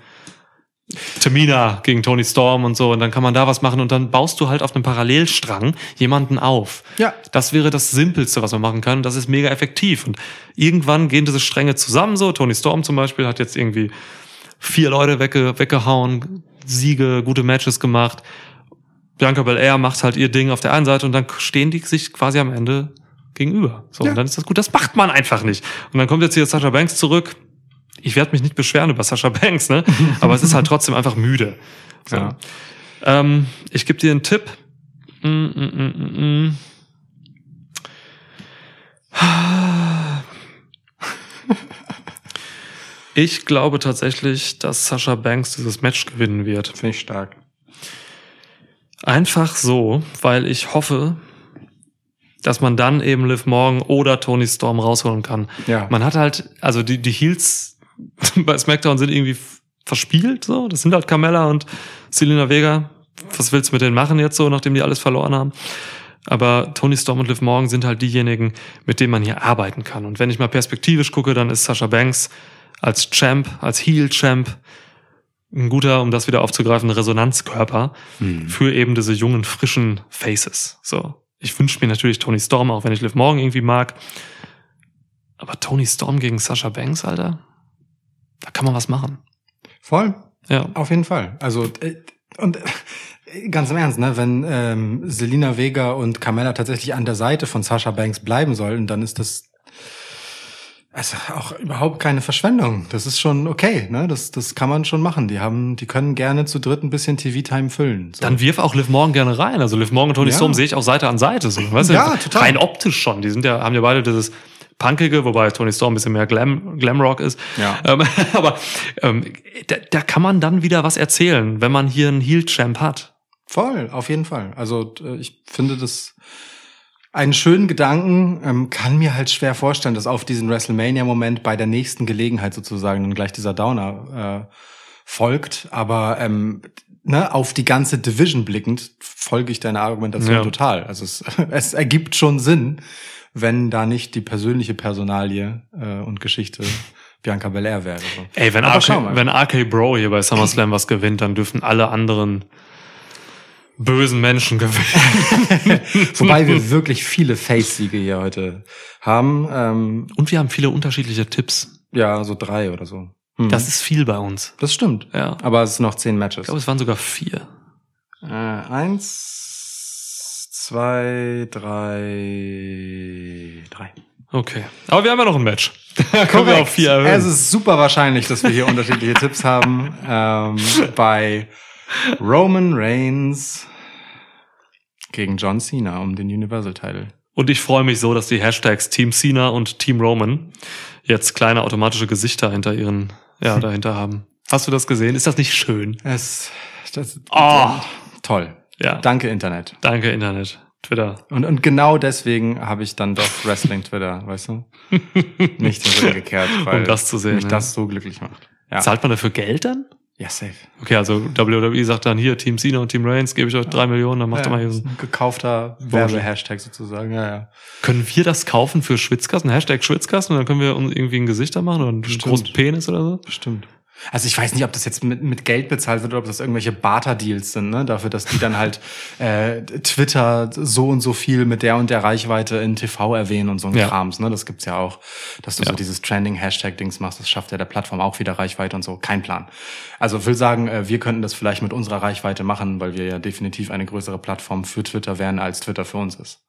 Tamina gegen Tony Storm und so, und dann kann man da was machen und dann baust du halt auf einem Parallelstrang jemanden auf. Ja. Das wäre das Simpelste, was man machen kann. Das ist mega effektiv. Und irgendwann gehen diese Stränge zusammen so. Tony Storm zum Beispiel hat jetzt irgendwie vier Leute wegge weggehauen, Siege, gute Matches gemacht. Bianca Belair macht halt ihr Ding auf der einen Seite und dann stehen die sich quasi am Ende gegenüber. So, Ja. und dann ist das gut. Das macht man einfach nicht. Und dann kommt jetzt hier Sasha Banks zurück. Ich werde mich nicht beschweren über Sasha Banks, ne? *laughs* Aber es ist halt trotzdem einfach müde. So. Ja. Ähm, ich gebe dir einen Tipp. Mm, mm, mm, mm, mm. *laughs* Ich glaube tatsächlich, dass Sasha Banks dieses Match gewinnen wird. Finde ich stark. Einfach so, weil ich hoffe, dass man dann eben Liv Morgan oder Tony Storm rausholen kann. Ja. Man hat halt, also die, die Heels *laughs* bei SmackDown sind irgendwie verspielt, so. Das sind halt Carmella und Selena Vega. Was willst du mit denen machen jetzt so, nachdem die alles verloren haben? Aber Tony Storm und Liv Morgan sind halt diejenigen, mit denen man hier arbeiten kann. Und wenn ich mal perspektivisch gucke, dann ist Sasha Banks als Champ, als Heel-Champ ein guter, um das wieder aufzugreifen, Resonanzkörper für eben diese jungen, frischen Faces. So. Ich wünsche mir natürlich Tony Storm, auch wenn ich Liv Morgan irgendwie mag. Aber Tony Storm gegen Sasha Banks, Alter, da kann man was machen. Voll. Ja. Auf jeden Fall. Also äh, und äh, ganz im Ernst, ne, wenn ähm, Selina Vega und Carmella tatsächlich an der Seite von Sasha Banks bleiben sollten, dann ist das also auch überhaupt keine Verschwendung. Das ist schon okay, ne? Das das kann man schon machen. Die haben, die können gerne zu dritt ein bisschen TV-Time füllen. So. Dann wirf auch Liv Morgan gerne rein. Also Liv Morgan und Tony Ja. Storm sehe ich auch Seite an Seite. So, weißt du? Ja, total. Rein optisch schon. Die sind ja, haben ja beide dieses Punkige, wobei Tony Storm ein bisschen mehr Glam, Glamrock ist. Ja. Ähm, *laughs* aber ähm, da, da kann man dann wieder was erzählen, wenn man hier einen Heel-Champ hat. Voll, auf jeden Fall. Also äh, ich finde das einen schönen Gedanken, ähm, kann mir halt schwer vorstellen, dass auf diesen WrestleMania-Moment bei der nächsten Gelegenheit sozusagen dann gleich dieser Downer äh, folgt. Aber ähm, ne, auf die ganze Division blickend folge ich deiner Argumentation Ja. total. Also es, *laughs* es ergibt schon Sinn, wenn da nicht die persönliche Personalie äh, und Geschichte Bianca Belair wäre. So. Ey, wenn Aber RK, wenn RK Bro hier bei SummerSlam was gewinnt, dann dürfen alle anderen bösen Menschen gewinnen. *laughs* Wobei wir wirklich viele Face-Siege hier heute haben. Ähm, Und wir haben viele unterschiedliche Tipps. Ja, so drei oder so. Hm. Das ist viel bei uns. das stimmt. Ja. Aber es sind noch zehn Ich Matches. glaube, es waren sogar vier. Äh, eins, zwei, drei, drei. Okay. Aber wir haben ja noch ein Match. *laughs* Da können wir auf vier erhöhen. Es ist super wahrscheinlich, dass wir hier *laughs* unterschiedliche Tipps haben. Ähm, bei Roman Reigns gegen John Cena um den Universal Title. Und ich freue mich so, dass die Hashtags Team Cena und Team Roman jetzt kleine automatische Gesichter hinter ihren, ja, *laughs* dahinter haben. Hast du das gesehen? Ist das nicht schön? Es, das, Oh. toll. Ja. Danke Internet. Danke, Internet. Twitter. Und, und genau deswegen habe ich dann doch Wrestling Twitter, weißt du? *laughs* Nicht den Rücken gekehrt, weil Um das zu sehen, mich ja. das so glücklich macht. Ja, Zahlt man dafür Geld dann? Ja safe. Okay, also WWE sagt dann hier, Team Cena und Team Reigns, gebe ich euch drei Millionen, dann macht ja, ihr mal hier so. ein gekaufter Werbe-Hashtag sozusagen. Ja, ja. Können wir das kaufen für Schwitzkasten? Hashtag Schwitzkasten und dann können wir uns irgendwie ein Gesichter machen oder einen Bestimmt. großen Penis oder so? Bestimmt. Also ich weiß nicht, ob das jetzt mit, mit Geld bezahlt wird oder ob das irgendwelche Barter-Deals sind, ne? Dafür, dass die dann halt *laughs* äh, Twitter so und so viel mit der und der Reichweite in TV erwähnen und so ein Ja. Krams, ne? Das gibt's ja auch. Dass du Ja. so dieses Trending-Hashtag-Dings machst, das schafft ja der Plattform auch wieder Reichweite und so. Kein Plan. Also will sagen, äh, wir könnten das vielleicht mit unserer Reichweite machen, weil wir ja definitiv eine größere Plattform für Twitter wären, als Twitter für uns ist. *laughs*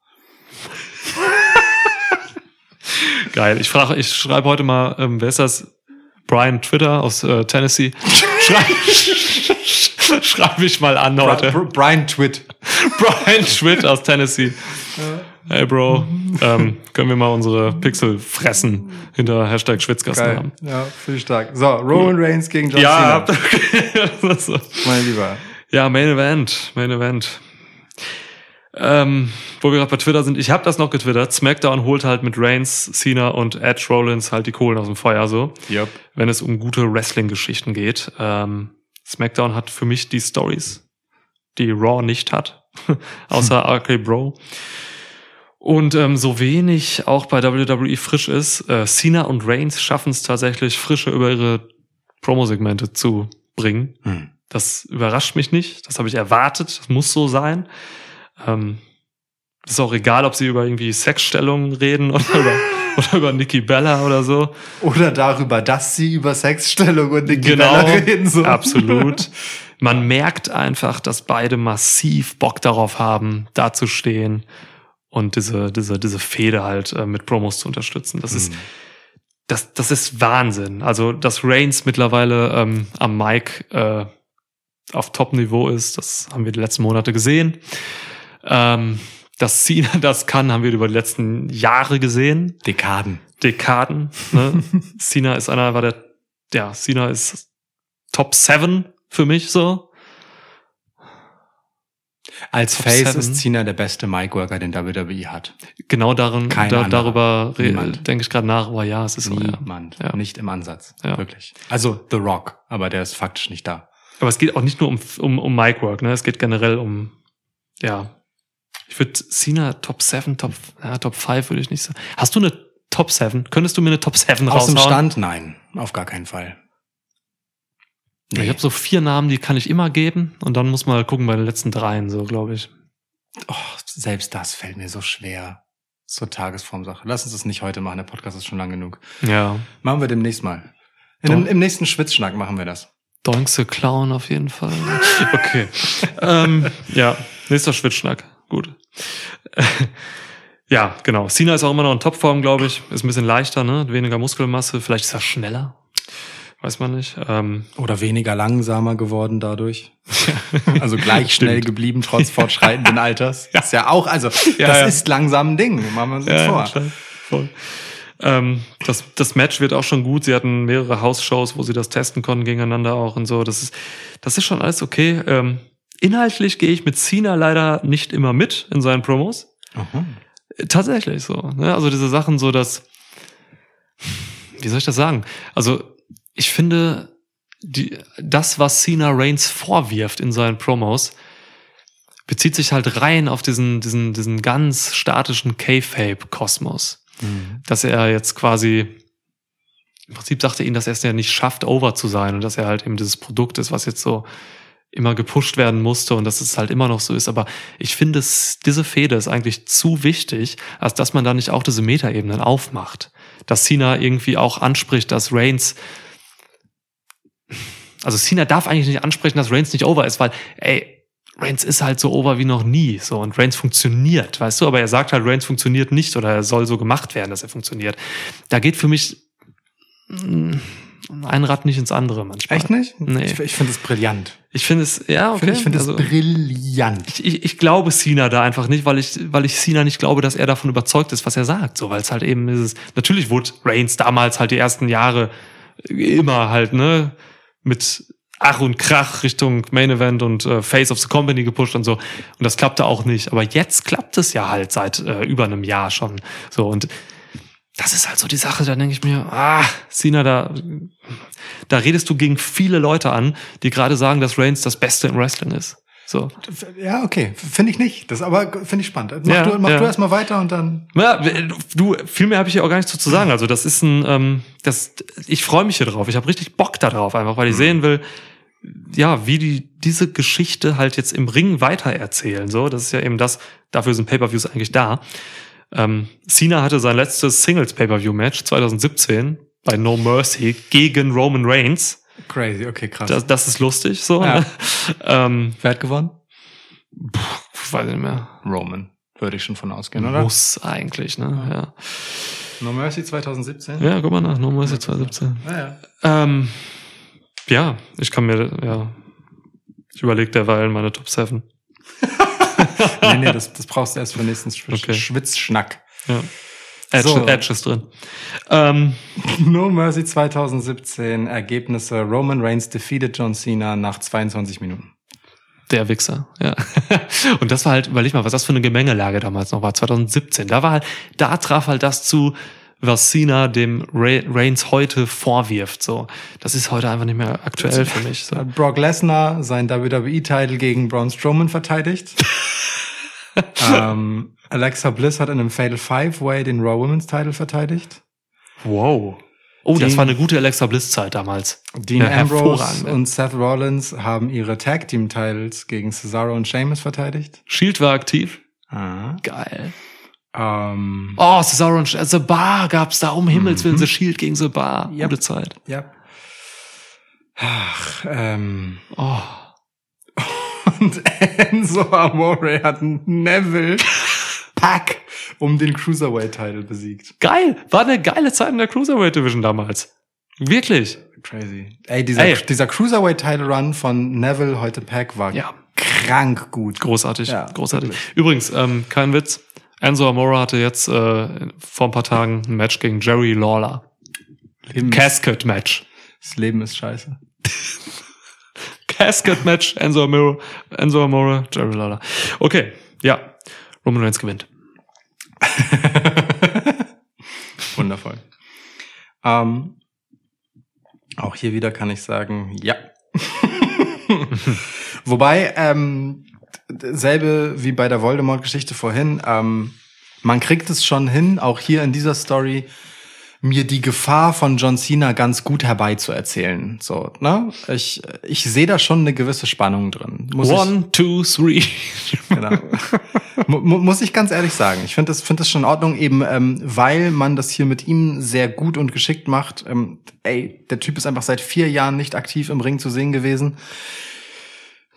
Geil. Ich frage, ich schreibe heute mal, ähm, wer ist das? Brian Twitter aus äh, Tennessee. *laughs* Schrei *laughs* Schreibe ich mal an heute. Bri- Brian Twitt. *laughs* Brian Schwitt aus Tennessee. Hey Bro, ähm, können wir mal unsere Pixel fressen hinter Hashtag Schwitzkasten Geil. haben. Ja, ich stark. So, Roman Reigns gegen John Ja, Cena. so. Mein Lieber. ja, Main Event, Main Event. Ähm, wo wir gerade bei Twitter sind, ich habe das noch getwittert. SmackDown holt halt mit Reigns, Cena und Edge Rollins halt die Kohlen aus dem Feuer so, Yep. wenn es um gute Wrestling-Geschichten geht. Ähm, SmackDown hat für mich die Stories, die Raw nicht hat, *laughs* außer *laughs* RK Bro. Und ähm, so wenig auch bei WWE frisch ist, äh, Cena und Reigns schaffen es tatsächlich, frische über ihre Promo-Segmente zu bringen. Hm. Das überrascht mich nicht. Das habe ich erwartet. Das muss so sein. Ähm, ist auch egal, ob sie über irgendwie Sexstellungen reden *laughs* oder über, oder über Nikki Bella oder so. Oder darüber, dass sie über Sexstellung und Nikki Genau. Bella reden. So. Absolut. *laughs* Man merkt einfach, dass beide massiv Bock darauf haben, da zu stehen und diese, diese, diese Fehde halt äh, mit Promos zu unterstützen. Das ist, Hm. das, das ist Wahnsinn. Also, dass Reigns mittlerweile ähm, am Mic äh, auf Top-Niveau ist, das haben wir die letzten Monate gesehen. Ähm, dass *laughs* Cena das kann, haben wir über die letzten Jahre gesehen. Dekaden. Dekaden. Ne? *laughs* Cena ist einer, war der, ja, Cena ist Top 7 für mich so. Als Top Face seven. ist Cena der beste Mic-Worker, den WWE hat. Genau darin, Kein da, darüber Niemand. denke ich gerade nach, aber ja, es ist so. Niemand. Ja. Nicht im Ansatz. Ja. Wirklich. Also The Rock, aber der ist faktisch nicht da. Aber es geht auch nicht nur um, um, um Micwork, ne? Es geht generell um, ja. Ich würde Cena Top 7, Top, ja, Top 5 würde ich nicht sagen. Hast du eine Top 7? Könntest du mir eine Top 7 Aus dem raushauen? Stand? Nein, auf gar keinen Fall. Ja, Ich habe so vier Namen, die kann ich immer geben und dann muss man halt gucken bei den letzten dreien, so glaube ich. Oh, selbst das fällt mir so schwer. So Tagesformsache. Lass uns das nicht heute machen, der Podcast ist schon lang genug. Ja. Machen wir demnächst mal. In dem, Im nächsten Schwitzschnack machen wir das. Doink the Clown auf jeden Fall. *laughs* Okay. ähm, ja, nächster Schwitzschnack. Gut. *laughs* ja, genau. Cena ist auch immer noch in Topform, glaube ich. Ist ein bisschen leichter, ne? Weniger Muskelmasse. Vielleicht ist er schneller. Weiß man nicht. Ähm, Oder weniger langsamer geworden dadurch. *laughs* also gleich schnell geblieben, trotz fortschreitenden *laughs* Alters. Ist ja auch, also Ja, das ja. ist langsam ein Ding. Machen wir uns jetzt vor. klar. Voll. Ähm, das, das Match wird auch schon gut. Sie hatten mehrere House-Shows, wo sie das testen konnten gegeneinander auch und so. Das ist, das ist schon alles okay. Ähm, inhaltlich gehe ich mit Cena leider nicht immer mit in seinen Promos. Aha. Tatsächlich so. Ne? Also diese Sachen so, dass, wie soll ich das sagen? Also ich finde, die, das, was Cena Reigns vorwirft in seinen Promos, bezieht sich halt rein auf diesen, diesen, diesen ganz statischen K-Fape-Kosmos. Mhm. Dass er jetzt quasi, im Prinzip sagte ihn, dass er es ja nicht schafft, over zu sein und dass er halt eben dieses Produkt ist, was jetzt so immer gepusht werden musste und dass es halt immer noch so ist. Aber ich finde, es, diese Fehde ist eigentlich zu wichtig, als dass man da nicht auch diese Metaebenen aufmacht. Dass Cena irgendwie auch anspricht, dass Reigns also Cena darf eigentlich nicht ansprechen, dass Reigns nicht over ist, weil, ey, Reigns ist halt so over wie noch nie, so, und Reigns funktioniert, weißt du, aber er sagt halt, Reigns funktioniert nicht oder er soll so gemacht werden, dass er funktioniert. Da geht für mich ein Rad nicht ins andere manchmal. Echt nicht? Nee. Ich, ich finde es brillant. Ich finde es, ja, okay. Ich finde es also, brillant. ich, ich, ich glaube Cena da einfach nicht, weil ich, weil ich Cena nicht glaube, dass er davon überzeugt ist, was er sagt. So, weil es halt eben ist. es- Natürlich wurde Reigns damals halt die ersten Jahre immer halt, ne, mit Ach und Krach Richtung Main Event und äh, Face of the Company gepusht und so. Und das klappte auch nicht. Aber jetzt klappt es ja halt seit äh, über einem Jahr schon. So, und das ist halt so die Sache, da denke ich mir, ah, Cena, da, da redest du gegen viele Leute an, die gerade sagen, dass Reigns das Beste im Wrestling ist. So. Ja, okay. Finde ich nicht. Das aber finde ich spannend. Mach Ja, du, mach ja. du erstmal weiter und dann. Ja, du, viel mehr habe ich hier auch gar nicht so zu sagen. Also das ist ein, ähm, das, ich freue mich hier drauf. Ich habe richtig Bock da drauf, einfach, weil ich sehen will, ja, wie die diese Geschichte halt jetzt im Ring weitererzählen. So, das ist ja eben das. Dafür sind Pay-per-Views eigentlich da. Ähm, Cena hatte sein letztes Singles Pay-per-View-Match 2017 bei No Mercy gegen Roman Reigns. Crazy, okay, krass. Das, das ist lustig. So. Ja. Ne? ähm, Wer hat gewonnen? weiß nicht mehr. Roman. Würde ich schon von ausgehen, oder? Muss eigentlich, ne? Ja. No Mercy 2017? Ja, guck mal nach. No Mercy 2017. Ja, ja. Ähm, ja, ich kann mir, ja. Ich überlege derweil meine Top 7. nee, nee, das, das brauchst du erst für den nächsten Schw Okay. Schwitzschnack. Ja. Edge, So. Edge ist drin. Ähm, *laughs* No Mercy 2017, Ergebnisse. Roman Reigns defeated John Cena nach 22 Minuten. Der Wichser, ja. *laughs* Und das war halt, überleg mal, was das für eine Gemengelage damals noch war, 2017. Da war halt, da traf halt das zu, was Cena dem Re Reigns heute vorwirft. So, das ist heute einfach nicht mehr aktuell für mich. So. Hat Brock Lesnar sein WWE-Titel gegen Braun Strowman verteidigt. *laughs* ähm, Alexa Bliss hat in einem Fatal Five-Way den Raw Women's Title verteidigt. Wow. Oh, das Dean- war eine gute Alexa Bliss Zeit damals. Dean Ja, Ambrose und Seth Rollins haben ihre Tag Team Titles gegen Cesaro und Sheamus verteidigt. Shield war aktiv. Ah. Geil. Ähm, Oh, Cesaro und The Bar gab's da um Himmels Willen, Mhm. The Shield gegen The Bar. Yep. Gute Zeit. ja. Ach, ähm. Oh. *laughs* Und Enzo Amore hat Neville Pack um den Cruiserweight-Title besiegt. Geil. War eine geile Zeit in der Cruiserweight Division damals. Wirklich. Crazy. Ey, dieser, Ey. dieser Cruiserweight-Title-Run von Neville, heute Pack, war Ja. krank gut. Großartig, Ja, großartig. Übrigens, ähm, kein Witz. Enzo Amora hatte jetzt äh, vor ein paar Tagen ein Match gegen Jerry Lawler. Leben, Casket-Match. das Leben ist scheiße. *laughs* Casket-Match, Enzo Amora, Enzo Amora, Jerry Lawler. Okay, ja. Roman Reigns gewinnt. *laughs* Wundervoll. Ähm, auch hier wieder kann ich sagen, ja. *laughs* Wobei, ähm, selbe wie bei der Voldemort-Geschichte vorhin, ähm, man kriegt es schon hin, auch hier in dieser Story, mir die Gefahr von John Cena ganz gut herbeizuerzählen. So, ne? Ich, ich sehe da schon eine gewisse Spannung drin. Muss ich, One, two, three. Genau. *laughs* Mu- mu- Muss ich ganz ehrlich sagen. Ich finde das, finde das schon in Ordnung, eben ähm, weil man das hier mit ihm sehr gut und geschickt macht. Ähm, ey, der Typ ist einfach seit vier Jahren nicht aktiv im Ring zu sehen gewesen.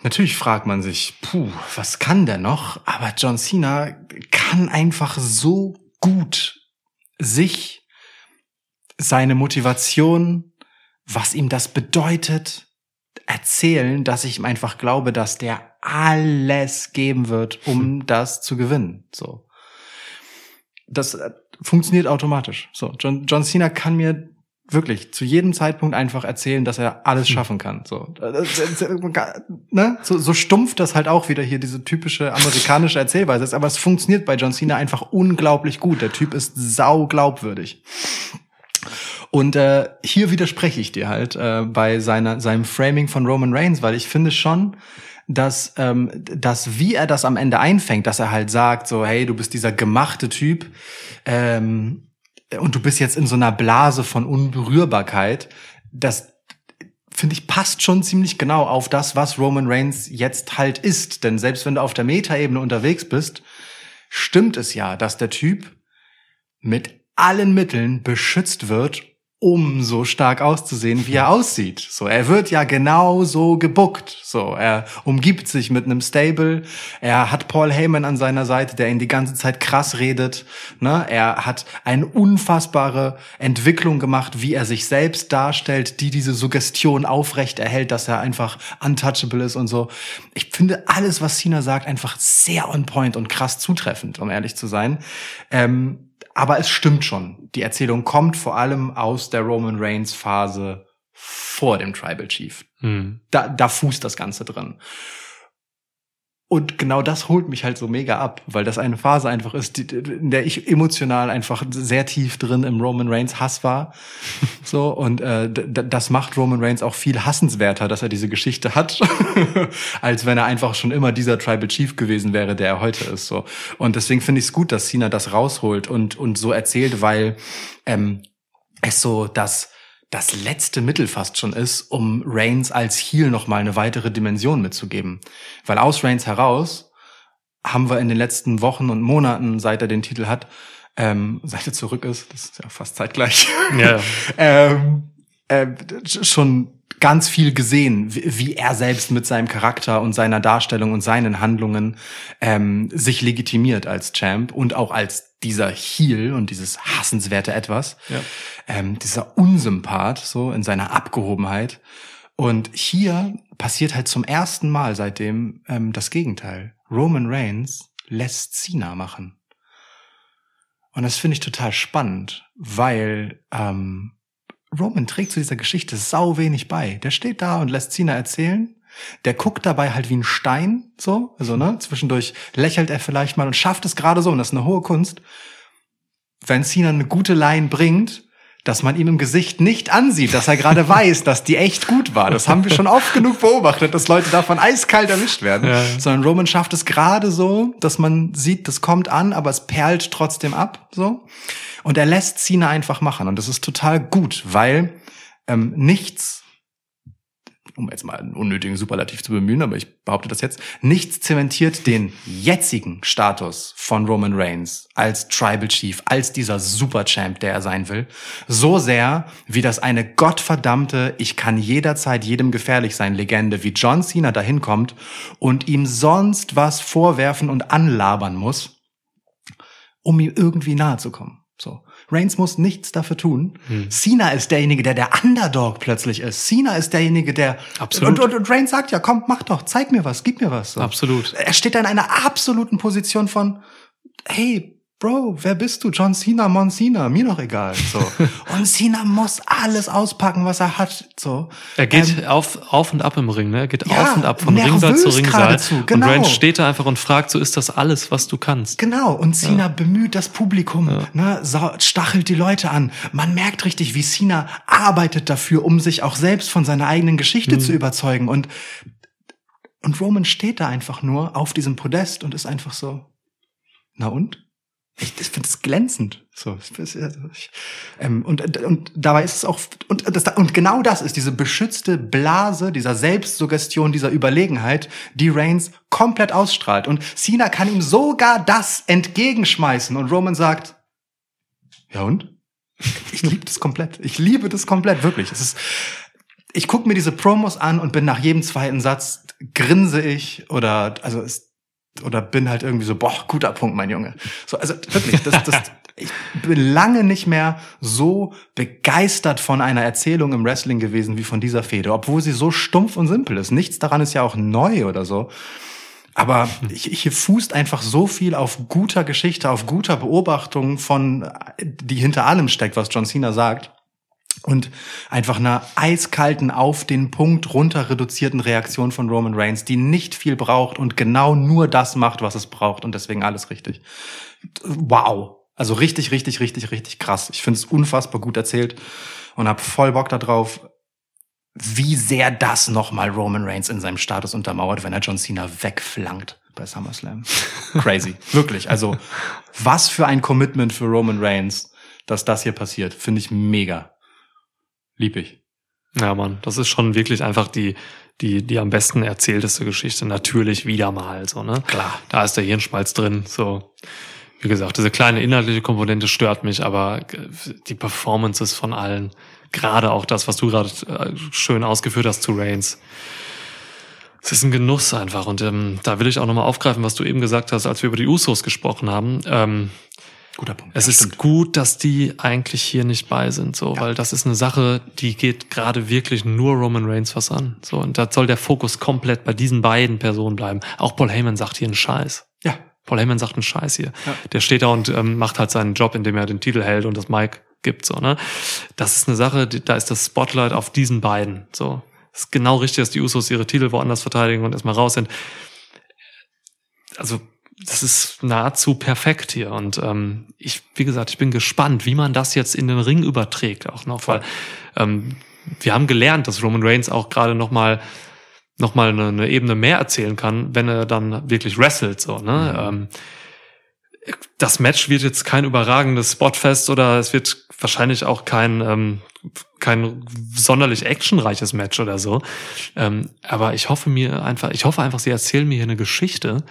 Natürlich fragt man sich, puh, was kann der noch? Aber John Cena kann einfach so gut sich, seine Motivation, was ihm das bedeutet, erzählen, dass ich ihm einfach glaube, dass der alles geben wird, um das zu gewinnen. So. Das äh, funktioniert automatisch. So. John, John Cena kann mir wirklich zu jedem Zeitpunkt einfach erzählen, dass er alles schaffen kann. So, ne? so, so stumpf das halt auch wieder hier diese typische amerikanische Erzählweise ist, aber es funktioniert bei John Cena einfach unglaublich gut. Der Typ ist sau glaubwürdig. Und äh, hier widerspreche ich dir halt äh, bei seiner, seinem Framing von Roman Reigns, weil ich finde schon, dass, ähm, dass wie er das am Ende einfängt, dass er halt sagt, so, hey, du bist dieser gemachte Typ ähm, und du bist jetzt in so einer Blase von Unberührbarkeit, das finde ich, passt schon ziemlich genau auf das, was Roman Reigns jetzt halt ist. Denn selbst wenn du auf der Metaebene unterwegs bist, stimmt es ja, dass der Typ mit allen Mitteln beschützt wird, um so stark auszusehen, wie er aussieht. So, er wird ja genau so gebuckt. So, er umgibt sich mit einem Stable. Er hat Paul Heyman an seiner Seite, der ihn die ganze Zeit krass redet. Ne? Er hat eine unfassbare Entwicklung gemacht, wie er sich selbst darstellt, die diese Suggestion aufrecht erhält, dass er einfach untouchable ist und so. Ich finde alles, was Cena sagt, einfach sehr on point und krass zutreffend, um ehrlich zu sein. Ähm, aber es stimmt schon. Die Erzählung kommt vor allem aus der Roman Reigns Phase vor dem Tribal Chief. Hm. Da, da fußt das Ganze drin. Und genau das holt mich halt so mega ab, weil das eine Phase einfach ist, die, in der ich emotional einfach sehr tief drin im Roman Reigns Hass war. *laughs* So, und äh, das macht Roman Reigns auch viel hassenswerter, dass er diese Geschichte hat, *laughs* als wenn er einfach schon immer dieser Tribal Chief gewesen wäre, der er heute ist. So. Und deswegen finde ich es gut, dass Cena das rausholt und, und so erzählt, weil ähm, es so das das letzte Mittel fast schon ist, um Reigns als Heel noch mal eine weitere Dimension mitzugeben. Weil aus Reigns heraus haben wir in den letzten Wochen und Monaten, seit er den Titel hat, ähm, seit er zurück ist, das ist ja fast zeitgleich, ja. *laughs* ähm, äh, schon ganz viel gesehen, wie, er selbst mit seinem Charakter und seiner Darstellung und seinen Handlungen ähm, sich legitimiert als Champ und auch als dieser Heel und dieses hassenswerte Etwas, Ja. ähm, dieser Unsympath so in seiner Abgehobenheit. Und hier passiert halt zum ersten Mal seitdem ähm, das Gegenteil. Roman Reigns lässt Cena machen. Und das finde ich total spannend, weil ähm, Roman trägt zu dieser Geschichte sau wenig bei. Der steht da und lässt Cena erzählen. Der guckt dabei halt wie ein Stein, so, also, ne, zwischendurch lächelt er vielleicht mal und schafft es gerade so, und das ist eine hohe Kunst. Wenn Cena eine gute Line bringt, dass man ihm im Gesicht nicht ansieht, dass er gerade weiß, dass die echt gut war. Das haben wir schon oft genug beobachtet, dass Leute davon eiskalt erwischt werden. Ja. Sondern Roman schafft es gerade so, dass man sieht, das kommt an, aber es perlt trotzdem ab, so. Und er lässt Cena einfach machen. Und das ist total gut, weil ähm, nichts um jetzt mal einen unnötigen Superlativ zu bemühen, aber ich behaupte das jetzt, nichts zementiert den jetzigen Status von Roman Reigns als Tribal Chief, als dieser Superchamp, der er sein will, so sehr, wie das eine gottverdammte, ich kann jederzeit jedem gefährlich sein Legende wie John Cena dahin kommt und ihm sonst was vorwerfen und anlabern muss, um ihm irgendwie nahe zu kommen. So. Reigns muss nichts dafür tun. Hm. Cena ist derjenige, der der Underdog plötzlich ist. Cena ist derjenige, der Absolut. Und, und, und Reigns sagt ja, komm, mach doch, zeig mir was, gib mir was. So. Absolut. Er steht da in einer absoluten Position von, hey, Bro, wer bist du? John Cena, Mon Cena, mir doch egal. So. *laughs* Und Cena muss alles auspacken, was er hat. So. Er geht auf, auf und ab im Ring, ne? Er geht Ähm, ja, auf und ab von Ringsaal zu Ringsaal. genau. Und Reigns steht da einfach und fragt, so ist das alles, was du kannst. Genau, und Cena bemüht das Publikum, ne, sau- stachelt die Leute an. Man merkt richtig, wie Cena arbeitet dafür, um sich auch selbst von seiner eigenen Geschichte Mhm. zu überzeugen. Und, und Roman steht da einfach nur auf diesem Podest und ist einfach so, na und? Ich, finde es glänzend. So, ähm, und, und dabei ist es auch und, das, und genau das ist diese beschützte Blase dieser Selbstsuggestion, dieser Überlegenheit, die Reigns komplett ausstrahlt. Und Cena kann ihm sogar das entgegenschmeißen. Und Roman sagt, ja und? Ich liebe das komplett. Ich liebe das komplett, wirklich. Es ist, ich gucke mir diese Promos an und bin nach jedem zweiten Satz grinse ich oder also es oder bin halt irgendwie so, boah, guter Punkt, mein Junge. So, also wirklich, das, das, *laughs* ich bin lange nicht mehr so begeistert von einer Erzählung im Wrestling gewesen wie von dieser Fehde, obwohl sie so stumpf und simpel ist. Nichts daran ist ja auch neu oder so. Aber ich, hier fußt einfach so viel auf guter Geschichte, auf guter Beobachtung von, die hinter allem steckt, was John Cena sagt. Und einfach einer eiskalten, auf den Punkt runter reduzierten Reaktion von Roman Reigns, die nicht viel braucht und genau nur das macht, was es braucht und deswegen alles richtig. Wow. Also richtig, richtig, richtig, richtig krass. Ich finde es unfassbar gut erzählt und habe voll Bock darauf, wie sehr das nochmal Roman Reigns in seinem Status untermauert, wenn er John Cena wegflankt bei SummerSlam. *laughs* Crazy. Wirklich. Also, was für ein Commitment für Roman Reigns, dass das hier passiert. Finde ich mega. Lieb ich. Ja, Mann, das ist schon wirklich einfach die, die, die am besten erzählteste Geschichte. Natürlich wieder mal, so, ne? Klar. Da ist der Hirnschmalz drin, so. Wie gesagt, diese kleine inhaltliche Komponente stört mich, aber die Performances von allen, gerade auch das, was du gerade äh, schön ausgeführt hast zu Reigns. Es ist ein Genuss einfach. Und ähm, da will ich auch nochmal aufgreifen, was du eben gesagt hast, als wir über die Usos gesprochen haben. Ähm, Guter Punkt. es Ja, ist stimmt. gut, dass die eigentlich hier nicht bei sind, so, weil das ist eine Sache, die geht gerade wirklich nur Roman Reigns was an. So, und da soll der Fokus komplett bei diesen beiden Personen bleiben. Auch Paul Heyman sagt hier einen Scheiß. Ja. Paul Heyman sagt einen Scheiß hier. Ja. Der steht da und ähm, macht halt seinen Job, indem er den Titel hält und das Mic gibt, so, ne? Das ist eine Sache, die, da ist das Spotlight auf diesen beiden, so. Es ist genau richtig, dass die Usos ihre Titel woanders verteidigen und erstmal raus sind. Also, das ist nahezu perfekt hier. Und ähm, ich, wie gesagt, ich bin gespannt, wie man das jetzt in den Ring überträgt auch noch, weil ähm, wir haben gelernt, dass Roman Reigns auch gerade noch mal noch mal eine, eine Ebene mehr erzählen kann, wenn er dann wirklich wrestelt. So, ne? Ähm, das Match wird jetzt kein überragendes Spotfest oder es wird wahrscheinlich auch kein ähm, kein sonderlich actionreiches Match oder so. Ähm, aber ich hoffe mir einfach, ich hoffe einfach, sie erzählen mir hier eine Geschichte,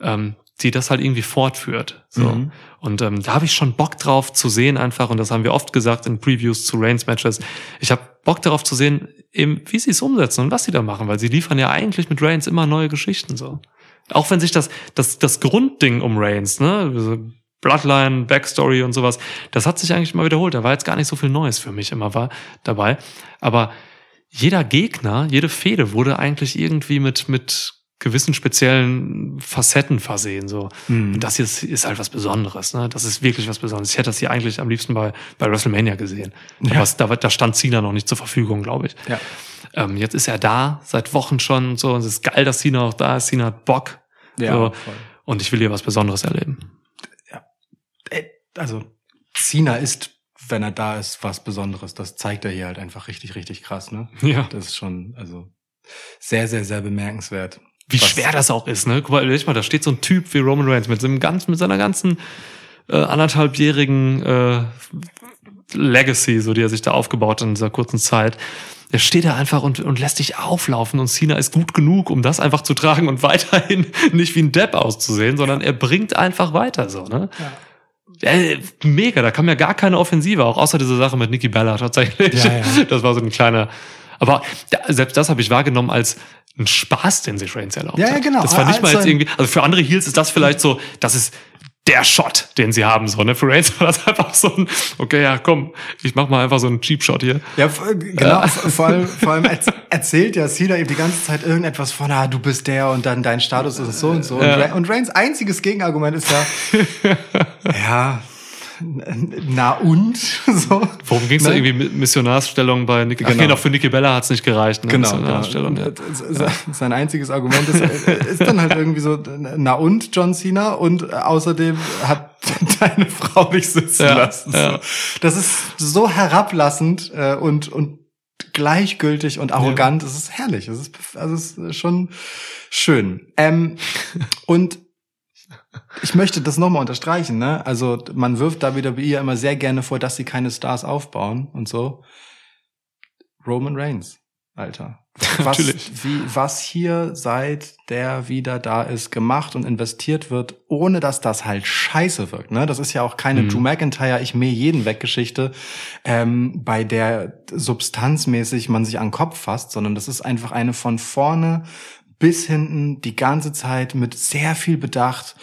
ähm, die das halt irgendwie fortführt. So. Mhm. Und ähm, da habe ich schon Bock drauf zu sehen einfach, und das haben wir oft gesagt in Previews zu Reigns Matches. Ich habe Bock darauf zu sehen, eben, wie sie es umsetzen und was sie da machen, weil sie liefern ja eigentlich mit Reigns immer neue Geschichten so. Auch wenn sich das, das, das Grundding um Reigns, ne, Bloodline, Backstory und sowas, das hat sich eigentlich immer wiederholt. Da war jetzt gar nicht so viel Neues für mich immer war dabei. Aber jeder Gegner, jede Fehde wurde eigentlich irgendwie mit, mit gewissen speziellen Facetten versehen, so. Mhm. Und das hier ist, ist halt was Besonderes, ne? Das ist wirklich was Besonderes. Ich hätte das hier eigentlich am liebsten bei, bei WrestleMania gesehen. Ja. Da, da stand Cena noch nicht zur Verfügung, glaube ich. Ja. Ähm, jetzt ist er da, seit Wochen schon so. Und es ist geil, dass Cena auch da ist. Cena hat Bock. Ja, so. Und ich will hier was Besonderes erleben. Äh, Also, Cena ist, wenn er da ist, was Besonderes. Das zeigt er hier halt einfach richtig, richtig krass, ne? Ja. Das ist schon, also, sehr, sehr, sehr bemerkenswert. Wie Was- schwer das auch ist, ne? Guck mal, überleg mal, da steht so ein Typ wie Roman Reigns mit seinem ganz, mit seiner ganzen äh, anderthalbjährigen äh, Legacy, so die er sich da aufgebaut hat in dieser kurzen Zeit. Der steht da einfach und, und lässt dich auflaufen und Cena ist gut genug, um das einfach zu tragen und *laughs* weiterhin nicht wie ein Depp auszusehen, sondern er bringt einfach weiter so, ne? Äh, mega, da kam ja gar keine Offensive, auch außer diese Sache mit Nikki Bella tatsächlich. Ja, ja. *laughs* Das war so ein kleiner. Aber selbst das habe ich wahrgenommen als ein Spaß, den sich Reigns erlaubt Ja, ja, genau. Das war nicht mal Also jetzt ein- irgendwie, also für andere Heels ist das vielleicht so, das ist der Shot, den sie haben, so, ne? Für Reigns war das einfach so ein, okay, ja, komm, ich mach mal einfach so einen Cheap Shot hier. Ja, genau. v- Vor allem, *laughs* vor allem erz- erzählt ja Cena eben die ganze Zeit irgendetwas von, ah, du bist der und dann dein Status ist so und so. Und, Ja. Und Reigns einziges Gegenargument ist ja, *laughs* ja, *laughs* na und? *laughs* So. Worum ging's Ne? da irgendwie mit Missionarsstellung bei Nikki? Ach, Genau. genau, für Nikki Bella hat's nicht gereicht, ne? Genau, genau. Missionarsstellung, ja. Se- Sein einziges Argument ist, ist dann halt irgendwie so, na und John Cena und außerdem hat *laughs* deine Frau mich sitzen Ja, lassen. So. ja. Das ist so herablassend äh, und, und gleichgültig und arrogant. Es ist herrlich. Es ist, also es ist schon schön. Ähm, und ich möchte das nochmal unterstreichen, ne? Also man wirft da wieder ja immer sehr gerne vor, dass sie keine Stars aufbauen und so. Roman Reigns, Alter. *laughs* Was, Natürlich. wie, was hier seit der wieder da ist gemacht und investiert wird, ohne dass das halt scheiße wirkt. Ne? Das ist ja auch keine Mhm. Drew McIntyre, ich mähe jeden weg Geschichte, ähm, bei der substanzmäßig man sich an den Kopf fasst, sondern das ist einfach eine von vorne bis hinten die ganze Zeit mit sehr viel Bedacht,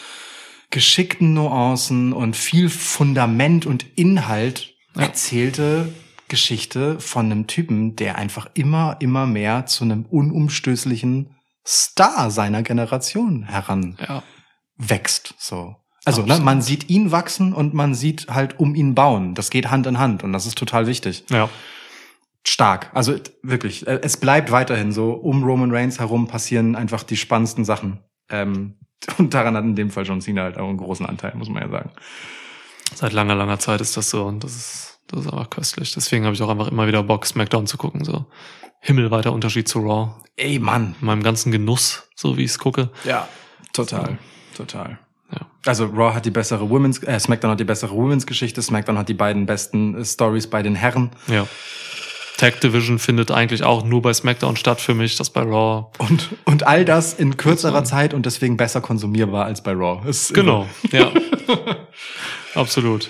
geschickten Nuancen und viel Fundament und Inhalt erzählte Geschichte von einem Typen, der einfach immer, immer mehr zu einem unumstößlichen Star seiner Generation heran Ja. wächst, so. Also, ne, man sieht ihn wachsen und man sieht halt um ihn bauen. Das geht Hand in Hand und das ist total wichtig. Ja. Stark. Also wirklich, äh, es bleibt weiterhin so. Um Roman Reigns herum passieren einfach die spannendsten Sachen. Ähm, *laughs* und daran hat in dem Fall John Cena halt auch einen großen Anteil, muss man ja sagen. Seit langer, langer Zeit ist das so und das ist, das ist einfach köstlich. Deswegen habe ich auch einfach immer wieder Bock, SmackDown zu gucken. So himmelweiter Unterschied zu Raw. Ey, Mann. In meinem ganzen Genuss, so wie ich es gucke. Ja, total. Total. Ja. Also Raw hat die bessere Women's, äh, SmackDown hat die bessere Women's Geschichte, SmackDown hat die beiden besten äh, Stories bei den Herren Ja. Tag Division findet eigentlich auch nur bei SmackDown statt für mich, das bei Raw. und und all das in kürzerer Zeit und deswegen besser konsumierbar als bei Raw. Ist Genau, ja. *laughs* Absolut.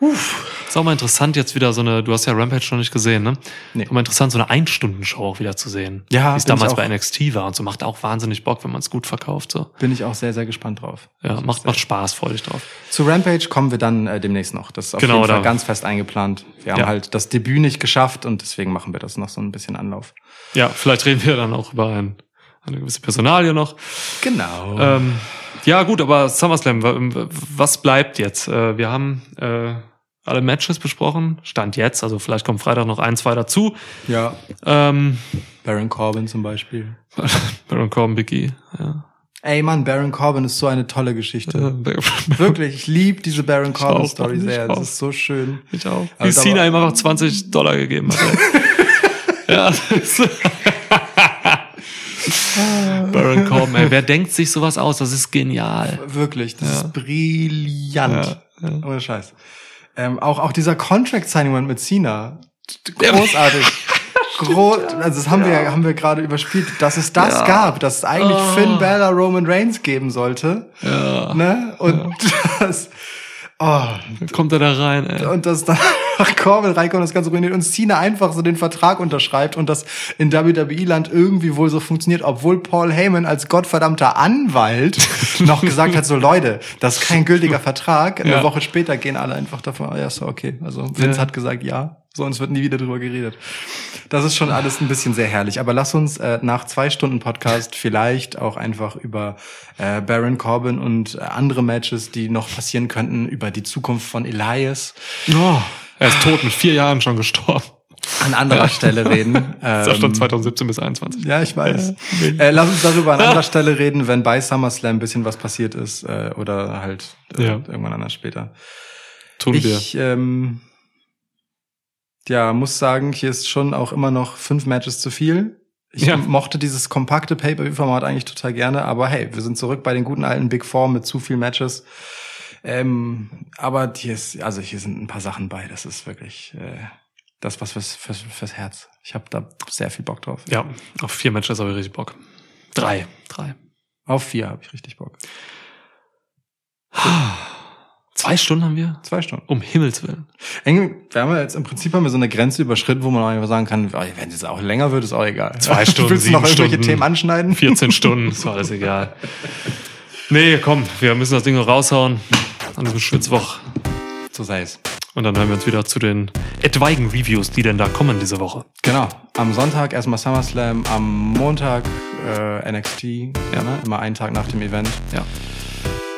Ist auch mal interessant jetzt wieder so eine, du hast ja Rampage noch nicht gesehen, ne? Nee. Ist auch mal interessant, so eine Einstunde-Show auch wieder zu sehen. Ja, Wie es damals bei NXT war und so macht auch wahnsinnig Bock, wenn man es gut verkauft, so. Bin ich auch sehr sehr gespannt drauf. Ja, macht, macht Spaß, freu dich drauf. Zu Rampage kommen wir dann äh, demnächst noch. Das ist auf Genau, jeden Fall da- ganz fest eingeplant. Wir haben Ja. halt das Debüt nicht geschafft und deswegen machen wir das noch so ein bisschen Anlauf. Ja, vielleicht reden wir dann auch über ein, eine gewisse Personalie noch. Genau. Ähm, ja, gut, aber SummerSlam, wa- was bleibt jetzt? Äh, Wir haben äh, alle Matches besprochen, Stand jetzt, also vielleicht kommt Freitag noch ein, zwei dazu. ja. Ähm, Baron Corbin zum Beispiel. *laughs* Baron Corbin, Big E, ja. Ey Mann, Baron Corbin ist so eine tolle Geschichte. Wirklich, ich liebe diese Baron Corbin Story sehr. Das ist so schön. Ich auch. Wie Also, Cena aber- ihm einfach 20 Dollar gegeben hat. *laughs* ja, das ist *laughs* Baron Corbin, ey, wer denkt sich sowas aus? Das ist genial. Wirklich, das Ja. ist brillant. Ja, ja. Ohne Scheiß. Ähm, auch, auch dieser Contract-Signing mit Cena. *laughs* Großartig. *laughs* Gro also das haben wir ja, haben wir gerade überspielt, dass es das Ja. gab, dass es eigentlich Oh. Finn Balor Roman Reigns geben sollte. Ja. Ne? Und das, oh, kommt er da rein, ey. und dass *laughs* einfach Corbin reinkommt, das Ganze ruiniert und Cena einfach so den Vertrag unterschreibt und das in WWE-Land irgendwie wohl so funktioniert, obwohl Paul Heyman als gottverdammter Anwalt *laughs* noch gesagt hat, so Leute, das ist kein gültiger Vertrag. Eine Ja. Woche später gehen alle einfach davon, ah, ja, so okay. Also Vince Ja. hat gesagt, ja, So, und es wird nie wieder drüber geredet. Das ist schon alles ein bisschen sehr herrlich. Aber lass uns äh, nach zwei Stunden Podcast vielleicht auch einfach über äh, Baron Corbin und äh, andere Matches, die noch passieren könnten, über die Zukunft von Elias Oh, er ist tot, mit vier Jahren schon gestorben. an anderer Stelle reden. *laughs* Das ist schon Ähm, 2017 bis 21. Ja, ich weiß. Äh, lass uns darüber an *laughs* anderer Stelle reden, wenn bei SummerSlam ein bisschen was passiert ist äh, oder halt äh, Ja. irgendwann anders später. Tun wir. Ich ähm, ja, muss sagen, hier ist schon auch immer noch fünf Matches zu viel. Ich Ja. mochte dieses kompakte Pay-Per-View-Format eigentlich total gerne, aber hey, wir sind zurück bei den guten alten Big Four mit zu viel Matches. Ähm, aber hier ist, also hier sind ein paar Sachen bei. Das ist wirklich äh, das was fürs, fürs, fürs Herz. Ich habe da sehr viel Bock drauf. Ja, auf vier Matches habe ich richtig Bock. Drei. Drei. Auf vier habe ich richtig Bock. *sighs* Zwei Stunden haben wir? Zwei Stunden. Um Himmels Willen. Wir haben jetzt im Prinzip haben wir so eine Grenze überschritten, wo man auch einfach sagen kann, oh, wenn es auch länger wird, ist auch egal. Zwei *laughs* Stunden, Willst du noch irgendwelche Stunden. Themen anschneiden? 14 *laughs* Stunden, ist alles egal. Nee, komm, wir müssen das Ding noch raushauen an diesem Schwitzwoch. So sei es. Und dann hören wir uns wieder zu den etwaigen Reviews, die denn da kommen diese Woche. Genau. Am Sonntag erstmal SummerSlam, am Montag äh, NXT, ja, ne? immer einen Tag nach dem Event. Ja,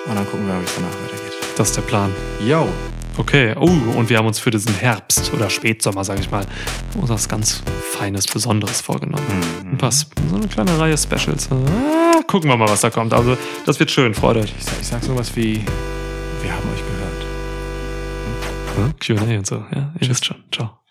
Und dann gucken wir, wie es danach weitergeht. Das ist der Plan. Yo. Okay, oh, und wir haben uns für diesen Herbst oder Spätsommer, sage ich mal, uns was ganz Feines, Besonderes vorgenommen. Mhm. Ein paar, so eine kleine Reihe Specials. Ah, gucken wir mal, was da kommt. Also, das wird schön, freut euch. Ich sag, ich sag sowas wie, wir haben euch gehört. Q&A und so, ja, ihr wisst schon. Ciao.